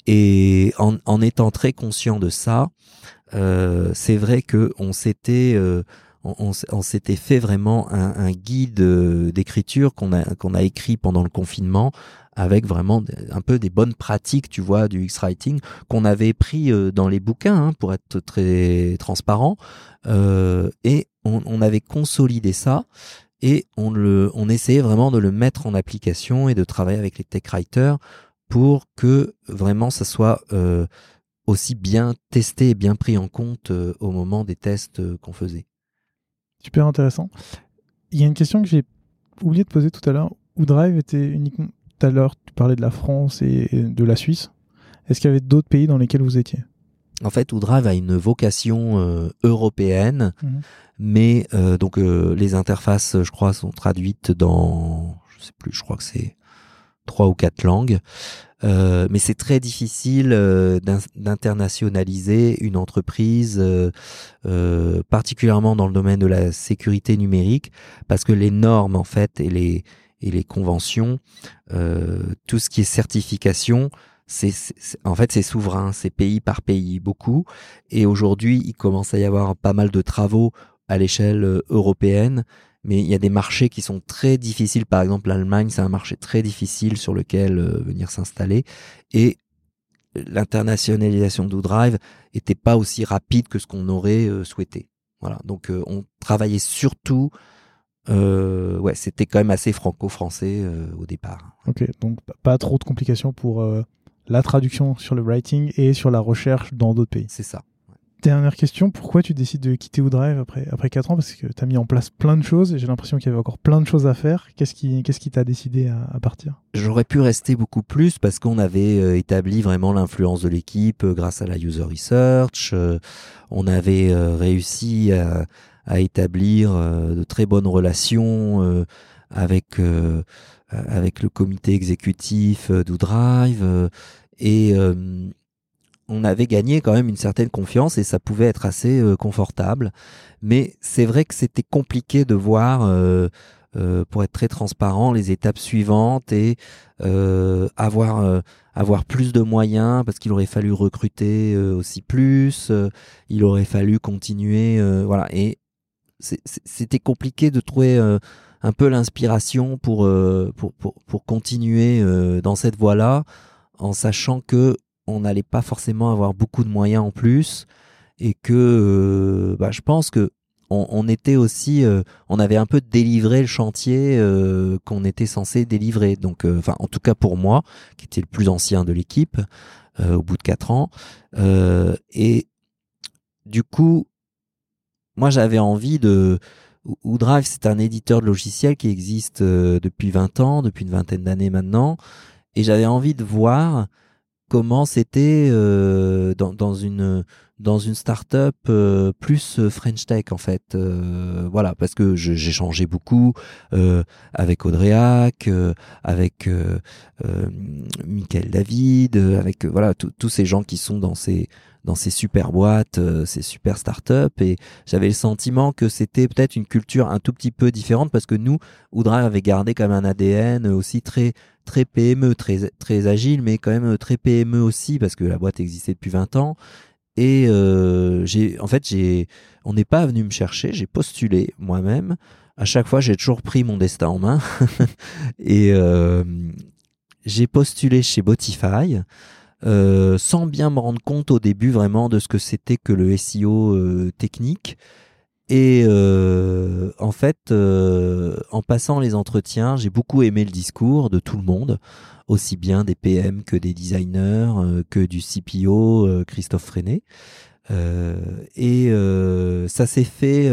Et en, en, étant très conscient de ça, euh, c'est vrai que on s'était euh, on, on, s'était fait vraiment un, un guide euh, d'écriture qu'on a qu'on a écrit pendant le confinement avec vraiment un peu des bonnes pratiques, tu vois, du X-Writing qu'on avait pris dans les bouquins, hein, pour être très transparent, euh, et on, avait consolidé ça et on essayait vraiment de le mettre en application et de travailler avec les tech writers pour que vraiment ça soit euh, aussi bien testé et bien pris en compte euh, au moment des tests euh, qu'on faisait.
Super intéressant. Il y a une question que j'ai oublié de poser tout à l'heure. Drive était uniquement. Tout à l'heure, tu parlais de la France et de la Suisse. Est-ce qu'il y avait d'autres pays dans lesquels vous étiez?
En fait, Drive a une vocation euh, européenne, mmh. mais euh, donc euh, les interfaces, je crois, sont traduites dans, je sais plus, je crois que c'est trois ou quatre langues. Euh, mais c'est très difficile euh, d'internationaliser une entreprise, euh, particulièrement dans le domaine de la sécurité numérique, parce que les normes en fait et les et les conventions, tout ce qui est certification, en fait c'est souverain, c'est pays par pays beaucoup. Et aujourd'hui, il commence à y avoir pas mal de travaux à l'échelle européenne mais il y a des marchés qui sont très difficiles. Par exemple, l'Allemagne, c'est un marché très difficile sur lequel euh, venir s'installer. Et l'internationalisation d'Oodrive était pas aussi rapide que ce qu'on aurait euh, souhaité. Voilà. Donc, euh, on travaillait surtout. ouais, c'était quand même assez franco-français au départ.
Ok, donc pas trop de complications pour la traduction sur le writing et sur la recherche dans d'autres pays.
C'est ça.
Dernière question, pourquoi tu décides de quitter Woodrive après, après 4 ans? Parce que tu as mis en place plein de choses et j'ai l'impression qu'il y avait encore plein de choses à faire. Qu'est-ce qui qu'est-ce qui t'a décidé à, partir?
J'aurais pu rester beaucoup plus parce qu'on avait euh, établi vraiment l'influence de l'équipe euh, grâce à la user research. Euh, on avait réussi à, à établir de très bonnes relations avec, avec le comité exécutif d'Oodrive. et on avait gagné quand même une certaine confiance et ça pouvait être assez euh, confortable. Mais c'est vrai que c'était compliqué de voir, euh, euh, pour être très transparent, les étapes suivantes et avoir avoir plus de moyens parce qu'il aurait fallu recruter aussi plus, il aurait fallu continuer, voilà. Et c'était compliqué de trouver un peu l'inspiration pour, pour, pour, pour continuer dans cette voie-là en sachant que on n'allait pas forcément avoir beaucoup de moyens en plus et que euh, bah, je pense que on, était aussi, euh, on avait un peu délivré le chantier euh, qu'on était censé délivrer. Donc, enfin, en tout cas pour moi, qui était le plus ancien de l'équipe, au bout de quatre ans. et du coup, moi, j'avais envie de. Drive, c'est un éditeur de logiciels qui existe depuis 20 ans, depuis une vingtaine d'années maintenant, et j'avais envie de voir comment c'était euh, dans, une dans une startup euh, plus French Tech en fait. Euh, voilà parce que j'ai changé beaucoup euh, avec Audréac euh, avec Michael David avec voilà tous ces gens qui sont dans ces dans ces super boîtes, ces super startups, et j'avais le sentiment que c'était peut-être une culture un tout petit peu différente parce que nous, Oudra avait gardé quand même un ADN aussi très très PME, très, très agile, mais quand même très PME aussi, parce que la boîte existait depuis 20 ans. Et euh, j'ai, en fait, j'ai, on n'est pas venu me chercher, j'ai postulé moi-même. À chaque fois, j'ai toujours pris mon destin en main. *laughs* et euh, j'ai postulé chez Botify. Euh, sans bien me rendre compte au début vraiment de ce que c'était que le SEO technique. Et euh, en fait, euh, en passant les entretiens, j'ai beaucoup aimé le discours de tout le monde, aussi bien des PM que des designers, euh, que du CPO Christophe Freinet. et ça s'est fait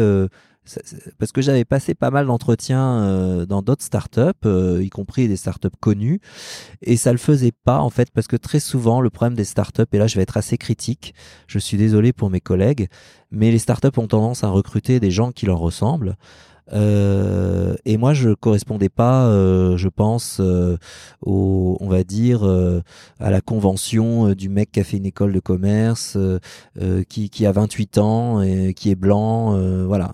parce que j'avais passé pas mal d'entretiens euh, dans d'autres startups, euh, y compris des startups connues, et ça le faisait pas en fait parce que très souvent le problème des startups, et là je vais être assez critique, je suis désolé pour mes collègues, mais les startups ont tendance à recruter des gens qui leur ressemblent. Euh, et moi, je correspondais pas, euh, je pense, euh, au, on va dire, euh, à la convention du mec qui a fait une école de commerce, qui, qui a 28 ans et qui est blanc, voilà.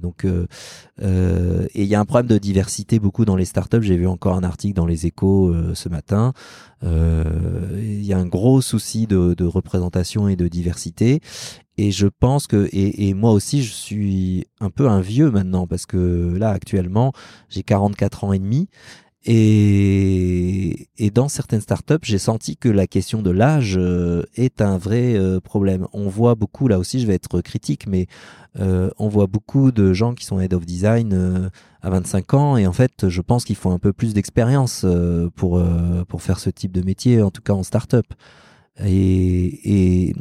donc, et il y a un problème de diversité beaucoup dans les startups. J'ai vu encore un article dans les Échos ce matin. Il y a un gros souci de, de représentation et de diversité. Et je pense que, et, moi aussi, je suis un peu un vieux maintenant parce que là, actuellement, j'ai 44 ans et demi. Et, et dans certaines startups, j'ai senti que la question de l'âge euh, est un vrai euh, problème. On voit beaucoup, là aussi, je vais être critique, mais euh, on voit beaucoup de gens qui sont head of design à 25 ans. Et en fait, je pense qu'il faut un peu plus d'expérience pour, pour faire ce type de métier, en tout cas en startup. Et,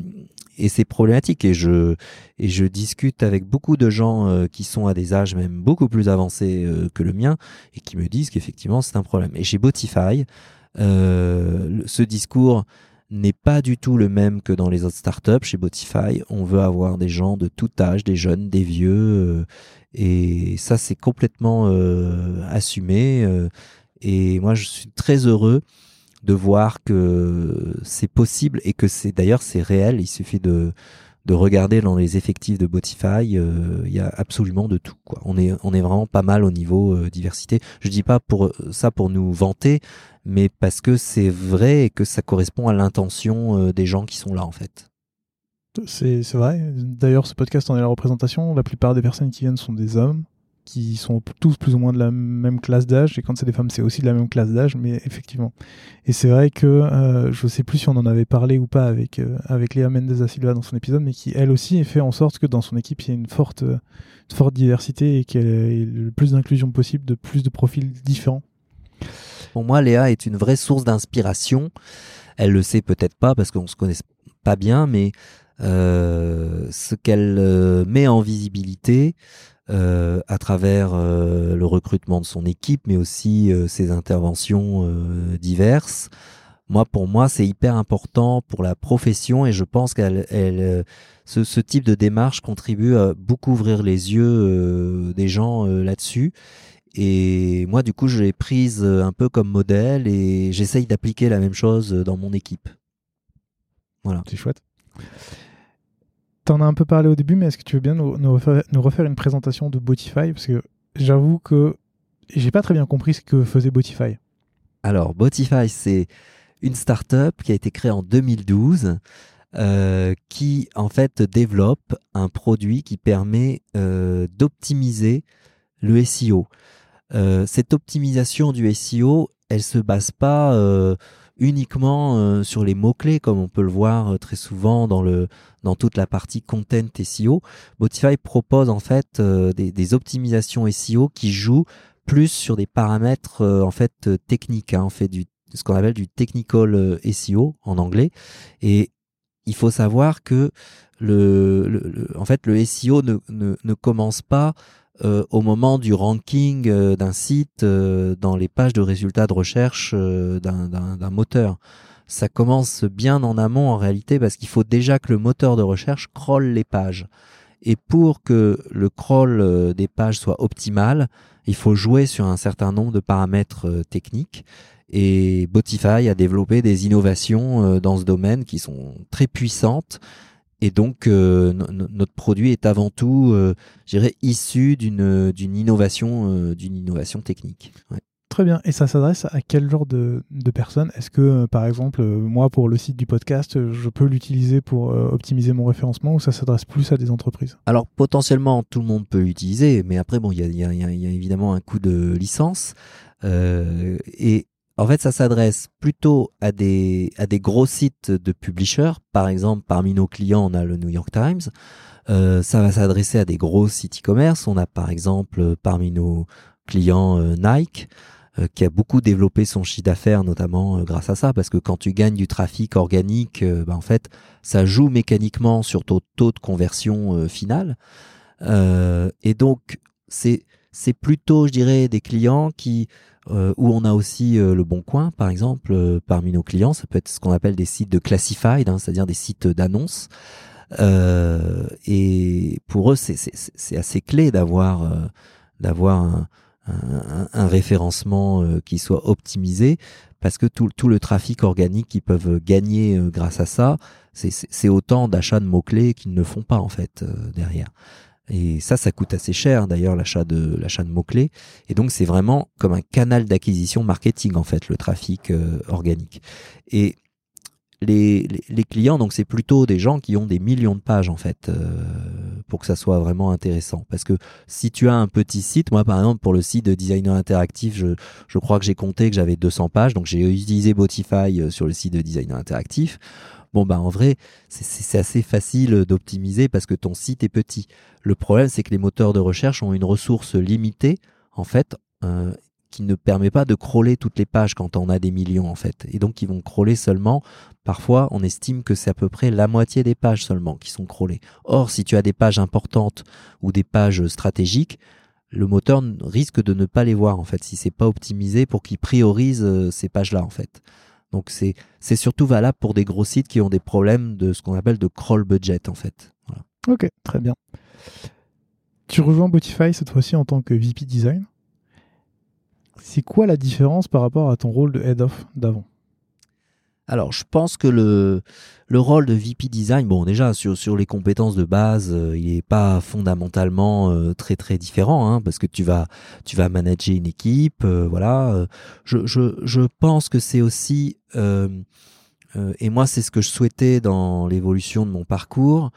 et c'est problématique. Et je, et je discute avec beaucoup de gens euh, qui sont à des âges même beaucoup plus avancés euh, que le mien et qui me disent qu'effectivement c'est un problème. Et chez Botify, euh, ce discours n'est pas du tout le même que dans les autres startups. Chez Botify, on veut avoir des gens de tout âge, des jeunes, des vieux, et ça c'est complètement assumé. et moi, je suis très heureux de voir que c'est possible et que c'est d'ailleurs c'est réel. Il suffit de de regarder dans les effectifs de Botify, euh, il y a absolument de tout. Quoi. On est on est vraiment pas mal au niveau euh, diversité. Je dis pas pour ça pour nous vanter, mais parce que c'est vrai et que ça correspond à l'intention euh, des gens qui sont là en fait.
C'est vrai. D'ailleurs, ce podcast en est la représentation. La plupart des personnes qui viennent sont des hommes qui sont tous plus ou moins de la même classe d'âge, et quand c'est des femmes, c'est aussi de la même classe d'âge, mais effectivement. Et c'est vrai que euh, je sais plus si on en avait parlé ou pas avec, euh, avec Léa Mendes da Silva dans son épisode, mais qui elle aussi fait en sorte que dans son équipe, il y ait une forte, forte diversité et qu'il y ait le plus d'inclusion possible, de plus de profils différents.
Pour moi, Léa est une vraie source d'inspiration. Elle le sait peut-être pas parce qu'on se connaît pas bien, mais euh, ce qu'elle euh, met en visibilité, euh, à travers euh, le recrutement de son équipe, mais aussi euh, ses interventions diverses. Moi, pour moi, c'est hyper important pour la profession et je pense qu'elle, elle, ce, ce, type de démarche contribue à beaucoup ouvrir les yeux des gens là-dessus. Et moi, du coup, je l'ai prise un peu comme modèle et j'essaye d'appliquer la même chose dans mon équipe.
Voilà. C'est chouette. T'en as un peu parlé au début, mais est-ce que tu veux bien nous, refaire, une présentation de Botify? Parce que j'avoue que j'ai pas très bien compris ce que faisait Botify.
Alors, Botify, c'est une startup qui a été créée en 2012 euh, qui, en fait, développe un produit qui permet euh, d'optimiser le SEO. Euh, cette optimisation du SEO, elle se base pas uniquement euh, sur les mots-clés, comme on peut le voir euh, très souvent dans, le, dans toute la partie content SEO. Botify propose en fait euh, des, optimisations SEO qui jouent plus sur des paramètres en fait techniques, hein, on fait du ce qu'on appelle du technical SEO en anglais. Et il faut savoir que le, en fait le SEO ne, ne commence pas euh, au moment du ranking euh, d'un site euh, dans les pages de résultats de recherche d'un moteur. Ça commence bien en amont en réalité parce qu'il faut déjà que le moteur de recherche crawl les pages. Et pour que le crawl des pages soit optimal, il faut jouer sur un certain nombre de paramètres techniques. Et Botify a développé des innovations dans ce domaine qui sont très puissantes et donc, euh, notre produit est avant tout, euh, je dirais, issu d'une d'une innovation, euh, d'une innovation technique.
Très bien. Et ça s'adresse à quel genre de, de personnes? Est-ce que, par exemple, moi, pour le site du podcast, je peux l'utiliser pour optimiser mon référencement ou ça s'adresse plus à des entreprises?
Alors, potentiellement, tout le monde peut l'utiliser, mais après, bon, il y a, évidemment un coût de licence. et en fait, ça s'adresse plutôt à des, à des gros sites de publishers. Par exemple, parmi nos clients, on a le New York Times. Euh, ça va s'adresser à des gros sites e-commerce. On a par exemple parmi nos clients euh, Nike, euh, qui a beaucoup développé son chiffre d'affaires, notamment grâce à ça, parce que quand tu gagnes du trafic organique, bah, en fait, ça joue mécaniquement sur ton taux de conversion final. et donc, c'est c'est plutôt, je dirais, des clients qui euh, où on a aussi euh, le Bon Coin, par exemple, euh, parmi nos clients. Ça peut être ce qu'on appelle des sites de classified, hein, c'est-à-dire des sites d'annonces. et pour eux, c'est assez clé d'avoir d'avoir un, un, un, référencement qui soit optimisé parce que tout, tout le trafic organique qu'ils peuvent gagner grâce à ça, c'est autant d'achats de mots-clés qu'ils ne font pas en fait derrière. Et ça, ça coûte assez cher d'ailleurs l'achat de l'achat de mots clés. Et donc c'est vraiment comme un canal d'acquisition marketing en fait le trafic euh, organique. Et les, les, clients, donc c'est plutôt des gens qui ont des millions de pages en fait euh, pour que ça soit vraiment intéressant. Parce que si tu as un petit site, moi par exemple pour le site de designer interactif, je, je crois que j'ai compté que j'avais 200 pages, donc j'ai utilisé Botify euh, sur le site de designer interactif. Bon, bah en vrai, c'est assez facile d'optimiser parce que ton site est petit. Le problème, c'est que les moteurs de recherche ont une ressource limitée, en fait, euh, qui ne permet pas de crawler toutes les pages quand on a des millions, en fait. Et donc, ils vont crawler seulement. Parfois, on estime que c'est à peu près la moitié des pages seulement qui sont crawlées. Or, si tu as des pages importantes ou des pages stratégiques, le moteur risque de ne pas les voir en fait si c'est pas optimisé pour qu'il priorise euh, ces pages là en fait. Donc c'est surtout valable pour des gros sites qui ont des problèmes de ce qu'on appelle de crawl budget en fait.
Ok, très bien. Tu rejoins Botify cette fois-ci en tant que VP Design. C'est quoi la différence par rapport à ton rôle de Head of d'avant?
Alors, je pense que le, le rôle de VP Design, bon, déjà, sur, sur les compétences de base, euh, il n'est pas fondamentalement euh, très, très différent, hein, parce que tu vas, tu vas manager une équipe, euh, voilà. Je, je, je pense que c'est aussi, et moi, c'est ce que je souhaitais dans l'évolution de mon parcours,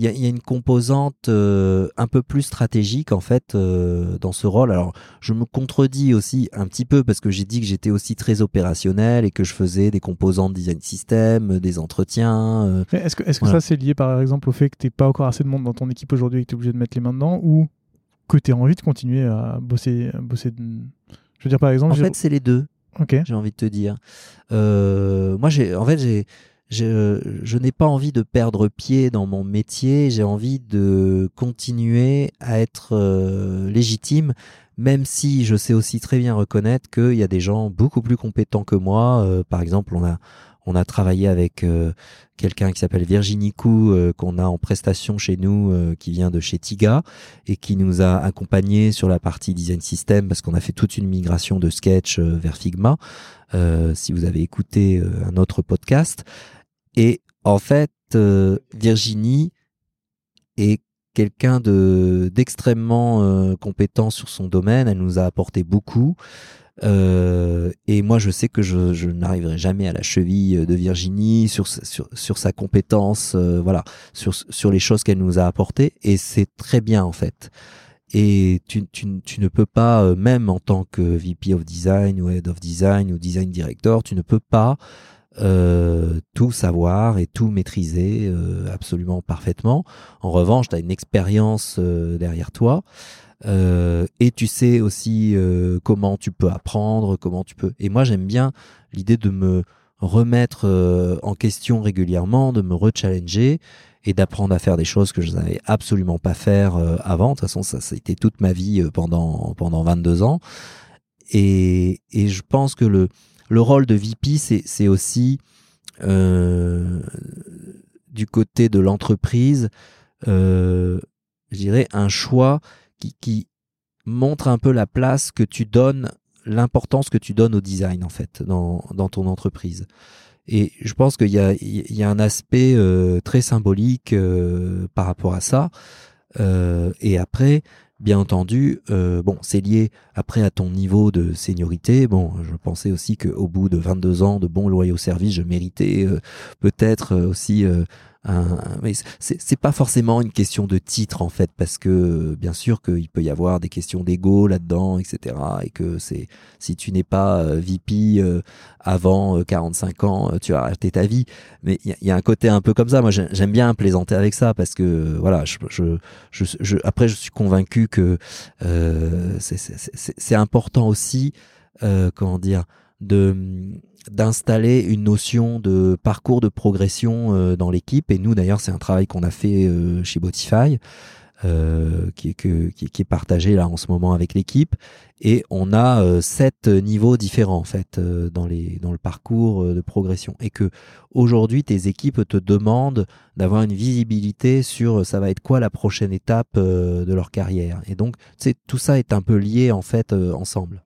il y a, une composante euh, un peu plus stratégique en fait euh, dans ce rôle. Alors je me contredis aussi un petit peu parce que j'ai dit que j'étais aussi très opérationnel et que je faisais des composants de design system, des entretiens.
Euh, est-ce que, est-ce que ça c'est lié par exemple au fait que tu n'es pas encore assez de monde dans ton équipe aujourd'hui et que tu es obligé de mettre les mains dedans ou que tu as envie de continuer à bosser, bosser Je veux dire par exemple...
En fait c'est les deux.
Ok.
J'ai envie de te dire. moi j'ai, en fait j'ai je, je n'ai pas envie de perdre pied dans mon métier, j'ai envie de continuer à être euh, légitime, même si je sais aussi très bien reconnaître qu'il y a des gens beaucoup plus compétents que moi. Euh, par exemple, on a, on a travaillé avec euh, quelqu'un qui s'appelle Virginie Cou, qu'on a en prestation chez nous, qui vient de chez Tiga, et qui nous a accompagnés sur la partie design system, parce qu'on a fait toute une migration de Sketch vers Figma. si vous avez écouté un autre podcast. Et en fait, euh, Virginie est quelqu'un de d'extrêmement euh, compétent sur son domaine. Elle nous a apporté beaucoup. Euh, et moi, je sais que je, je n'arriverai jamais à la cheville de Virginie sur, sur, sur sa compétence, voilà, sur, sur les choses qu'elle nous a apportées. Et c'est très bien, en fait. Et tu, tu, tu ne peux pas, même en tant que VP of Design ou Head of Design ou Design Director, tu ne peux pas euh, tout savoir et tout maîtriser euh, absolument parfaitement. En revanche, tu as une expérience euh, derrière toi et tu sais aussi comment tu peux apprendre, comment tu peux. Et moi, j'aime bien l'idée de me remettre en question régulièrement, de me rechallenger et d'apprendre à faire des choses que je n'avais absolument pas faire avant. De toute façon, ça, ça a été toute ma vie pendant pendant 22 ans. Et, et je pense que le le rôle de VP, c'est aussi euh, du côté de l'entreprise, euh, je dirais, un choix qui, montre un peu la place que tu donnes, l'importance que tu donnes au design, en fait, dans, ton entreprise. Et je pense qu'il y a, un aspect euh, très symbolique par rapport à ça. et après, Bien entendu, euh, bon, c'est lié après à ton niveau de seniorité. Bon, je pensais aussi qu'au bout de 22 ans de bons loyaux services, je méritais euh, peut-être euh, mais c'est pas forcément une question de titre en fait, parce que bien sûr qu'il peut y avoir des questions d'ego là-dedans, etc. Et que c'est si tu n'es pas euh, VP euh, avant 45 euh, ans, tu vas arrêter ta vie. Mais il y, a un côté un peu comme ça. Moi, j'aime bien plaisanter avec ça parce que voilà, je, je, je, après je suis convaincu que euh, c'est important aussi, comment dire, de d'installer une notion de parcours de progression euh, dans l'équipe. Et nous, d'ailleurs, c'est un travail qu'on a fait euh, chez Botify, euh, qui, est qui, est partagé là en ce moment avec l'équipe. Et on a sept niveaux différents en fait dans, les, dans le parcours de progression. Et que aujourd'hui, tes équipes te demandent d'avoir une visibilité sur ça va être quoi la prochaine étape de leur carrière. Et donc, tout ça est un peu lié en fait ensemble.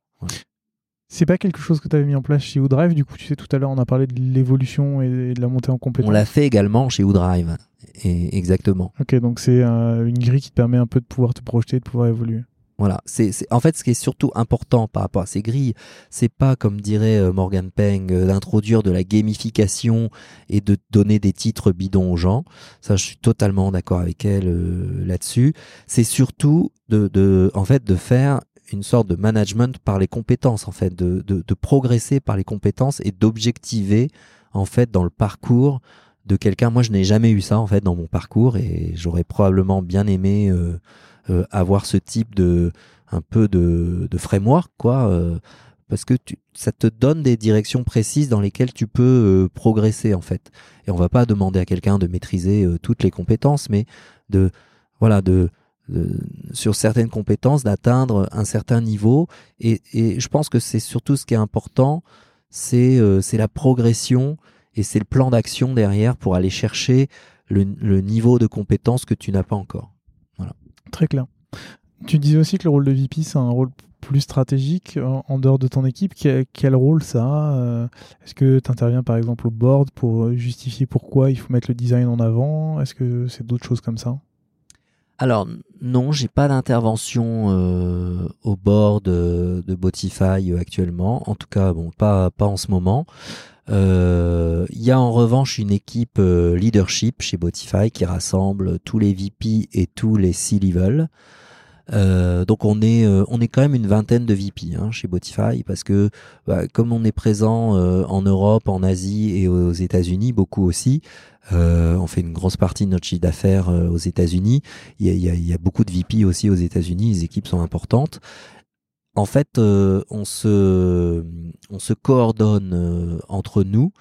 C'est pas quelque chose que tu avais mis en place chez Udrive, du coup, tu sais, tout à l'heure, on a parlé de l'évolution et de la montée en compétence.
On l'a fait également chez Udrive, et exactement.
Ok, donc c'est une grille qui te permet un peu de pouvoir te projeter, de pouvoir évoluer.
Voilà, c'est en fait ce qui est surtout important par rapport à ces grilles, c'est pas comme dirait euh, Morgan Peng euh, d'introduire de la gamification et de donner des titres bidons aux gens. Ça, je suis totalement d'accord avec elle euh, là-dessus. C'est surtout de, de, en fait, de faire une sorte de management par les compétences, en fait, de, de, progresser par les compétences et d'objectiver, en fait, dans le parcours de quelqu'un. Moi, je n'ai jamais eu ça, en fait, dans mon parcours et j'aurais probablement bien aimé euh, euh, avoir ce type de, un peu de, de framework, quoi. Euh, parce que ça te donne des directions précises dans lesquelles tu peux progresser en fait. Et on va pas demander à quelqu'un de maîtriser toutes les compétences, mais de voilà de sur certaines compétences d'atteindre un certain niveau. Et, je pense que c'est surtout ce qui est important, c'est euh, la progression et c'est le plan d'action derrière pour aller chercher le, niveau de compétence que tu n'as pas encore. Voilà.
Très clair. Tu disais aussi que le rôle de VP, c'est un rôle plus stratégique en, dehors de ton équipe. Quel, quel rôle ça a euh, Est-ce que tu interviens par exemple au board pour justifier pourquoi il faut mettre le design en avant? Est-ce que c'est d'autres choses comme ça?
Alors non, j'ai pas d'intervention euh, au bord de, de Botify euh, actuellement. En tout cas, bon, pas pas en ce moment. Euh, il y a en revanche une équipe leadership chez Botify qui rassemble tous les VP et tous les C-level. Donc on est on est quand même une vingtaine de VP hein, chez Botify parce que bah, comme on est présent en Europe, en Asie et aux États-Unis beaucoup aussi, euh, on fait une grosse partie de notre chiffre d'affaires euh, aux États-Unis. Il, y a beaucoup de VP aussi aux États-Unis. Les équipes sont importantes. En fait, euh, on se on se coordonne entre nous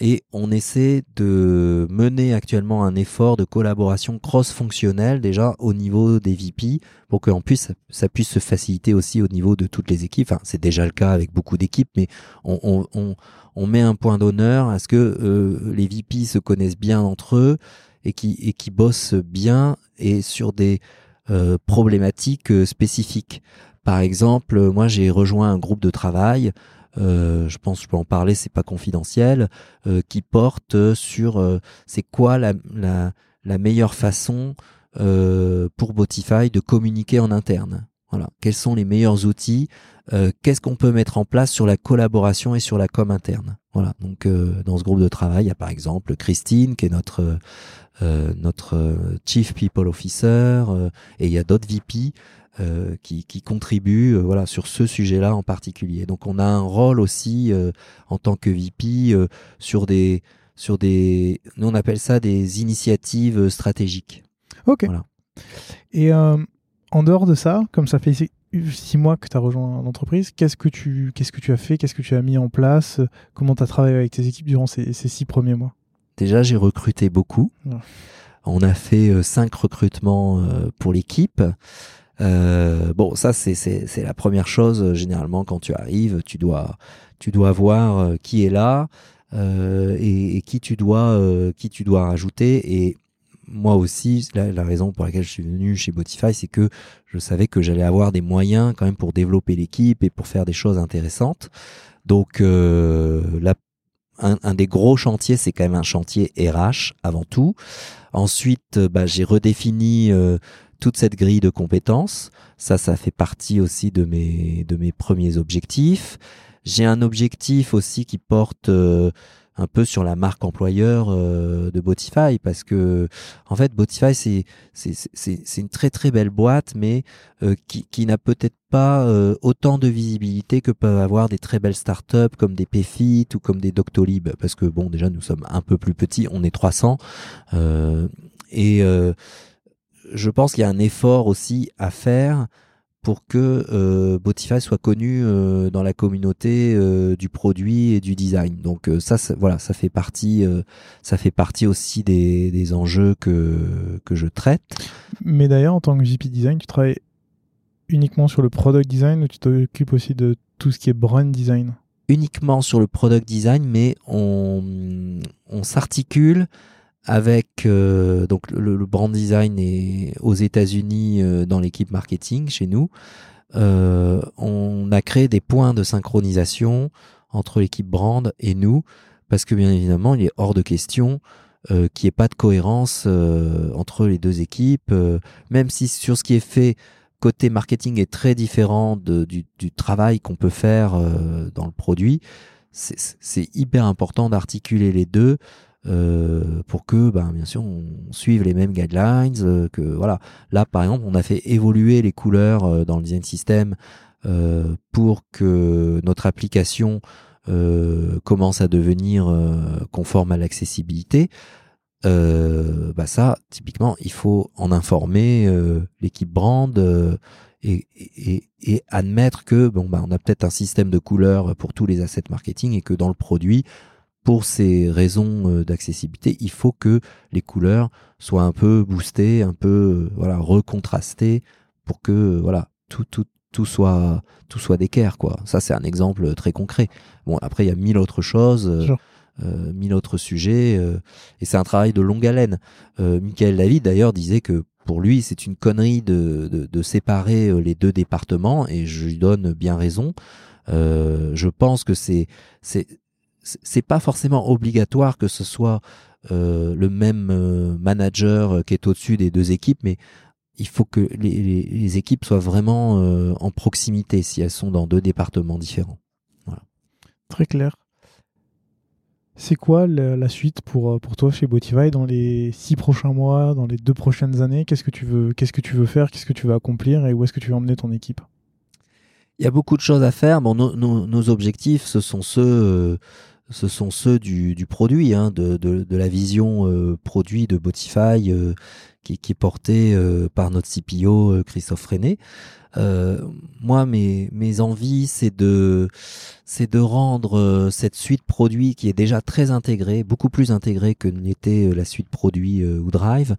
et on essaie de mener actuellement un effort de collaboration cross-fonctionnelle déjà au niveau des VP pour qu'en plus ça, puisse se faciliter aussi au niveau de toutes les équipes. Enfin, c'est déjà le cas avec beaucoup d'équipes, mais on, met un point d'honneur à ce que euh, les VP se connaissent bien entre eux et qui, et qui bossent bien et sur des euh, problématiques euh, spécifiques. Par exemple, moi j'ai rejoint un groupe de travail euh, je pense que je peux en parler, c'est pas confidentiel, euh, qui porte sur euh, c'est quoi la, meilleure façon pour Botify de communiquer en interne. Voilà, quels sont les meilleurs outils Qu'est-ce qu'on peut mettre en place sur la collaboration et sur la com interne. Voilà, donc dans ce groupe de travail, il y a par exemple Christine qui est notre notre Chief People Officer et il y a d'autres VP euh, qui, qui contribuent euh, voilà sur ce sujet-là en particulier. Donc on a un rôle aussi euh, en tant que VP sur des sur des nous on appelle ça des initiatives stratégiques.
Ok. Voilà. Et en dehors de ça, comme ça fait six mois que tu as rejoint l'entreprise, qu'est-ce que tu qu'est-ce que tu as fait, qu'est-ce que tu as mis en place, comment tu as travaillé avec tes équipes durant ces, ces six premiers mois?
Déjà, j'ai recruté beaucoup. On a fait cinq recrutements pour l'équipe. Euh, bon, ça c'est la première chose. Généralement, quand tu arrives, tu dois tu dois voir euh, qui est là euh, et, et, qui tu dois euh, qui tu dois rajouter. Et moi aussi, la, la, raison pour laquelle je suis venu chez Botify, c'est que je savais que j'allais avoir des moyens quand même pour développer l'équipe et pour faire des choses intéressantes. Donc, euh, la, un, un, des gros chantiers, c'est quand même un chantier RH avant tout. Ensuite, bah, j'ai redéfini euh, toute cette grille de compétences. Ça, ça fait partie aussi de mes, de mes premiers objectifs. J'ai un objectif aussi qui porte euh, un peu sur la marque employeur euh, de Botify parce que en fait Botify c'est une très très belle boîte mais euh, qui, qui n'a peut-être pas autant de visibilité que peuvent avoir des très belles startups comme des Payfit ou comme des Doctolib parce que bon déjà nous sommes un peu plus petits on est 300 et je pense qu'il y a un effort aussi à faire pour que euh, Botify soit connu euh, dans la communauté euh, du produit et du design. Donc euh, ça, voilà, ça fait partie, ça fait partie aussi des, des, enjeux que que je traite.
Mais d'ailleurs, en tant que VP design, tu travailles uniquement sur le product design ou tu t'occupes aussi de tout ce qui est brand design?
Uniquement sur le product design, mais on on s'articule avec euh, donc le, brand design est aux États-Unis euh, dans l'équipe marketing chez nous. Euh, on a créé des points de synchronisation entre l'équipe brand et nous parce que bien évidemment il est hors de question qu'il n'y ait pas de cohérence entre les deux équipes, même si sur ce qui est fait côté marketing est très différent du, du, travail qu'on peut faire dans le produit. C'est hyper important d'articuler les deux euh, pour que, ben, bien sûr, on suive les mêmes guidelines. Euh, que voilà, là, par exemple, on a fait évoluer les couleurs euh, dans le design system pour que notre application commence à devenir conforme à l'accessibilité. bah ça, typiquement, il faut en informer l'équipe brand. Et, admettre que bon bah on a peut-être un système de couleurs pour tous les assets marketing et que dans le produit pour ces raisons euh, d'accessibilité, il faut que les couleurs soient un peu boostées, un peu euh, voilà recontrastées pour que euh, voilà tout tout tout soit tout soit d'équerre quoi. Ça c'est un exemple très concret. Bon après il y a mille autres choses. mille autres sujets, et c'est un travail de longue haleine. Michael David d'ailleurs disait que pour lui c'est une connerie de, de, de, séparer les deux départements, et je lui donne bien raison. je pense que c'est c'est pas forcément obligatoire que ce soit euh, le même euh, manager euh, qui est au-dessus des deux équipes, mais il faut que les, équipes soient vraiment en proximité si elles sont dans deux départements différents.
Très clair. C'est quoi la, suite pour, pour toi chez Botify dans les six prochains mois, dans les deux prochaines années? Qu'est-ce que tu veux, qu'est-ce que tu veux faire? Qu'est-ce que tu veux accomplir? Et où est-ce que tu veux emmener ton équipe?
Il y a beaucoup de choses à faire. Bon, nos objectifs, ce sont ceux ce sont ceux du, du produit, hein, de, de, de, la vision euh, produit de Botify euh, qui, qui, est portée euh, par notre CPO Christophe Freinet. moi, mes, mes envies, c'est de, c'est de rendre cette suite produit qui est déjà très intégrée, beaucoup plus intégrée que n'était la suite produit ou Drive.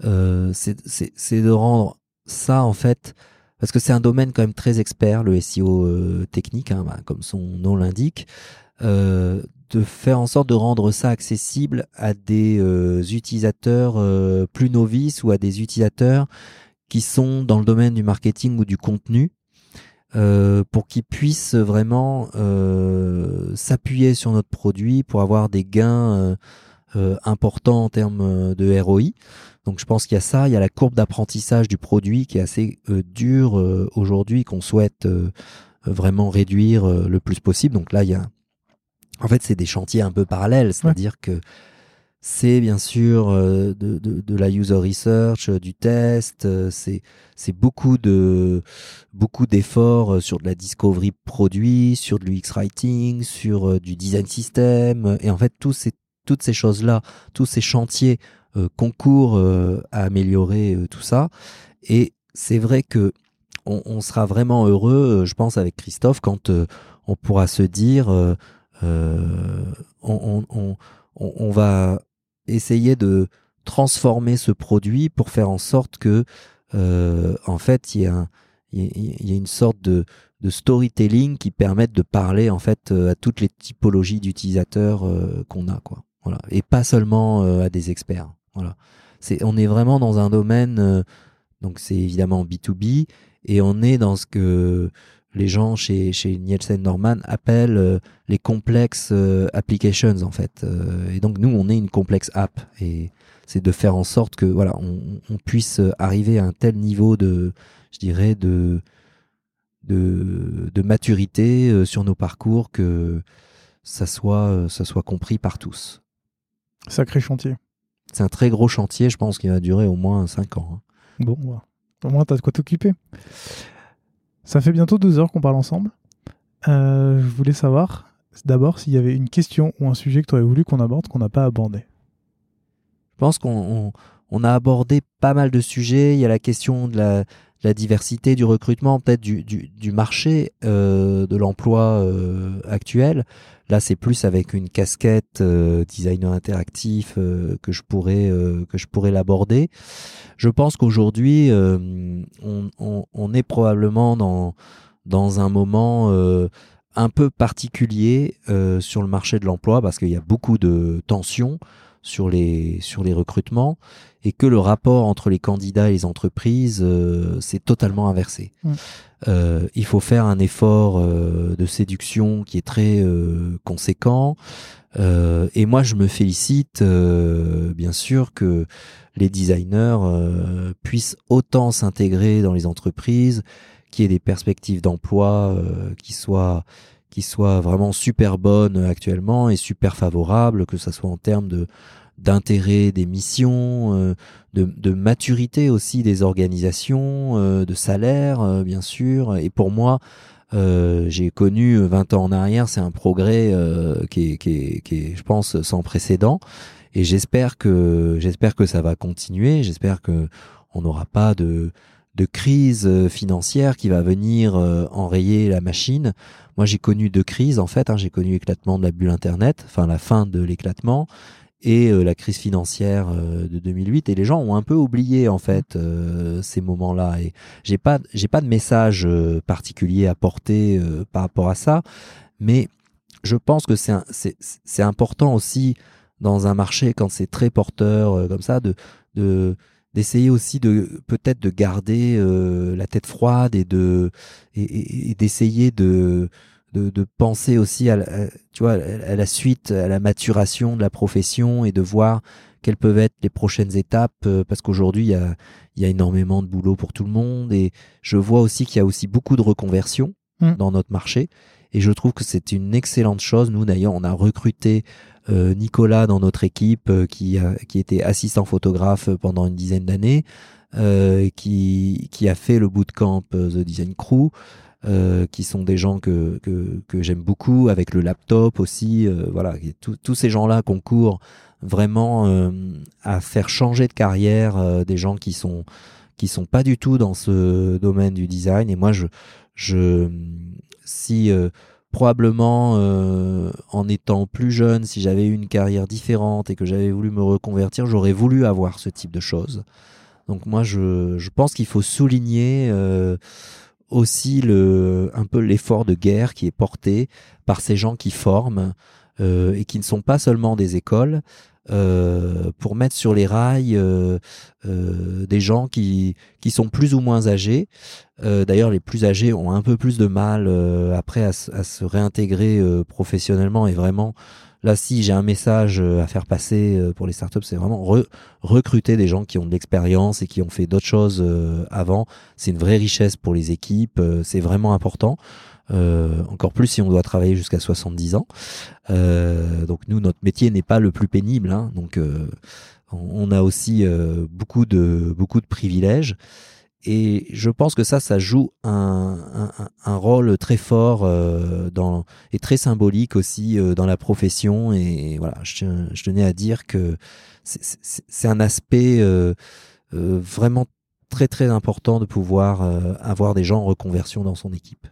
c'est de rendre ça en fait parce que c'est un domaine quand même très expert, le SEO technique, hein, bah, comme son nom l'indique. Euh, de faire en sorte de rendre ça accessible à des euh, utilisateurs euh, plus novices ou à des utilisateurs qui sont dans le domaine du marketing ou du contenu pour qu'ils puissent vraiment s'appuyer sur notre produit pour avoir des gains importants en termes de ROI. Donc je pense qu'il y a ça, il y a la courbe d'apprentissage du produit qui est assez dure aujourd'hui qu'on souhaite vraiment réduire le plus possible. Donc là il y a en fait, c'est des chantiers un peu parallèles, c'est-à-dire que c'est bien sûr euh, de, de, de, la user research, euh, du test, euh, c'est beaucoup de beaucoup d'efforts sur de la discovery produit, sur de l'UX writing, sur du design system, et en fait tous ces toutes ces choses là, tous ces chantiers concourent à améliorer tout ça. Et c'est vrai que on, on, sera vraiment heureux, je pense, avec Christophe, quand on pourra se dire on, on, va essayer de transformer ce produit pour faire en sorte que, euh, en fait, il y, a une sorte de, storytelling qui permette de parler en fait euh, à toutes les typologies d'utilisateurs qu'on a, quoi. Voilà, et pas seulement à des experts. Voilà, on est vraiment dans un domaine, donc c'est évidemment B2B et on est dans ce que les gens chez, chez Nielsen Norman appellent euh, les complexes euh, applications en fait. Euh, et donc nous, on est une complexe app et c'est de faire en sorte que voilà, on, on, puisse arriver à un tel niveau de, je dirais, de de, de maturité sur nos parcours que ça soit, ça soit compris par tous.
Sacré chantier.
C'est un très gros chantier, je pense qu'il va durer au moins 5 ans. hein.
Bon, bah, au moins, t'as de quoi t'occuper. Ça fait bientôt deux heures qu'on parle ensemble. Euh, je voulais savoir, d'abord, s'il y avait une question ou un sujet que tu aurais voulu qu'on aborde qu'on n'a pas abordé.
Je pense qu'on on- on a abordé pas mal de sujets. Il y a la question de la, la diversité, du recrutement, peut-être du, du, marché euh, de l'emploi euh, actuel. Là, c'est plus avec une casquette euh, designer interactif euh, que je pourrais que je pourrais l'aborder. Je pense qu'aujourd'hui, on, on, on est probablement dans dans un moment un peu particulier sur le marché de l'emploi parce qu'il y a beaucoup de tensions sur les sur les recrutements et que le rapport entre les candidats et les entreprises euh, s'est totalement inversé.
Mm.
Euh, il faut faire un effort euh, de séduction qui est très euh, conséquent. Euh, et moi, je me félicite, euh, bien sûr, que les designers euh, puissent autant s'intégrer dans les entreprises, qu'il y ait des perspectives d'emploi euh, qui soient qui soient vraiment super bonnes actuellement et super favorables, que ça soit en termes de d'intérêt des missions, euh, de, de maturité aussi des organisations, euh, de salaire euh, bien sûr. Et pour moi, euh, j'ai connu 20 ans en arrière, c'est un progrès euh, qui, est, qui, est, qui est, je pense, sans précédent. Et j'espère que j'espère que ça va continuer. J'espère que on n'aura pas de de crise euh, financière qui va venir euh, enrayer la machine. Moi, j'ai connu deux crises en fait. Hein. J'ai connu l'éclatement de la bulle Internet, enfin la fin de l'éclatement, et euh, la crise financière de 2008. Et les gens ont un peu oublié en fait ces moments-là. Et j'ai pas j'ai pas de message particulier à porter par rapport à ça, mais je pense que c'est c'est important aussi dans un marché quand c'est très porteur comme ça de de d'essayer aussi de peut-être de garder euh, la tête froide et de et, et- et d'essayer de, de de penser aussi à, tu vois à la suite à la maturation de la profession et de voir quelles peuvent être les prochaines étapes euh, parce qu'aujourd'hui il y a il y a énormément de boulot pour tout le monde et je vois aussi qu'il y a aussi beaucoup de reconversions
Mm.
dans notre marché et je trouve que c'est une excellente chose nous d'ailleurs on a recruté Nicolas dans notre équipe euh, qui a, qui était assistant photographe pendant une dizaine d'années euh, qui qui a fait le bootcamp euh, The Design Crew euh, qui sont des gens que que, que j'aime beaucoup avec le laptop aussi euh, voilà. Tous ces gens là concourent vraiment euh, à faire changer de carrière euh, des gens qui sont qui sont pas du tout dans ce domaine du design. Et moi je je si euh, probablement euh, en étant plus jeune, si j'avais eu une carrière différente et que j'avais voulu me reconvertir, j'aurais voulu avoir ce type de choses. Donc moi, je, pense qu'il faut souligner euh, aussi un peu l'effort de guerre qui est porté par ces gens qui forment euh, et qui ne sont pas seulement des écoles. Euh, pour mettre sur les rails euh, euh, des gens qui, qui sont plus ou moins âgés. D'ailleurs, les plus âgés ont un peu plus de mal après à, se- réintégrer professionnellement et vraiment Là, si j'ai un message à faire passer pour les startups, c'est vraiment re- recruter des gens qui ont de l'expérience et qui ont fait d'autres choses avant. C'est une vraie richesse pour les équipes. C'est vraiment important. Euh, encore plus si on doit travailler jusqu'à 70 ans. Euh, donc nous, notre métier n'est pas le plus pénible. hein. donc euh, on a aussi beaucoup de beaucoup de privilèges. Et je pense que ça, ça joue un, un, rôle très fort dans, et très symbolique aussi dans la profession. Et voilà, je, tenais à dire que c'est- un aspect vraiment très très important de pouvoir avoir des gens en reconversion dans son équipe.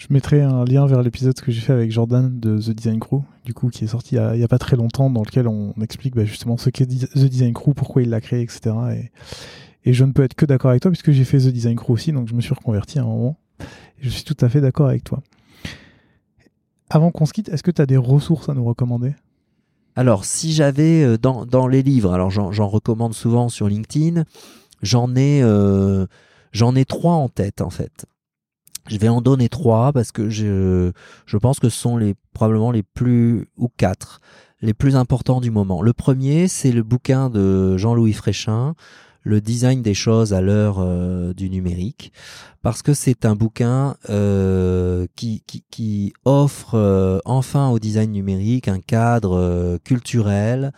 Je mettrai un lien vers l'épisode que j'ai fait avec Jordan de The Design Crew, du coup, qui est sorti il y a, pas très longtemps, dans lequel on explique bah, justement ce qu'est The Design Crew, pourquoi il l'a créé, etc. Et, je ne peux être que d'accord avec toi, puisque j'ai fait The Design Crew aussi, donc je me suis reconverti à un moment. Et je suis tout à fait d'accord avec toi. Avant qu'on se quitte, est-ce que tu as des ressources à nous recommander?
Alors, si j'avais euh, dans, les livres, alors j'en recommande souvent sur LinkedIn, j'en ai, euh, j'en ai trois en tête en fait. Je vais en donner trois parce que je, je pense que ce sont les, probablement les plus, ou quatre, les plus importants du moment. Le premier, c'est le bouquin de Jean-Louis Fréchin, le design des choses à l'heure euh, du numérique, parce que c'est un bouquin euh, qui, qui, qui, offre euh, enfin au design numérique un cadre culturel,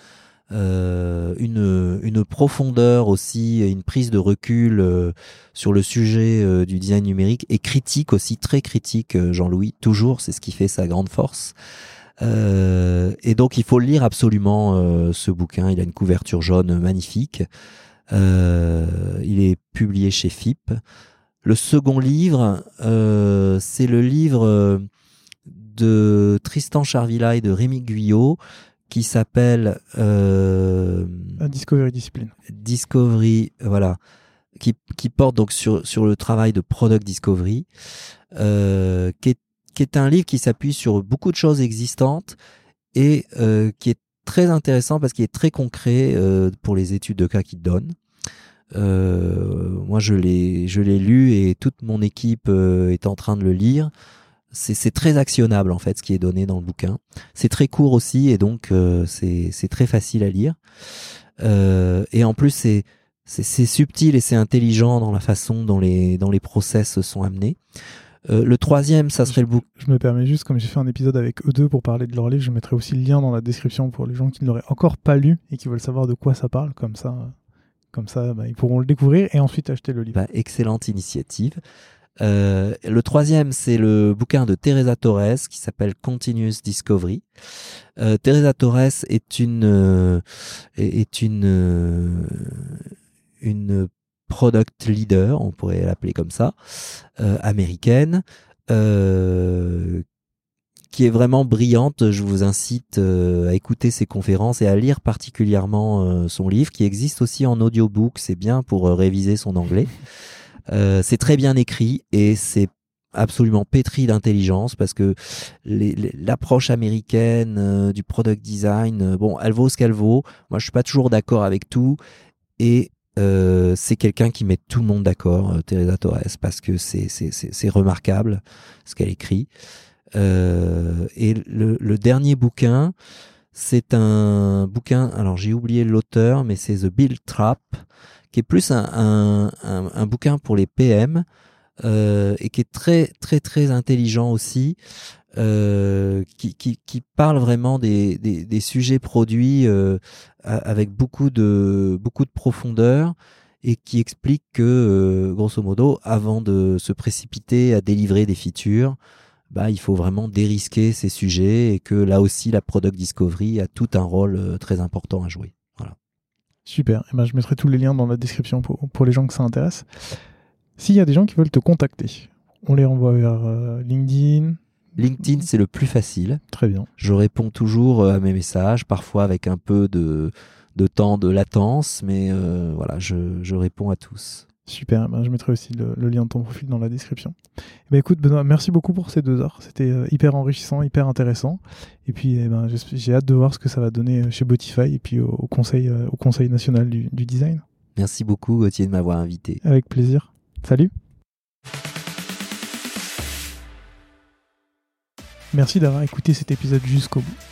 une, une profondeur aussi, une prise de recul sur le sujet du design numérique et critique aussi, très critique, Jean-Louis, toujours, c'est ce qui fait sa grande force. et donc il faut lire absolument ce bouquin, il a une couverture jaune magnifique. Euh, il est publié chez FIP. Le second livre, euh, c'est le livre euh, de Tristan Charvilla et de Rémi Guyot qui s'appelle
Discovery Discipline.
Discovery, voilà, qui, qui, porte donc sur, sur le travail de Product Discovery, euh, qui, est, qui est un livre qui s'appuie sur beaucoup de choses existantes et euh, qui est très intéressant parce qu'il est très concret euh, pour les études de cas qu'il donne. Euh, moi, je l'ai, lu et toute mon équipe euh, est en train de le lire. C'est très actionnable en fait ce qui est donné dans le bouquin. C'est très court aussi et donc euh, c'est très facile à lire. et en plus c'est c'est subtil et c'est intelligent dans la façon dont les dans les process sont amenés. le troisième, ça serait le bouquin.
Je me permets juste, comme j'ai fait un épisode avec eux deux pour parler de leur livre, je mettrai aussi le lien dans la description pour les gens qui ne l'auraient encore pas lu et qui veulent savoir de quoi ça parle. Comme ça, comme ça, bah, ils pourront le découvrir et ensuite acheter le livre.
Bah, excellente initiative. Euh, le troisième, c'est le bouquin de Teresa Torres qui s'appelle Continuous Discovery. Euh, Teresa Torres est une euh, est une euh, une product leader, on pourrait l'appeler comme ça, euh, américaine, qui est vraiment brillante. Je vous incite euh, à écouter ses conférences et à lire particulièrement euh, son livre, qui existe aussi en audiobook. C'est bien pour euh, réviser son anglais. C'est très bien écrit et c'est absolument pétri d'intelligence parce que l'approche américaine du product design, bon, elle vaut ce qu'elle vaut. Moi, je suis pas toujours d'accord avec tout et c'est quelqu'un qui met tout le monde d'accord, Teresa Torres, parce que c'est remarquable ce qu'elle écrit. Euh, et le, le, dernier bouquin, c'est un bouquin, alors j'ai oublié l'auteur, mais c'est The Bill Trap, qui est plus un, un, bouquin pour les PM euh, et qui est très très très intelligent aussi, euh, qui, qui, parle vraiment des, des, sujets produits euh, avec beaucoup de beaucoup de profondeur et qui explique que grosso modo, avant de se précipiter à délivrer des features, bah, il faut vraiment dérisquer ces sujets et que là aussi la product discovery a tout un rôle très important à jouer. Voilà.
Super. Et eh ben, je mettrai tous les liens dans la description pour, pour les gens que ça intéresse. S'il y a des gens qui veulent te contacter, on les renvoie vers euh, LinkedIn.
LinkedIn, c'est le plus facile.
Très bien.
Je réponds toujours euh, à mes messages, parfois avec un peu de, de temps de latence, mais voilà, je, je réponds à tous.
Super, ben je mettrai aussi le, lien de ton profil dans la description. Ben écoute Benoît, merci beaucoup pour ces deux heures. C'était euh, hyper enrichissant, hyper intéressant. Et puis eh ben, j'ai hâte de voir ce que ça va donner euh, chez Botify et puis au, conseil, euh, au conseil national du, du design.
Merci beaucoup Gauthier de m'avoir invité.
Avec plaisir. Salut. Merci d'avoir écouté cet épisode jusqu'au bout.